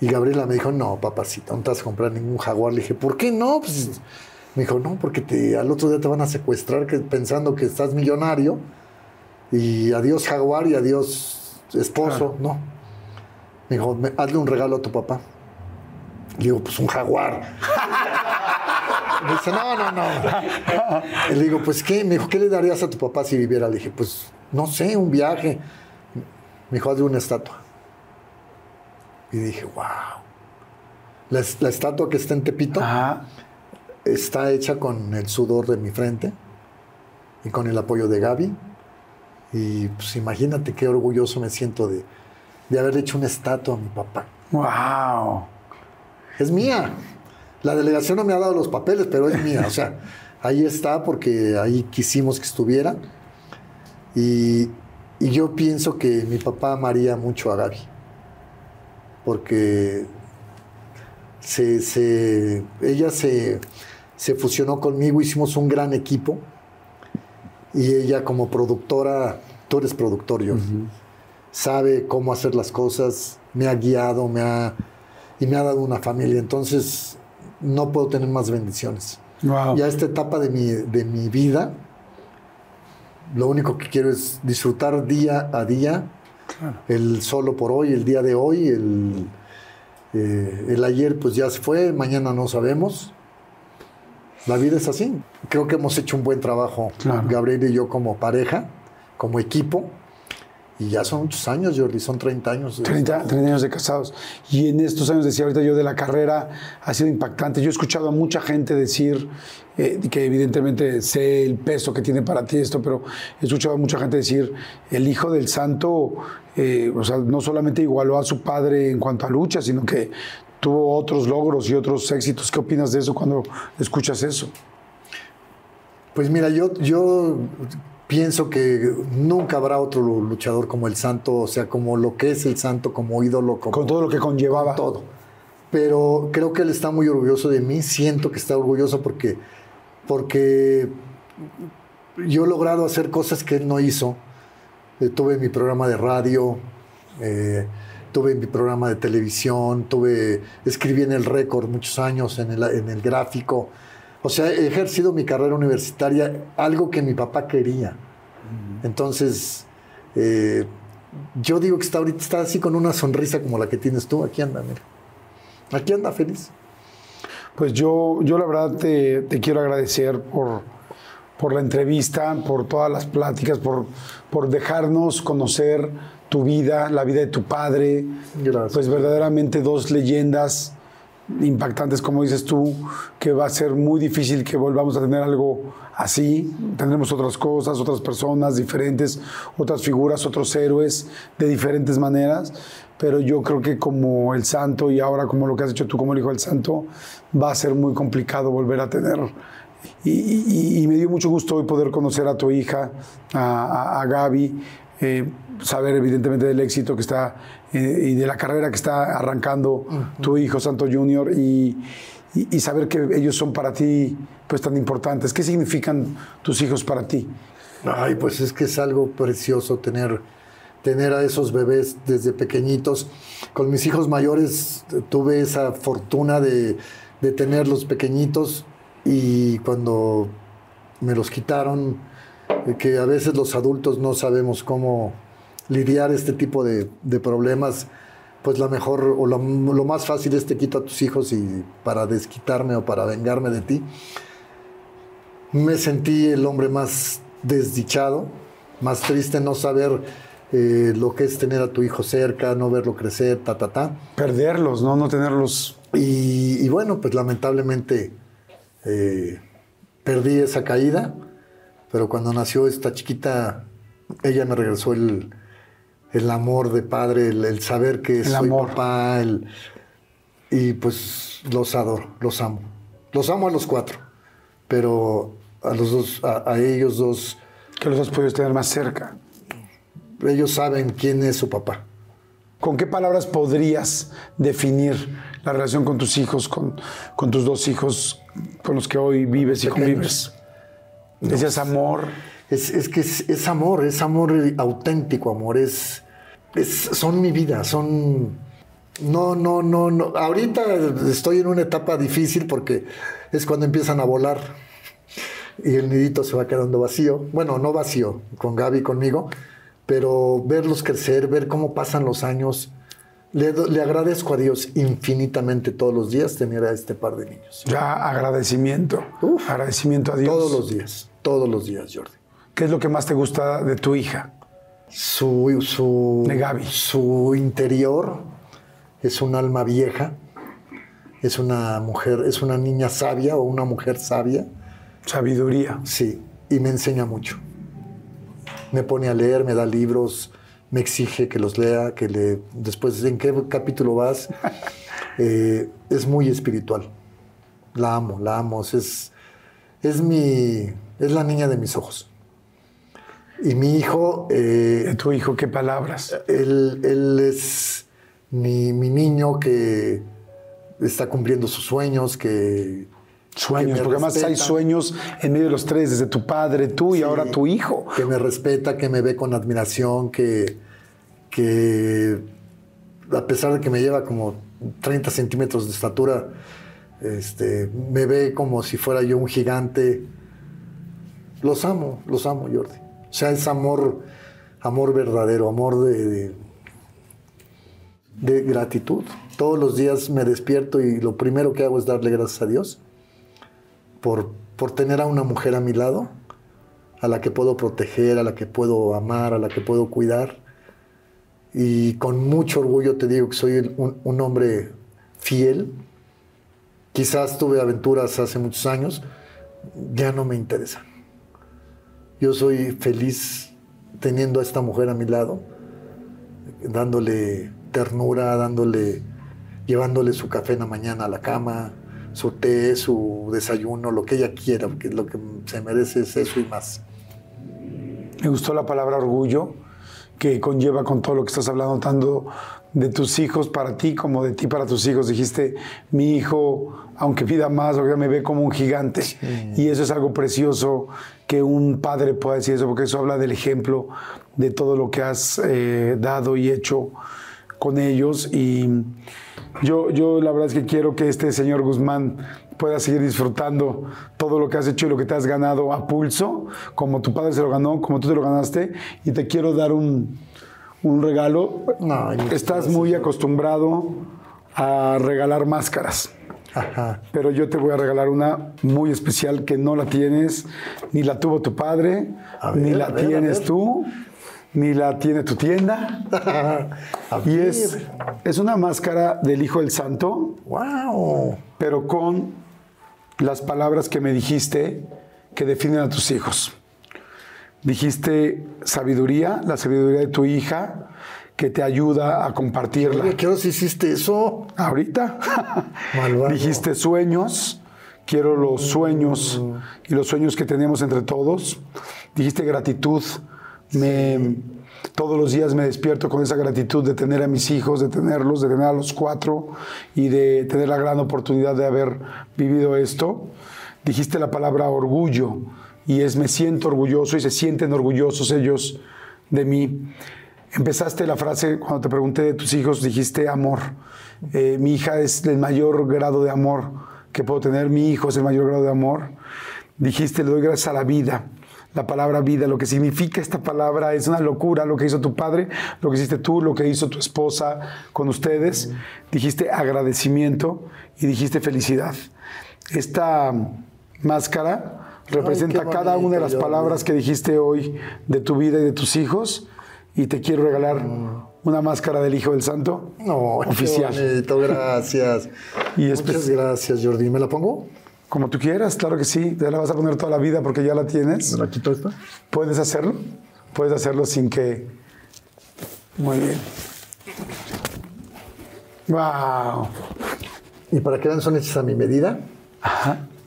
Y Gabriela me dijo, no, papacito, no te vas a comprar ningún jaguar. Le dije, ¿por qué no? Pues, me dijo, no, porque te, al otro día te van a secuestrar que, pensando que estás millonario. Y adiós jaguar y adiós esposo. No. Me dijo, "Me- hazle un regalo a tu papá. Le digo, pues un jaguar. Me dice, no, no, no. Le digo, pues qué. Me dijo, ¿qué le darías a tu papá si viviera? Le dije, pues no sé, un viaje. Me dijo, hazle una estatua. Y dije, wow. La, es- la estatua que está en Tepito Ajá. está hecha con el sudor de mi frente y con el apoyo de Gaby. Y pues imagínate qué orgulloso me siento de, de haber hecho una estatua a mi papá. Wow. Es mía. La delegación no me ha dado los papeles, pero es mía. O sea, ahí está porque ahí quisimos que estuviera. Y, y yo pienso que mi papá amaría mucho a Gaby. Porque se, se- ella se, se fusionó conmigo, hicimos un gran equipo. Y ella como productora, tú eres productor, yo sabe cómo hacer las cosas, me ha guiado, me ha, y me ha dado una familia. Entonces, no puedo tener más bendiciones. Wow. Y a esta etapa de mi, de mi vida, lo único que quiero es disfrutar día a día, el solo por hoy, el día de hoy, el, Eh, el ayer pues ya se fue, mañana no sabemos. La vida es así. Creo que hemos hecho un buen trabajo, Claro. Gabriel y yo como pareja, como equipo. Y ya son muchos años, Jordi, son 30 años. de- 30, 30 años de casados. Y en estos años, decía ahorita yo, de la carrera ha sido impactante. Yo he escuchado a mucha gente decir eh, que evidentemente sé el peso que tiene para ti esto, pero he escuchado a mucha gente decir, el hijo del santo, eh, o sea, no solamente igualó a su padre en cuanto a lucha, sino que tuvo otros logros y otros éxitos. ¿Qué opinas de eso cuando escuchas eso? Pues mira, yo, yo pienso que nunca habrá otro luchador como el santo, o sea, como lo que es el santo, como ídolo, como Con todo lo que conllevaba. todo. Pero creo que él está muy orgulloso de mí, siento que está orgulloso porque, porque yo he logrado hacer cosas que él no hizo. Eh, tuve mi programa de radio, eh, tuve mi programa de televisión, tuve, escribí en el récord muchos años, en el, en el gráfico. O sea, he ejercido mi carrera universitaria, algo que mi papá quería. Entonces, eh, yo digo que está ahorita está así con una sonrisa como la que tienes tú. Aquí anda, mira. Aquí anda feliz. Pues yo, yo la verdad te, te quiero agradecer por, por la entrevista, por todas las pláticas, por, por dejarnos conocer tu vida, la vida de tu padre. Gracias. Pues verdaderamente dos leyendas impactantes, como dices tú, que va a ser muy difícil que volvamos a tener algo así. Tendremos otras cosas, otras personas diferentes, otras figuras, otros héroes de diferentes maneras. Pero yo creo que como el santo y ahora como lo que has hecho tú como el hijo del santo, va a ser muy complicado volver a tener. Y, me dio mucho gusto hoy poder conocer a tu hija, a Gaby, eh, saber evidentemente del éxito que está eh, y de la carrera que está arrancando tu hijo Santo Junior y, y- y saber que ellos son para ti pues tan importantes. ¿Qué significan tus hijos para ti? Ay, pues es que es algo precioso tener, tener a esos bebés desde pequeñitos. Con mis hijos mayores eh, tuve esa fortuna de, de tenerlos pequeñitos y cuando me los quitaron, eh, que a veces los adultos no sabemos cómo lidiar este tipo de, de problemas, pues la mejor o lo, lo más fácil es te quito a tus hijos y para desquitarme o para vengarme de ti me sentí el hombre más desdichado, más triste no saber eh, lo que es tener a tu hijo cerca, no verlo crecer, ta, ta, ta. Perderlos, ¿no? No tenerlos. Y, y bueno, pues lamentablemente eh, perdí esa caída, pero cuando nació esta chiquita, ella me regresó el, el amor de padre, el, el saber que soy amor. papá, el- y pues los adoro, los amo. Los amo a los cuatro, pero a los dos, a, a ellos dos, que los has podido tener más cerca. ellos saben quién es su papá. ¿Con qué palabras podrías definir la relación con tus hijos, con, con tus dos hijos con los que hoy vives y convives? Decías amor. Es, es que es, es amor, es amor auténtico, amor, es, es- son mi vida, son... No, no, no, no. Ahorita estoy en una etapa difícil porque es cuando empiezan a volar y el nidito se va quedando vacío. Bueno, no vacío, con Gaby y conmigo, pero verlos crecer, ver cómo pasan los años. Le, le agradezco a Dios infinitamente todos los días tener a este par de niños. Ya agradecimiento. Uf. agradecimiento a Dios. Todos los días, todos los días, Jordi. ¿Qué es lo que más te gusta de tu hija? Su, su, De Gaby. su interior es un alma vieja, es una mujer, es una niña sabia o una mujer sabia, Sabiduría. sí, y me enseña mucho. Me pone a leer, me da libros, me exige que los lea, que le, después, ¿en qué capítulo vas? Eh, es muy espiritual. La amo, la amo, es, es mi, es la niña de mis ojos. Y mi hijo, eh, tu hijo, ¿qué palabras? él, él es mi, mi niño que está cumpliendo sus sueños, que... Sueños, que porque además hay sueños en medio de los tres, desde tu padre, tú y Sí. ahora tu hijo. Que me respeta, que me ve con admiración, que, que a pesar de que me lleva como 30 centímetros de estatura, este, me ve como si fuera yo un gigante. Los amo, los amo, Jordi. O sea, es amor, amor verdadero, amor de, de- gratitud. Todos los días me despierto y lo primero que hago es darle gracias a Dios por, por tener a una mujer a mi lado, a la que puedo proteger, a la que puedo amar, a la que puedo cuidar. Y con mucho orgullo te digo que soy un, un hombre fiel. Quizás tuve aventuras hace muchos años, ya no me interesan. Yo soy feliz teniendo a esta mujer a mi lado, dándole ternura, dándole, llevándole su café en la mañana a la cama, su té, su desayuno, lo que ella quiera, porque lo que se merece es eso y más. Me gustó la palabra orgullo, que conlleva con todo lo que estás hablando, tanto de tus hijos para ti como de ti para tus hijos. Dijiste, mi hijo, aunque pida más, ahora me ve como un gigante. Y eso es algo precioso que un padre pueda decir eso, porque eso habla del ejemplo de todo lo que has eh, dado y hecho con ellos. Y yo, yo la verdad es que quiero que este señor Guzmán pueda seguir disfrutando todo lo que has hecho y lo que te has ganado a pulso, como tu padre se lo ganó, como tú te lo ganaste. Y te quiero dar un, un regalo. No, Estás muy acostumbrado a regalar máscaras. Ajá. Pero yo te voy a regalar una muy especial que no la tienes, ni la tuvo tu padre, ver, ni la ver, tienes tú, ni la tiene tu tienda. Y es, es una máscara del Hijo del Santo, ¡Wow! pero con las palabras que me dijiste que definen a tus hijos. Dijiste sabiduría, la sabiduría de tu hija, que te ayuda a compartirla. Oye, ¿qué horas hiciste eso? Ahorita. Malvado. Dijiste sueños. Quiero los sueños y los sueños que tenemos entre todos. Dijiste gratitud. Me, todos los días me despierto con esa gratitud de tener a mis hijos, de tenerlos, de tener a los cuatro y de tener la gran oportunidad de haber vivido esto. Dijiste la palabra orgullo y es me siento orgulloso y se sienten orgullosos ellos de mí. Empezaste la frase cuando te pregunté de tus hijos, dijiste amor. Eh, mi hija es el mayor grado de amor que puedo tener, mi hijo es el mayor grado de amor. Dijiste, le doy gracias a la vida. La palabra vida, lo que significa esta palabra es una locura, lo que hizo tu padre, lo que hiciste tú, lo que hizo tu esposa con ustedes. Dijiste agradecimiento y dijiste felicidad. Esta máscara representa cada una de las palabras que dijiste hoy de tu vida y de tus hijos y te quiero regalar una máscara del Hijo del Santo No, qué oficial. bonito, gracias. Y Muchas espe- gracias, Jordi. ¿Me la pongo? Como tú quieras, claro que sí. Te la vas a poner toda la vida porque ya la tienes. ¿Me la quito esta? Puedes hacerlo. Puedes hacerlo sin que. Muy bien. Wow. Y para que vean, son hechas a mi medida.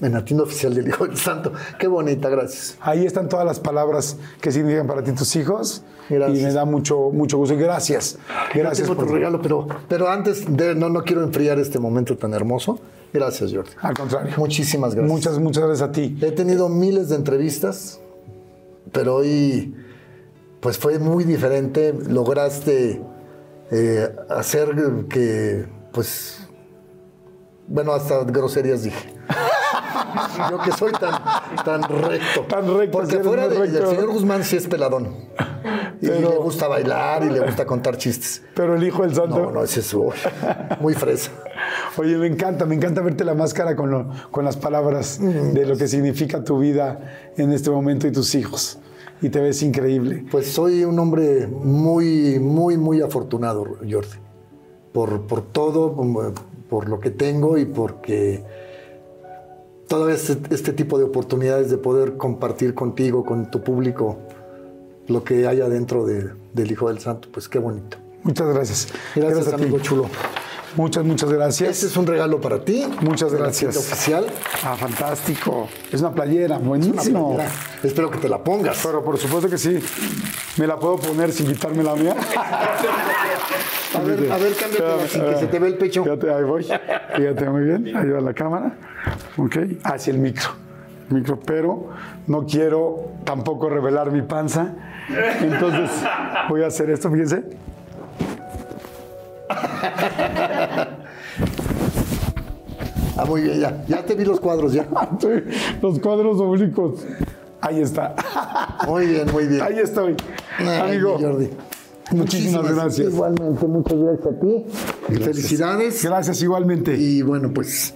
En la tienda oficial del Hijo del Santo. Qué bonita, gracias. Ahí están todas las palabras que significan para ti tus hijos. Gracias. Y me da mucho, mucho gusto. Gracias. Gracias por tu regalo, pero, pero antes de no, no quiero enfriar este momento tan hermoso. Gracias, Jordi. Al contrario. Muchísimas gracias. Muchas, muchas gracias a ti. He tenido miles de entrevistas, pero hoy pues fue muy diferente. Lograste eh, hacer que, pues, bueno, hasta groserías dije. Yo que soy tan, tan recto. Tan recto, Porque fuera de- del recto. señor Guzmán sí es peladón. Y Pero- le gusta bailar y le gusta contar chistes. Pero el Hijo del Santo. No, no, ese es uy, muy fresa. Oye, me encanta, me encanta verte la máscara con, lo- con las palabras de lo que significa tu vida en este momento y tus hijos. Y te ves increíble. Pues soy un hombre muy, muy, muy afortunado, Jordi. Por, por todo, por, por lo que tengo y porque todavía este, este tipo de oportunidades de poder compartir contigo, con tu público, lo que hay adentro de- del Hijo del Santo, pues qué bonito. Muchas gracias. Gracias, a ti. amigo chulo. Muchas, muchas gracias. Este es un regalo para ti. Muchas gracias. oficial. Ah, fantástico. Es una playera, Una buenísimo. playera. Espero que te la pongas. Pero por supuesto que sí. ¿Me la puedo poner sin quitarme la mía? A ver, a ver, cámbiatela que se te ve el pecho. Fíjate, ahí voy. Fíjate muy bien. Ahí va la cámara. Ok. Hacia el micro. Micro, pero no quiero tampoco revelar mi panza. Entonces voy a hacer esto, fíjense. Ah, muy bien, ya. Ya te vi los cuadros, ya. Los cuadros oblicuos. Ahí está. Muy bien, muy bien. Ahí estoy. Ay, Amigo, mi Jordi. Muchísimas gracias. Igualmente, muchas gracias a ti. Felicidades. Gracias igualmente. Y bueno, pues,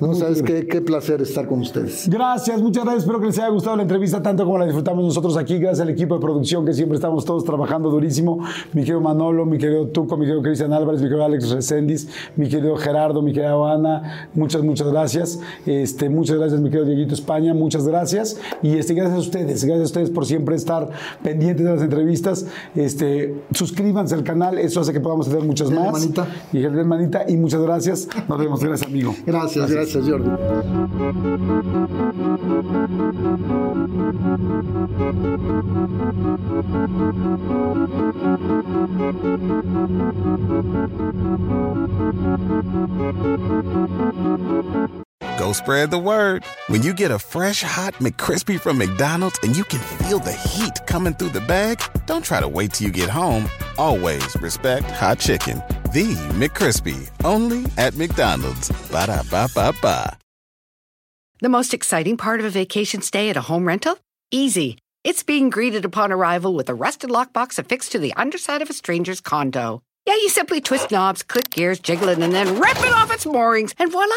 no sabes qué, qué placer estar con ustedes. Gracias, muchas gracias. Espero que les haya gustado la entrevista tanto como la disfrutamos nosotros aquí. Gracias al equipo de producción que siempre estamos todos trabajando durísimo. Mi querido Manolo, mi querido Tuco, mi querido Cristian Álvarez, mi querido Alex Recendis, mi querido Gerardo, mi querida Ana. Muchas, muchas gracias. Este, muchas gracias, mi querido Dieguito España. Muchas gracias. Y este, gracias a ustedes. Gracias a ustedes por siempre estar pendientes de las entrevistas. Este, suscríbanse al canal. Eso hace que podamos hacer muchas más. manita. Y manita. Y muchas gracias. Nos vemos. Gracias, amigo. Gracias, gracias, Jordi. Go spread the word. When you get a fresh hot McCrispy from McDonald's and you can feel the heat coming through the bag, don't try to wait till you get home. Always respect hot chicken. The McCrispy, only at McDonald's. Ba da ba ba ba. The most exciting part of a vacation stay at a home rental? Easy. It's being greeted upon arrival with a rusted lockbox affixed to the underside of a stranger's condo. Yeah, you simply twist knobs, click gears, jiggle it, and then rip it off its moorings, and voila!